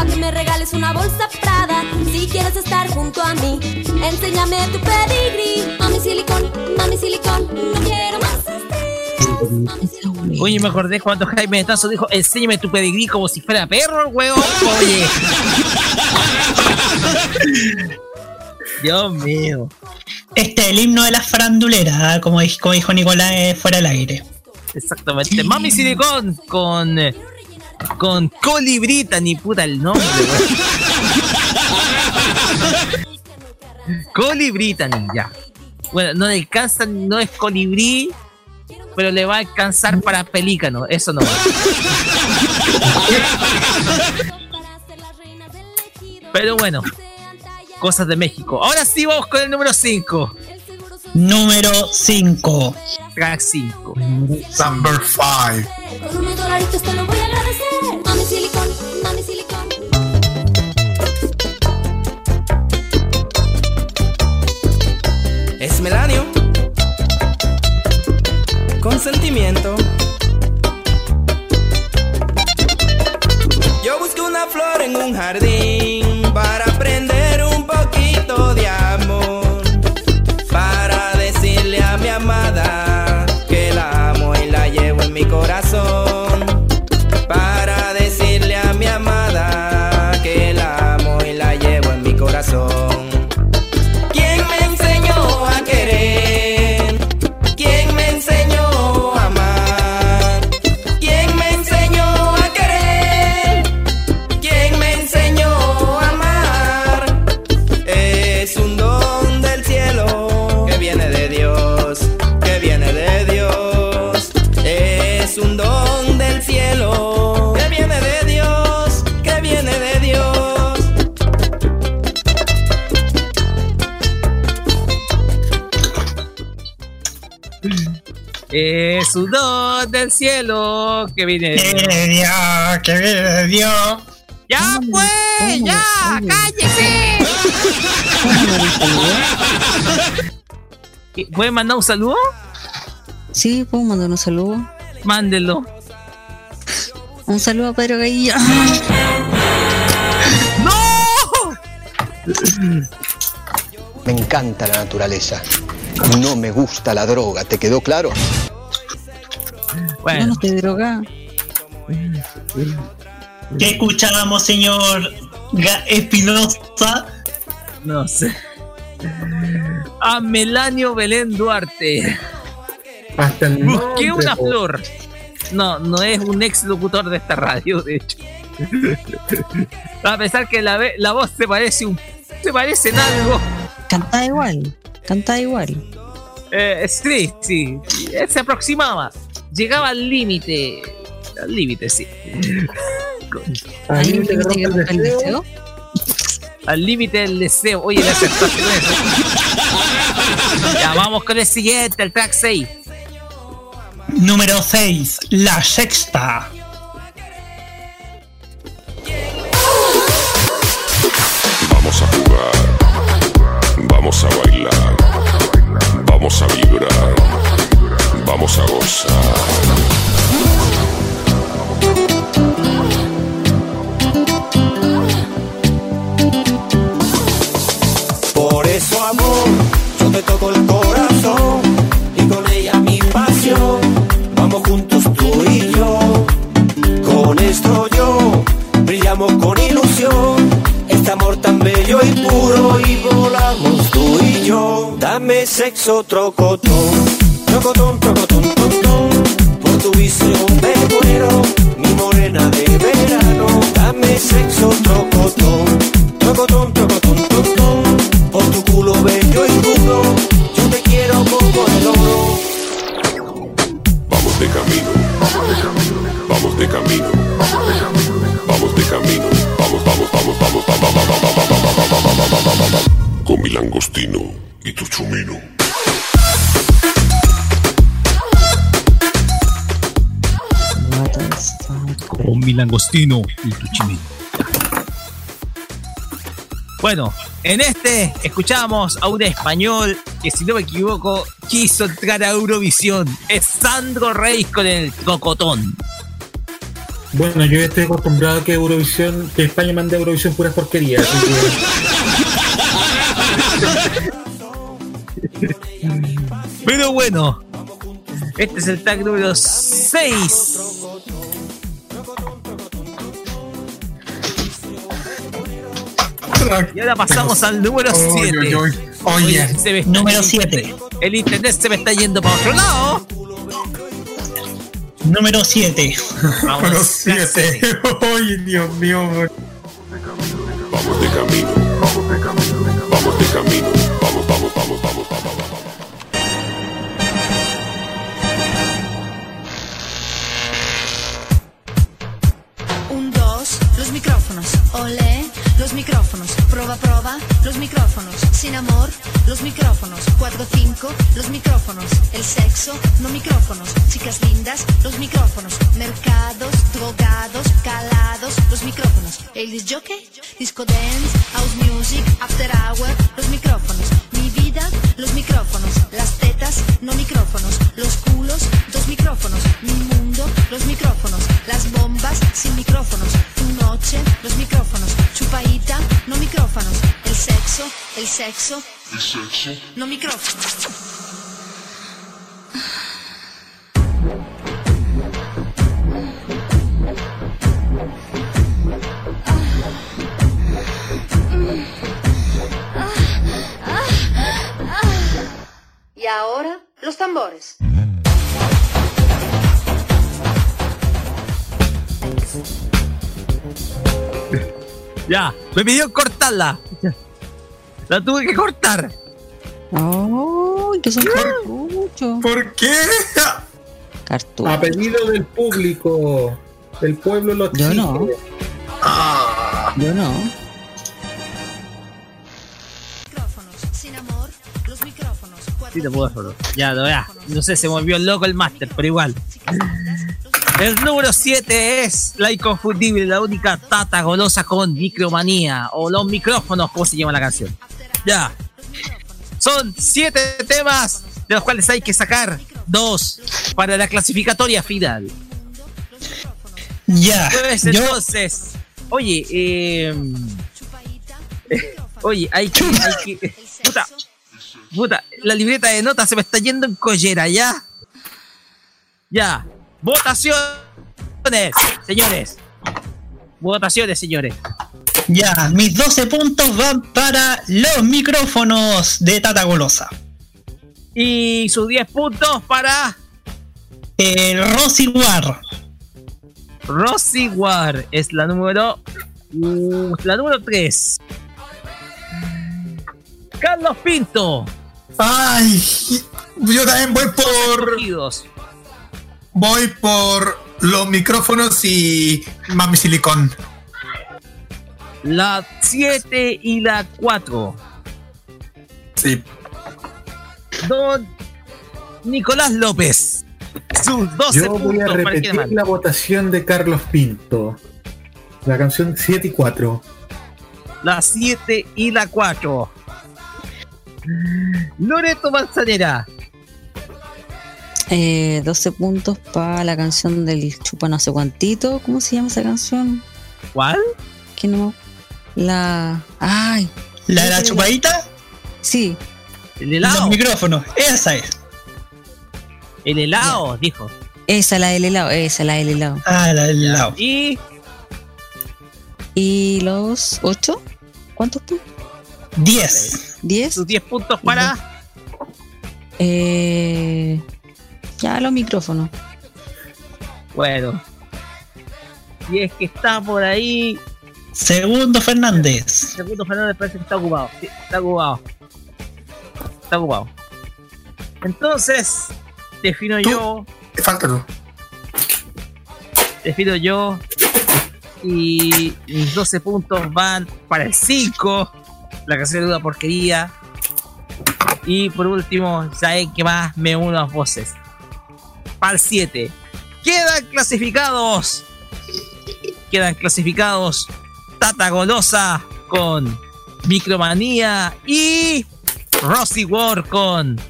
pa' que me regales una bolsa Prada. Si quieres estar junto a mí, enséñame tu pedigrí. Mami silicón, mami silicón, no quiero más Oye, me acordé cuando Jaime Tazo dijo, enséñame tu pedigrí como si fuera perro, weón. Oye. Dios mío. Este es el himno de las faranduleras, como, dij- como dijo Nicolás eh, fuera del aire. Exactamente. Mami Silicón con. Con Colibrita, ni puta el nombre. Colibrita, ni ya. Bueno, no le alcanza, no es colibrí, pero le va a alcanzar para pelícano. Eso no. Pero bueno, cosas de México. Ahora sí vamos con el número 5. Número 5. Track 5. Number 5. Melanio. Con sentimiento. Yo busco una flor en un jardín Don del cielo que viene Que viene de Dios, que viene de Dios. ¡Ya pues! ¡Ya! ¡Cállese! ¿Puede mandar un saludo? Sí, puedo mandar un saludo. Mándelo. Un saludo a Pedro Gaillo. Me encanta la naturaleza. No me gusta la droga, ¿te quedó claro? No, no te droga. ¿Qué escuchábamos, señor Espinosa? No sé. A Melanio Belén Duarte. Hasta el Busqué nombre, una po. flor. No, no es un ex locutor de esta radio, de hecho. A pesar que la, ve- la voz se parece un. se parece en algo. Cantaba igual. Cantaba igual. Eh, sí, sí. Él se aproximaba. Llegaba al límite. Al límite, sí. Al límite que rompe el deseo. Al límite del deseo. Oye, con eso. Ya vamos con el siguiente, el track 6. Número 6, la sexta. Vamos a jugar, vamos a bailar, vamos a vibrar, vamos a gozar. Por eso amor, yo te toco el corazón y con ella mi pasión. Vamos juntos tú y yo. Con esto yo brillamos con ilusión. Este amor tan bello y puro y volamos tú y yo. Dame sexo trocotón, trocotón, trocotón, trocotón. Por tu visión me muero, mi morena de verano. Dame sexo trocotón, trocotón, trocotón. Por tu culo bello y puro, yo te quiero como el oro. Vamos de camino, vamos de camino, vamos de camino, vamos, vamos, vamos, vamos, vamos, vamos, vamos, vamos, vamos, vamos, vamos, vamos, vamos. Con mi langostino y tu chimino. Bueno, en este escuchamos a un español que, si no me equivoco, quiso entrar a Eurovisión. Es Sandro Reis con el Trocotón. Bueno, yo ya estoy acostumbrado a que Eurovisión, que España mande a Eurovisión puras porquerías. Pero bueno, este es el tag número 6. Y ahora pasamos al número Oy, 7. oy, oy. Oye. Número 7. El internet se me está yendo para otro lado. Número 7. Número 7. Oye, Dios mío. Vamos de camino, vamos de camino, vamos de camino, vamos, vamos, vamos, vamos, vamos, los micrófonos. Olé, los micrófonos. Proba, proba, los micrófonos. Sin amor, los micrófonos. Cuatro, cinco, los micrófonos. El sexo, no micrófonos. Chicas lindas, los micrófonos. Mercados, drogados, calados, los micrófonos. El disc jockey, disco dance, house music, after hour, los micrófonos. Mi vida, los micrófonos. Las tetas, no micrófonos. Los culos, dos micrófonos. Mi mundo, los micrófonos. Las bombas, sin micrófonos. Tu noche, los micrófonos. Chupaita, no micrófonos. El sexo, el sexo, El sexo. no micrófonos. Y ahora, los tambores. Ya, me pidió cortarla. La tuve que cortar. ¡Oh! Que son cartuchos. ¿Por qué? Cartuchos. A pedido del público, el pueblo lo Yo no. Yo no. Sí, te puedo hacerlo. Ya, lo ya. No sé, se volvió loco el máster, pero igual. El número 7 es la inconfundible, la única tata golosa con micromanía. O los micrófonos, como se llama la canción. Ya. Son 7 temas, de los cuales hay que sacar dos para la clasificatoria final. Ya. Pues yo- entonces, oye, eh, oye, hay que, hay que, puta, Puta, la libreta de notas se me está yendo en collera, ¿ya? Ya. Votaciones, señores. Votaciones, señores. Ya, mis 12 puntos van para los micrófonos de Tata Golosa. Y sus 10 puntos para el Rosy War. Rosy War es la número. uh, la número 3. Carlos Pinto. Ay, yo también voy por. Voy por los micrófonos y Mami Silicon. La 7 y la 4. Sí. Don Nicolás López. Sus 12 Yo voy a repetir la votación de Carlos Pinto. La canción 7 y 4. La 7 y la 4. Loreto Manzanera. Eh, 12 puntos para la canción del chupa no sé cuantito. ¿Cómo se llama esa canción? ¿Cuál? Que no. La. ¡Ay! ¿La de la chupadita? Sí. El helado. Los micrófonos, esa es. El helado, dijo. Esa, la del helado. Esa, la del helado. Ah, la del helado. Y. ¿Y los 8? ¿Cuántos puntos? 10. ¿10? Sus 10 puntos para. Eh, ya los micrófonos. Bueno. Y es que está por ahí. Segundo Fernández. Segundo Fernández parece que está ocupado. Sí, está ocupado. Está ocupado. Entonces, defino yo. Te falta tú. Defino yo. Y mis 12 puntos van para el 5. La canción de una porquería. Y por último, ¿saben qué más? Me uno a voces. Para el 7. Quedan clasificados. Quedan clasificados Tata Golosa con Micromanía y Rosy War con.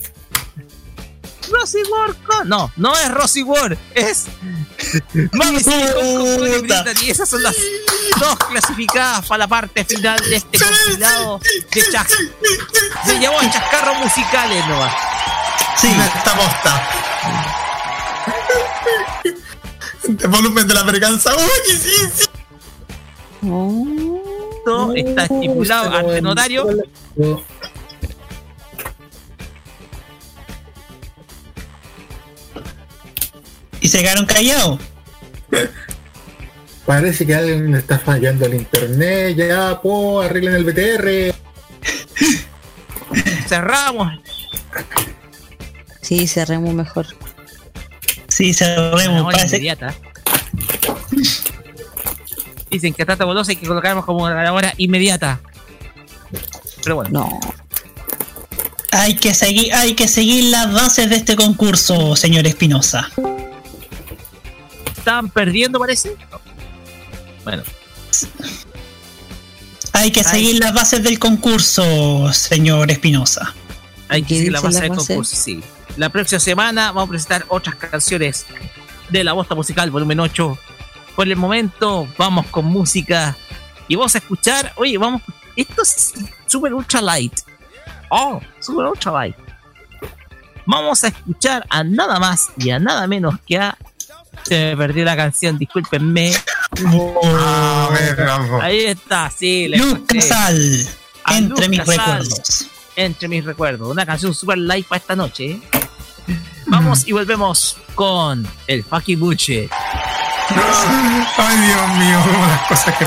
Rosy War con. No, no es Rosy War, es. Mami con. Y esas son las dos clasificadas para la parte final de este compilado de chas. Se llamó chascarros musicales nomás. Sí. Esta posta. El volumen de la verganza. Uy, sí, sí. Está estipulado ante notario. Y se quedaron callados. Parece que a alguien le está fallando el internet. Ya, po, arreglen el BTR. Cerramos. Sí, cerremos mejor. Sí, cerremos. Inmediata. Dicen que a Tata Golosa hay que colocarnos como una hora inmediata. Pero bueno. No. hay, que seguir, hay que seguir las bases de este concurso, señor Espinosa. Estaban perdiendo, parece. Bueno. Hay que Ay. seguir las bases del concurso, señor Espinosa. Hay que ¿Qué seguir la dice base la del base? concurso, sí. La próxima semana vamos a presentar otras canciones de la Bosta Musical, volumen 8. Por el momento, vamos con música y vamos a escuchar. Oye, vamos. Esto es super ultra light. Oh, super ultra light. Vamos a escuchar a nada más y a nada menos que a. Se me perdió la canción, discúlpenme. A ver, vamos. Ahí está, sí, la Luz. Casal, entre mis Casal. recuerdos. Entre mis recuerdos. Una canción super light para esta noche. ¿eh? Vamos y volvemos con el fucking bullshit. Ay, Dios mío, las cosas que.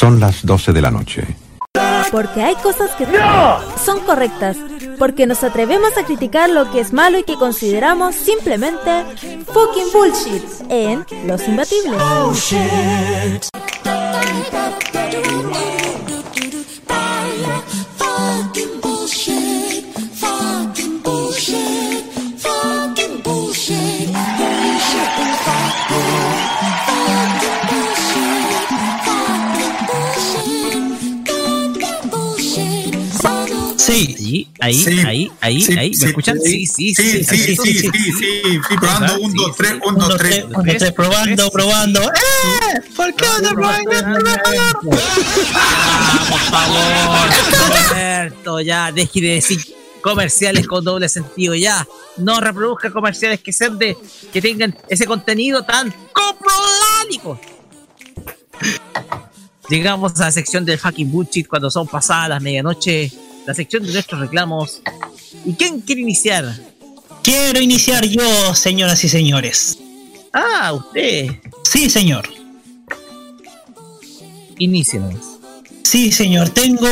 Son las 12 de la noche. Porque hay cosas que son correctas. Porque nos atrevemos a criticar lo que es malo y que consideramos simplemente fucking bullshit en Los Imbatibles. Fucking Sí, ahí, Sí. ahí, ahí, Sí, ahí. ¿Me sí, escuchan? sí. Sí, sí, Sí, sí, sí, sí, sí, sí, probando, un, dos, tres, un, dos, tres. Un, dos, tres, probando, probando. ¡Eh! ¿Por qué no te probando? por favor, Roberto, ya, deje de decir comerciales con doble sentido, ya. No reproduzca comerciales que sean de, que tengan ese contenido tan coprolánico. Llegamos a la sección del fucking bullshit cuando son pasadas las medianoche, la sección de nuestros reclamos. ¿Y quién quiere iniciar? Quiero iniciar yo, señoras y señores. Ah, usted. Sí, señor. Inícienos. Sí, señor. Tengo.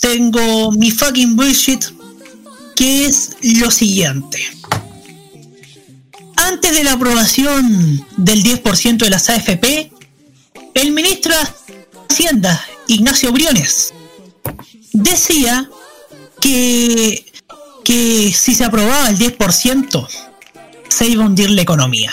Tengo mi fucking bullshit. Que es lo siguiente. Antes de la aprobación del 10% de las AFP, el ministro de Hacienda, Ignacio Briones, decía que, que si se aprobaba el 10%, se iba a hundir la economía.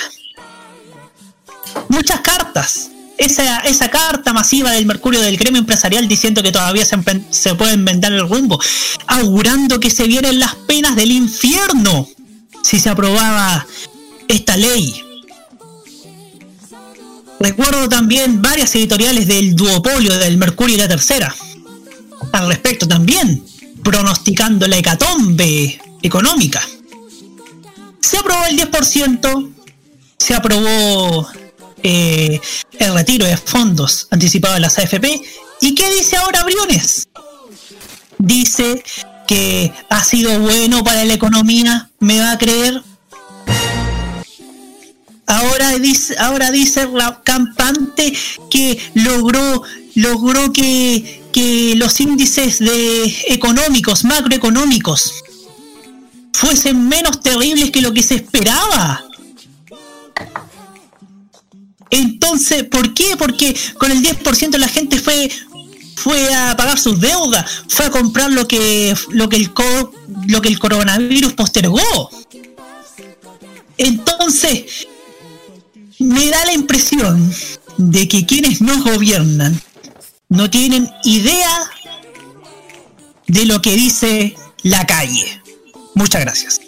Muchas cartas. Esa, esa carta masiva del Mercurio del gremio empresarial diciendo que todavía se, se puede inventar el rumbo, augurando que se vienen las penas del infierno si se aprobaba esta ley. Recuerdo también varias editoriales del duopolio del Mercurio y la Tercera. Al respecto también, pronosticando la hecatombe económica. Se aprobó el 10%, se aprobó eh, el retiro de fondos anticipados de las AFP. ¿Y qué dice ahora Briones? Dice que ha sido bueno para la economía, ¿me va a creer? Ahora dice, ahora dice la campante que logró, logró que, que los índices de económicos, macroeconómicos, fuesen menos terribles que lo que se esperaba. Entonces, ¿por qué? Porque con el 10% la gente fue fue a pagar sus deudas, fue a comprar lo que lo que el co- lo que el coronavirus postergó. Entonces, me da la impresión de que quienes nos gobiernan no tienen idea de lo que dice la calle. Muchas gracias.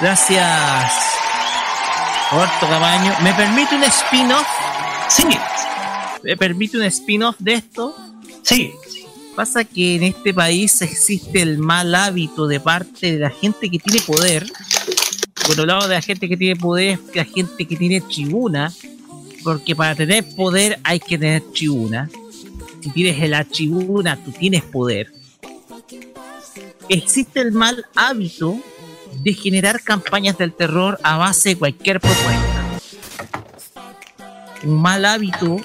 Gracias, Roberto Camaño. ¿Me permite un spin-off? Sí. ¿Me permite un spin-off de esto? Sí. Pasa que en este país existe el mal hábito de parte de la gente que tiene poder. Por un lado de la gente que tiene poder la gente que tiene tribuna. Porque para tener poder hay que tener tribuna. Si tienes la tribuna, tú tienes poder. Existe el mal hábito de generar campañas del terror a base de cualquier propuesta. Un mal hábito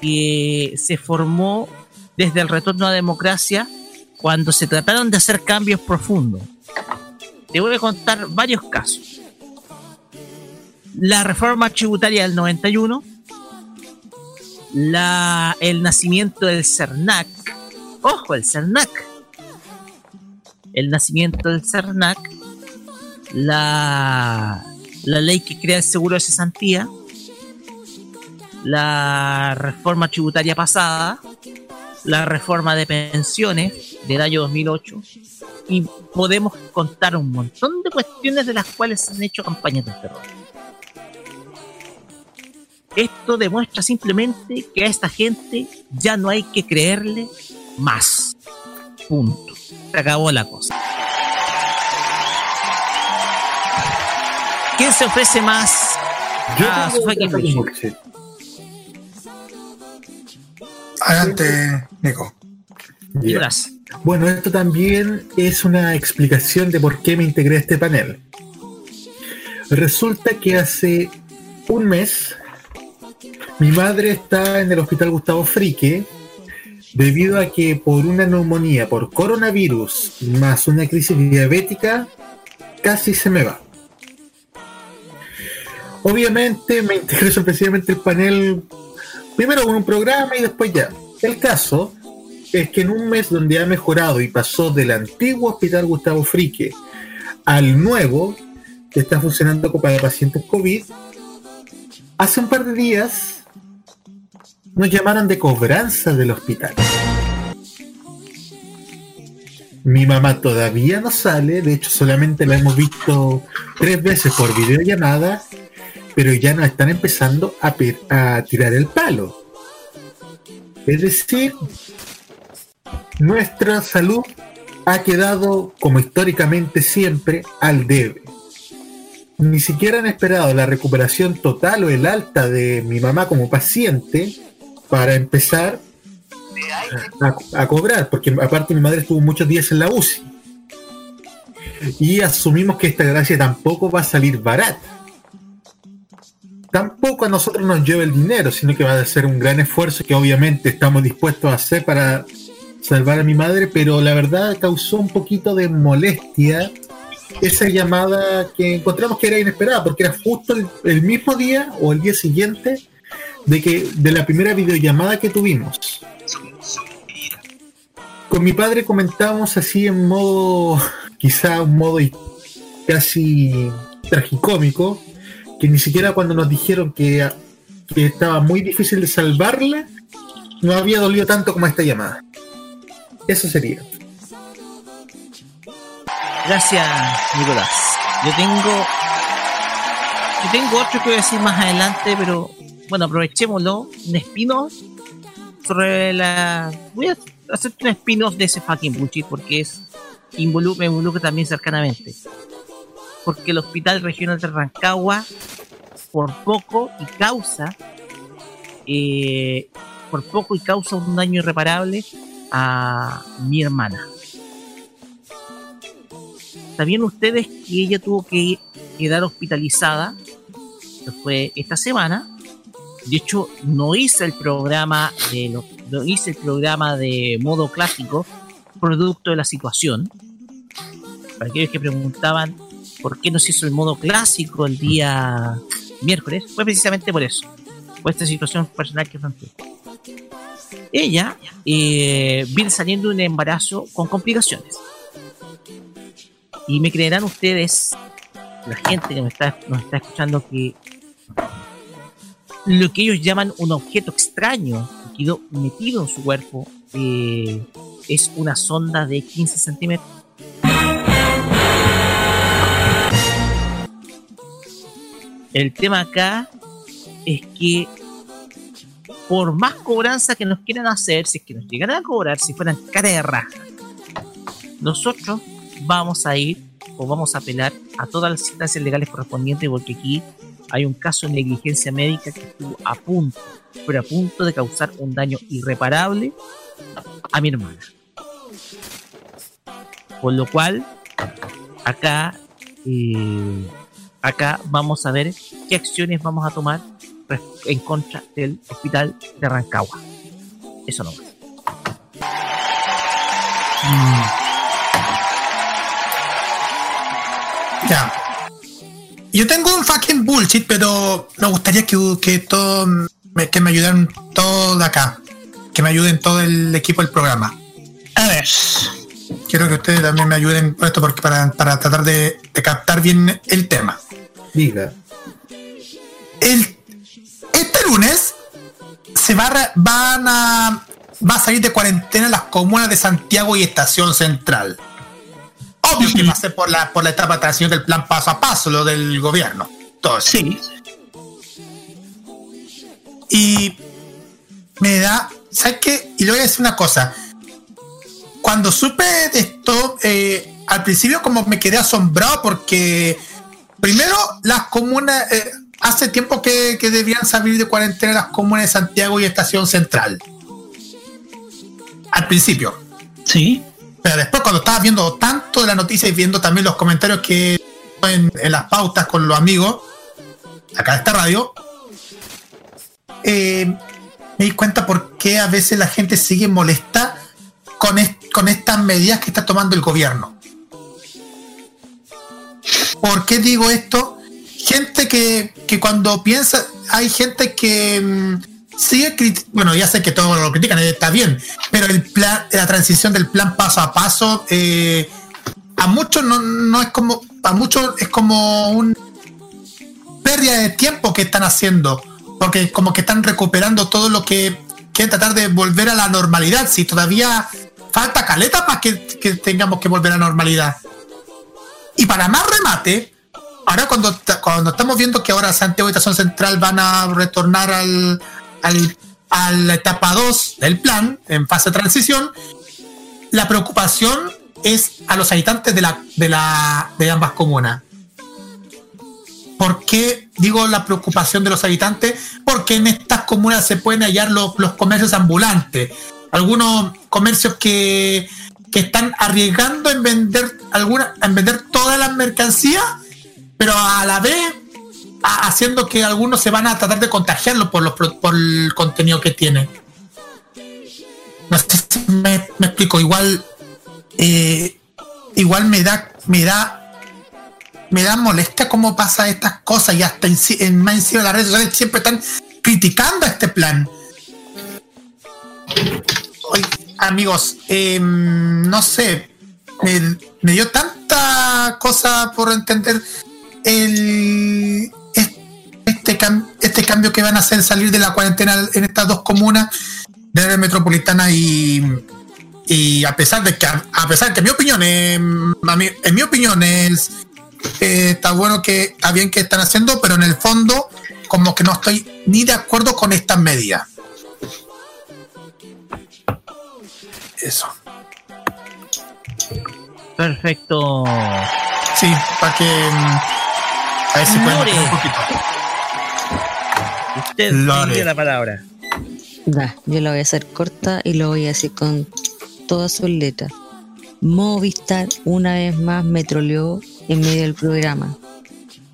que se formó desde el retorno a democracia cuando se trataron de hacer cambios profundos. Te voy a contar varios casos. La reforma tributaria del 91, la, el nacimiento del CERNAC, ojo, el CERNAC, el nacimiento del CERNAC, la, la ley que crea el seguro de cesantía, la reforma tributaria pasada, la reforma de pensiones del año 2008 y podemos contar un montón de cuestiones de las cuales se han hecho campañas de terror. Esto demuestra simplemente que a esta gente ya no hay que creerle más. Punto. Se acabó la cosa. ¿Quién se ofrece más Yo a tengo su fucking otra bullshit? bullshit. Adelante, Nico. Ya. Bueno, esto también es una explicación de por qué me integré a este panel. Resulta que hace un mes mi madre está en el hospital Gustavo Frique debido a que por una neumonía por coronavirus más una crisis diabética casi se me va. Obviamente me integré sorpresivamente el panel primero con un programa y después ya. El caso es que en un mes donde ha mejorado y pasó del antiguo hospital Gustavo Frique al nuevo, que está funcionando para pacientes COVID, hace un par de días nos llamaron de cobranza del hospital. Mi mamá todavía no sale, de hecho solamente la hemos visto tres veces por videollamada, pero ya nos están empezando a, a tirar el palo. Es decir, nuestra salud ha quedado, como históricamente siempre, al debe. Ni siquiera han esperado la recuperación total o el alta de mi mamá como paciente para empezar a, cobrar, porque aparte mi madre estuvo muchos días en la UCI. Y asumimos que esta gracia tampoco va a salir barata. Tampoco a nosotros nos lleva el dinero, sino que va a ser un gran esfuerzo que obviamente estamos dispuestos a hacer para salvar a mi madre, pero la verdad causó un poquito de molestia esa llamada que encontramos que era inesperada, porque era justo el mismo día o el día siguiente de que de la primera videollamada que tuvimos. Con mi padre comentábamos así en modo, quizá un modo casi tragicómico, que ni siquiera cuando nos dijeron que, que estaba muy difícil de salvarla, no había dolido tanto como esta llamada. Eso sería. Gracias, Nicolás. Yo tengo. Tengo otro que voy a decir más adelante, pero bueno, aprovechémoslo. Un spin-off sobre la. Voy a hacer un spin-off de ese fucking bullshit porque es. involu- me involucra también cercanamente. Porque el Hospital Regional de Rancagua por poco y causa eh, por poco y causa un daño irreparable a mi hermana. ¿Sabían ustedes que ella tuvo que quedar hospitalizada? Esto fue esta semana. De hecho, no hice el programa de no hice el programa de modo clásico, producto de la situación. Para aquellos que preguntaban por qué no se hizo el modo clásico el día miércoles, fue precisamente por eso, por esta situación personal que enfrenté. Ella eh, viene saliendo de un embarazo con complicaciones. Y me creerán ustedes, la gente que me está, nos está escuchando, que lo que ellos llaman un objeto extraño que quedó metido en su cuerpo eh, es una sonda de 15 centímetros. El tema acá es que por más cobranza que nos quieran hacer, si es que nos llegaran a cobrar, si fueran cara de raja, nosotros vamos a ir o vamos a apelar a todas las instancias legales correspondientes porque aquí hay un caso de negligencia médica que estuvo a punto, pero a punto de causar un daño irreparable a mi hermana. Por lo cual, acá, eh, acá vamos a ver qué acciones vamos a tomar en contra del hospital de Rancagua. Eso no más. Ya. Yo tengo un fucking bullshit, pero me gustaría que, que todo me, que me ayuden todo de acá. Que me ayuden todo el equipo del programa. A ver. Quiero que ustedes también me ayuden con esto porque para, para tratar de, de captar bien el tema. Diga. El, este lunes se va, van a, va a salir de cuarentena las comunas de Santiago y Estación Central. Obvio que ser por la, por la etapa de transición del plan paso a paso, lo del gobierno. Todo eso. Sí. Y me da, ¿sabes qué? Y le voy a decir una cosa. Cuando supe de esto, eh, al principio como me quedé asombrado porque primero las comunas, eh, hace tiempo que, que debían salir de cuarentena las comunas de Santiago y Estación Central. Al principio. Sí. Pero después cuando estaba viendo tanto de la noticia y viendo también los comentarios que en, las pautas con los amigos, acá de esta radio, eh, me di cuenta por qué a veces la gente sigue molesta con, con estas medidas que está tomando el gobierno. ¿Por qué digo esto? Gente que, que cuando piensa, hay gente que mm, sigue, bueno, ya sé que todos lo critican, está bien, pero el plan, la transición del plan paso a paso, eh, a muchos no, no es como, a muchos es como un pérdida de tiempo que están haciendo, porque como que están recuperando todo lo que quieren tratar de volver a la normalidad, si todavía falta caleta para que, tengamos que volver a la normalidad. Y para más remate, ahora cuando, cuando estamos viendo que ahora Santiago y Estación Central van a retornar al, al- a la etapa 2 del plan, en fase de transición, la preocupación es a los habitantes de, la, de, la, de ambas comunas. ¿Por qué digo la preocupación de los habitantes? Porque en estas comunas se pueden hallar los, los comercios ambulantes. Algunos comercios que, que están arriesgando en vender alguna, en vender todas las mercancías, pero a la vez haciendo que algunos se van a tratar de contagiarlo por, los, por el contenido que tiene. No sé si me, explico. Igual, eh, igual me da, me da me da molestia cómo pasa estas cosas y hasta en, en más encima de las redes sociales siempre están criticando este plan. Oye, amigos, eh, no sé, me, me dio tanta cosa por entender el este, cam- este cambio que van a hacer salir de la cuarentena en estas dos comunas de área metropolitana y, y a pesar de que a, a pesar que en mi opinión eh, en mi opinión es eh, está bueno que está bien que están haciendo pero en el fondo como que no estoy ni de acuerdo con estas medidas. Eso. Perfecto. sí para que mm, a ver si pueden un poquito Usted Lore. tiene la palabra. Ya, yo la voy a hacer corta y lo voy a decir con todas sus letras. Movistar una vez más me troleó en medio del programa.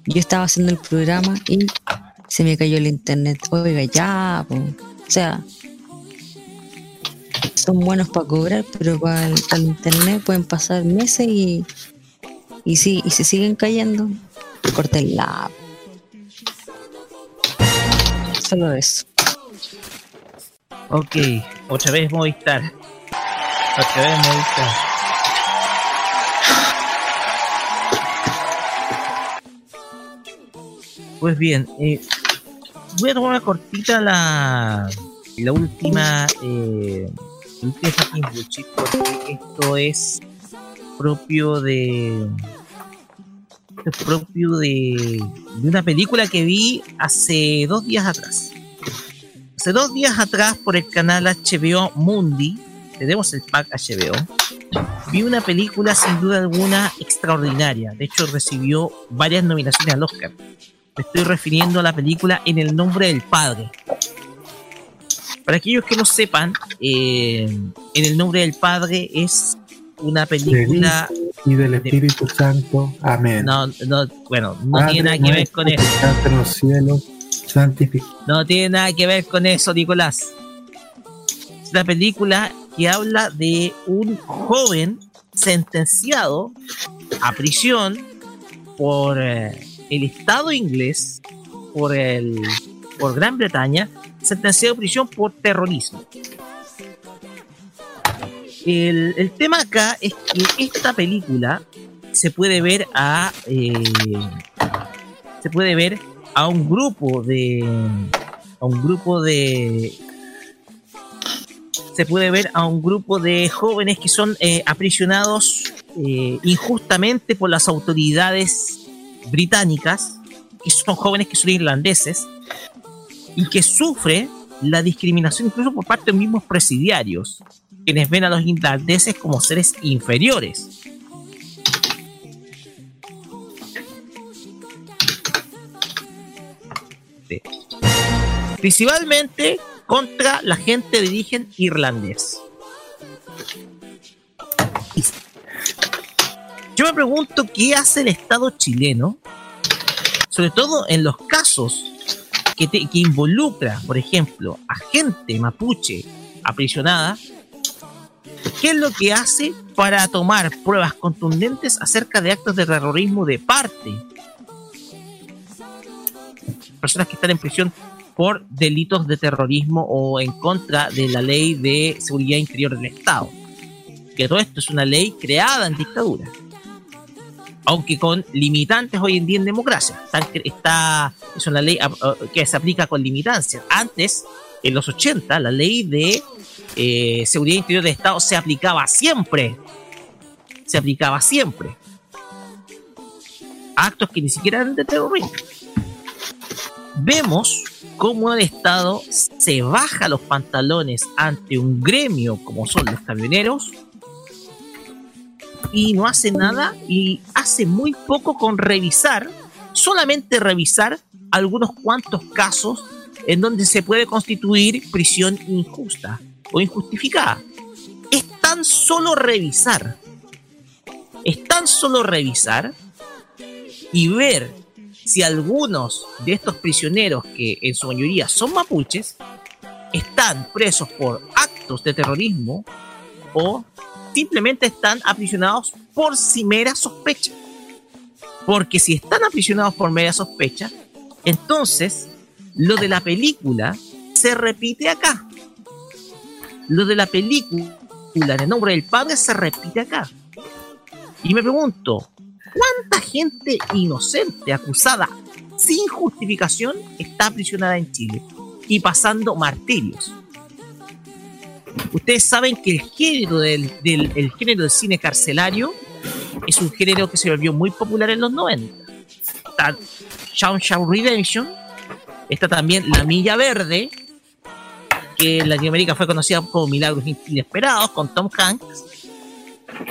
Yo estaba haciendo el programa y se me cayó el internet. Oiga, ya, po. o sea, son buenos para cobrar, pero para el, para el internet pueden pasar meses y, y, sí, y se siguen cayendo. Cortenla. Solo eso. Ok, otra vez Movistar. Otra vez Movistar. Pues bien, eh, voy a tomar una cortita la, la última eh, bullshit, porque esto es propio de propio de, de una película que vi hace dos días atrás. Hace dos días atrás por el canal HBO Mundi, tenemos el pack HBO, vi una película sin duda alguna extraordinaria. De hecho recibió varias nominaciones al Oscar. Me estoy refiriendo a la película En el nombre del Padre. Para aquellos que no sepan, eh, En el nombre del Padre es una película... y del Espíritu Santo. Amén. No, no, bueno, no Padre tiene nada que ver con eso. en los cielos, santificado. No tiene nada que ver con eso, Nicolás. Es una película que habla de un joven sentenciado a prisión por eh, el Estado inglés, por, el, por Gran Bretaña, sentenciado a prisión por terrorismo. El, tema acá es que esta película se puede ver a eh, se puede ver a un grupo de a un grupo de se puede ver a un grupo de jóvenes que son eh, aprisionados eh, injustamente por las autoridades británicas que son jóvenes que son irlandeses y que sufre la discriminación incluso por parte de los mismos presidiarios quienes ven a los irlandeses como seres inferiores principalmente contra la gente de origen irlandés. Yo me pregunto qué hace el Estado chileno, sobre todo en los casos que, involucra, por ejemplo, a gente mapuche aprisionada, ¿qué es lo que hace para tomar pruebas contundentes acerca de actos de terrorismo de parte personas que están en prisión por delitos de terrorismo o en contra de la ley de seguridad interior del Estado. Que todo esto es una ley creada en dictadura. Aunque con limitantes hoy en día en democracia. Está, es una ley ah, ah, que se aplica con limitancias. Antes, en los 80, la ley de eh, seguridad interior del Estado se aplicaba siempre. Se aplicaba siempre. Actos que ni siquiera eran de terrorismo vemos cómo el Estado se baja los pantalones ante un gremio como son los camioneros y no hace nada y hace muy poco con revisar, solamente revisar algunos cuantos casos en donde se puede constituir prisión injusta o injustificada. Es tan solo revisar, es tan solo revisar y ver si algunos de estos prisioneros, que en su mayoría son mapuches, están presos por actos de terrorismo o simplemente están aprisionados por si mera sospecha. Porque si están aprisionados por mera sospecha, entonces lo de la película se repite acá. Lo de la película en el nombre del padre se repite acá. Y me pregunto, ¿cuánta gente inocente acusada sin justificación está aprisionada en Chile y pasando martirios? Ustedes saben que el género del, del- el género del cine carcelario es un género que se volvió muy popular en los 90. Está Shawshank Redemption, está también La Milla Verde, que en Latinoamérica fue conocida como Milagros Inesperados, con Tom Hanks.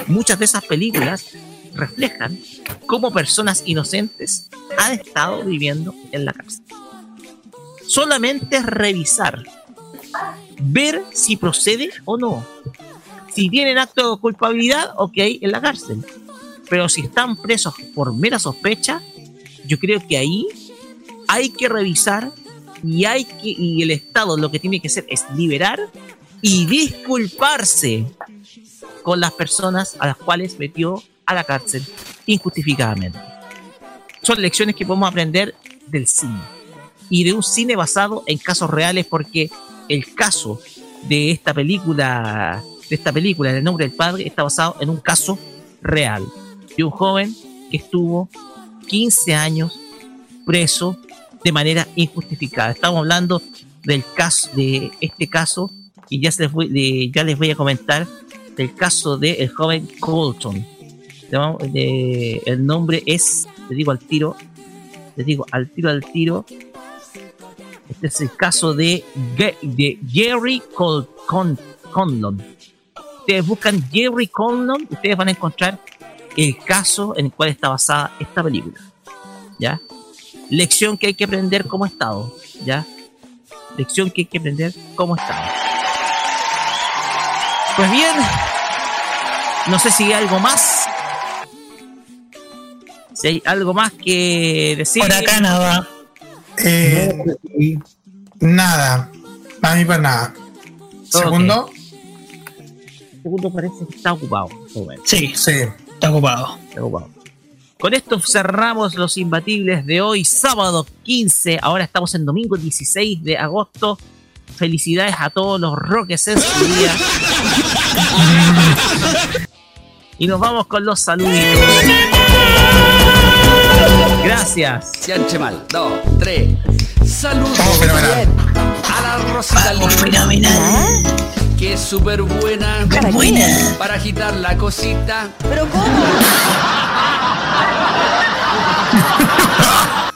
Muchas de esas películas reflejan cómo personas inocentes han estado viviendo en la cárcel. Solamente revisar, ver si procede o no. Si tienen acto de culpabilidad, ok, en la cárcel. Pero si están presos por mera sospecha, yo creo que ahí hay que revisar y hay que y el Estado lo que tiene que hacer es liberar y disculparse con las personas a las cuales metió a la cárcel injustificadamente. Son lecciones que podemos aprender del cine y de un cine basado en casos reales porque el caso de esta película de esta película El nombre del padre está basado en un caso real de un joven que estuvo 15 años preso de manera injustificada. Estamos hablando del caso de este caso y ya, se les voy, de- ya les voy a comentar del caso del el joven Colton. El nombre es, te digo al tiro, te digo al tiro al tiro. Este es el caso de, de Jerry Col Con Conlon. Ustedes buscan Jerry Conlon, ustedes van a encontrar el caso en el cual está basada esta película. ¿Ya? Lección que hay que aprender como Estado. ¿Ya? Lección que hay que aprender como Estado. Pues bien, no sé si hay algo más. Si hay algo más que decir. Por acá nada. Eh, nada. Para mí, para nada. Segundo. Segundo parece que está ocupado. Sí, Sí. está ocupado. Está ocupado. Con esto cerramos los imbatibles de hoy, sábado 15. Ahora estamos en domingo 16 de agosto. Felicidades a todos los roques en su día. y nos vamos con los saluditos. Gracias. Se anche mal. Dos, tres. Saludos a la Rosita Limón, Fenomenal. que es súper buena. ¿Para Buena. Para agitar la cosita. ¿Pero cómo?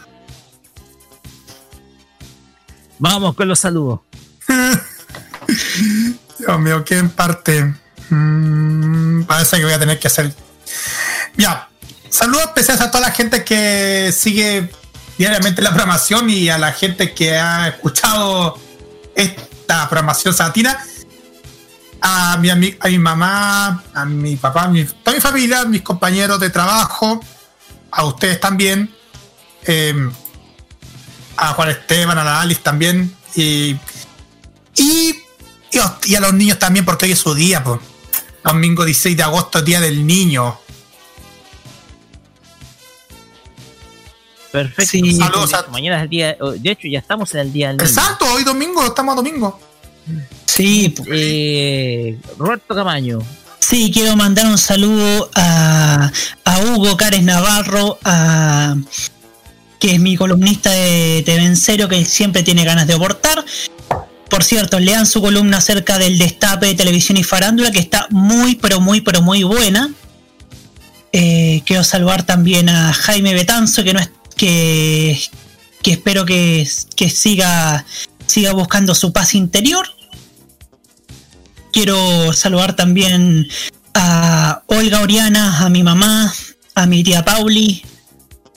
Vamos con los saludos. Dios mío, ¿qué en parte? Mm, parece que voy a tener que hacer. Ya. Saludos especiales a toda la gente que sigue diariamente la programación y a la gente que ha escuchado esta programación sabatina. A mi, a mi mamá, a mi papá, a toda mi familia, a mis compañeros de trabajo, a ustedes también, eh, a Juan Esteban, a la Alice también, y, y, y a- los niños también, porque hoy es su día, pues. Domingo 16 de agosto, Día del Niño. Perfecto. Sí. Saludos a- Mañana es el día. De hecho, ya estamos en el día del niño. Exacto, hoy domingo, estamos a domingo. Sí. Eh, Roberto Camaño. Sí, quiero mandar un saludo a, Hugo Cares Navarro, que es mi columnista de TV en Serio, que siempre tiene ganas de aportar. Por cierto, lean su columna acerca del destape de televisión y farándula, que está muy, pero muy, pero muy buena. Eh, quiero saludar también a Jaime Betanzo, que no es que, que espero que, que siga, siga buscando su paz interior. Quiero saludar también a Olga Oriana, a mi mamá, a mi tía Pauli,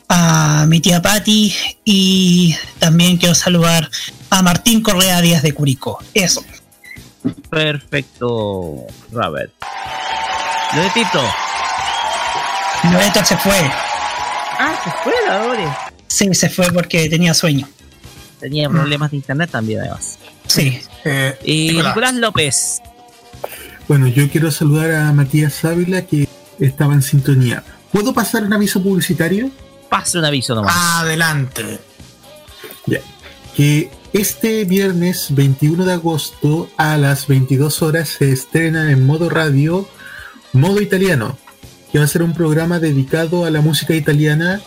a mi tía Patti y también quiero saludar a Martín Correa Díaz de Curicó. Eso. Perfecto, Robert. Loretito. Loreto se fue. Ah, se fue la Lore. Sí, se fue porque tenía sueño. Tenía problemas de internet también, además. Sí. Eh, Y. Nicolás López. Bueno, yo quiero saludar a Matías Ávila que estaba en sintonía. ¿Puedo pasar un aviso publicitario? Pase un aviso nomás. Adelante. Ya. Que este viernes 21 de agosto a las 22 horas se estrena en modo radio Modo Italiano, que va a ser un programa dedicado a la música italiana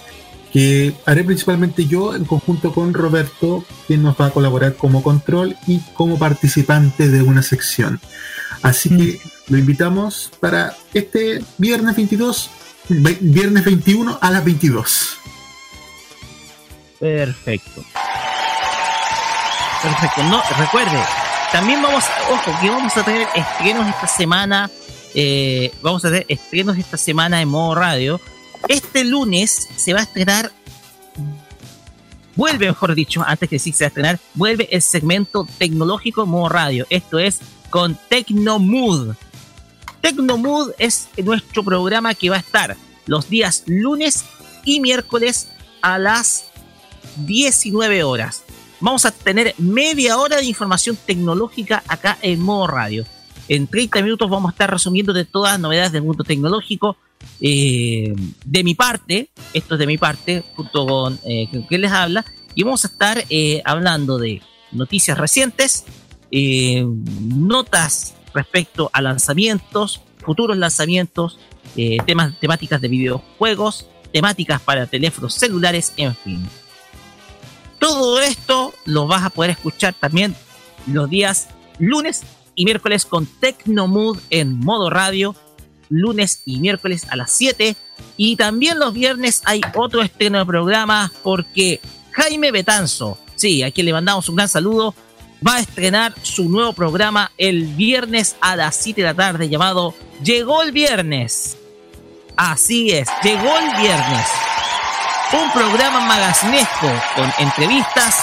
que haré principalmente yo en conjunto con Roberto, quien nos va a colaborar como control y como participante de una sección. Así que lo invitamos para este viernes 22, ve- viernes 21 a las 22. Perfecto. Perfecto. No, recuerde, también vamos, ojo, que vamos a tener estrenos esta semana. eh, vamos a tener estrenos esta semana en modo radio. Este lunes se va a estrenar vuelve, mejor dicho, antes que sí se va a estrenar, vuelve el segmento tecnológico modo radio. Esto es con Tecnomood. Tecnomood es nuestro programa que va a estar los días lunes y miércoles a las 19 horas. Vamos a tener media hora de información tecnológica acá en modo radio. En 30 minutos vamos a estar resumiendo de todas las novedades del mundo tecnológico. Eh, de mi parte, esto es de mi parte, junto con eh, que les habla, y vamos a estar eh, hablando de noticias recientes, eh, notas respecto a lanzamientos, futuros lanzamientos, eh, temas, temáticas de videojuegos, temáticas para teléfonos celulares, en fin. Todo esto lo vas a poder escuchar también los días lunes y miércoles con Tecnomood en modo radio, lunes y miércoles a las 7. Y también los viernes hay otro estreno de programa porque Jaime Betanzo, sí, a quien le mandamos un gran saludo, va a estrenar su nuevo programa el viernes a las 7 de la tarde llamado Llegó el Viernes. Así es, llegó el viernes. Un programa magazinesco con entrevistas,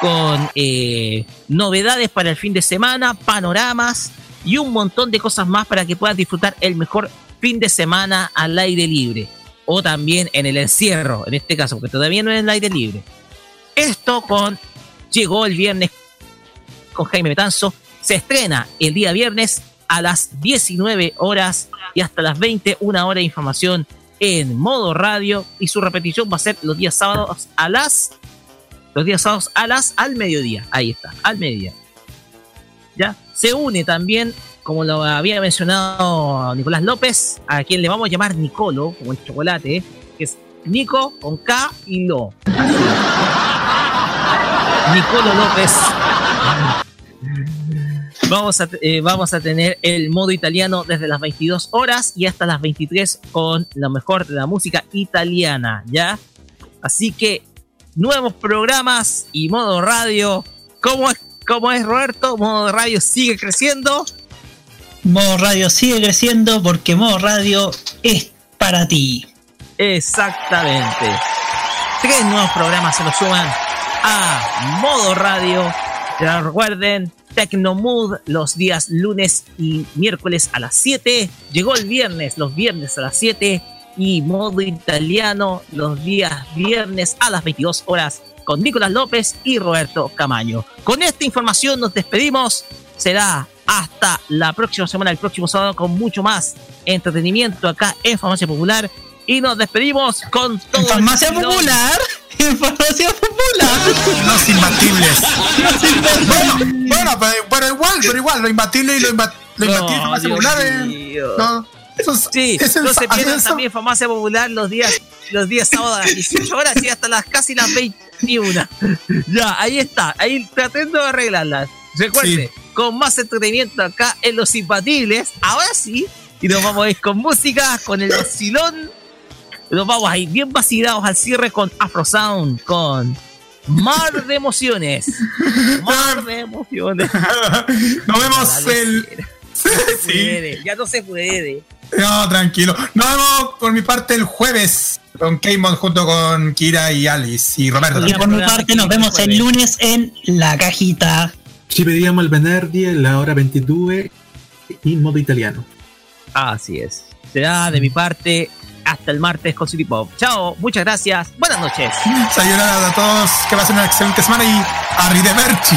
con eh, novedades para el fin de semana, panoramas y un montón de cosas más para que puedas disfrutar el mejor fin de semana al aire libre. O también en el encierro, en este caso, porque todavía no es el aire libre. Esto con Llegó el viernes con Jaime Betanzo. Se estrena el día viernes a las 19 horas y hasta las 20, una hora de información en modo radio y su repetición va a ser los días sábados a las los días sábados a las al mediodía. Ahí está, al mediodía. Ya se une también, como lo había mencionado Nicolás López, a quien le vamos a llamar Nicolo, como el chocolate, que es Nico con K y Lo. Nicolo López. Vamos a, eh, vamos a tener el modo italiano desde las 22 horas y hasta las 23 con lo mejor de la música italiana, ¿ya? Así que nuevos programas y modo radio. ¿Cómo es, cómo es Roberto? Modo radio sigue creciendo. Modo radio sigue creciendo porque modo radio es para ti. Exactamente. Tres nuevos programas se nos suman a modo radio. Ya recuerden, Tecnomood los días lunes y miércoles a las 7. Llegó el viernes, los viernes a las 7. Y modo italiano los días viernes a las 22 horas con Nicolás López y Roberto Camaño. Con esta información nos despedimos. Será hasta la próxima semana, el próximo sábado, con mucho más entretenimiento acá en Farmacia Popular. Y nos despedimos con todo. ¿En Farmacia Popular? ¿En Farmacia Popular? Los imbatibles. bueno, bueno pero, pero igual, pero igual, lo imbatible y lo, imba, lo imbatible No, Popular. no, eso es- Sí, es no se pierdan también Farmacia Popular los días, los días sábados a las 18 horas y hasta las casi las 21. Ya, ahí está, ahí tratando de arreglarlas. Recuerde, con más entretenimiento acá en Los Impatibles, ahora sí, y nos vamos a ir con música, con el vacilón. Nos vamos a ir bien vacilados al cierre con Afro Sound, con Mar de Emociones. Mar de Emociones. Nos vemos el. sí. Puede, ya no se puede. No, tranquilo. Nos vemos por mi parte el jueves con Keimon junto con Kira y Alice y Roberto. Y por mi parte nos vemos el lunes en La Cajita. Ci vediamo al venerdì alla ora 22 in modo italiano. Así es. Será de mi parte hasta el martes con City Pop. Chao, muchas gracias. Buenas noches. Sayonara a todos, que pasen una excelente semana y arrivederci.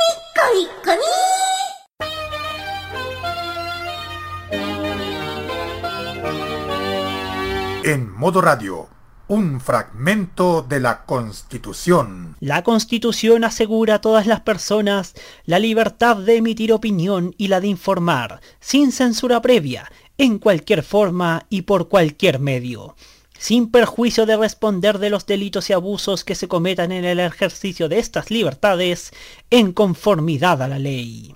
En Modo Radio, un fragmento de la Constitución. La Constitución asegura a todas las personas la libertad de emitir opinión y la de informar, sin censura previa, en cualquier forma y por cualquier medio, sin perjuicio de responder de los delitos y abusos que se cometan en el ejercicio de estas libertades, en conformidad a la ley.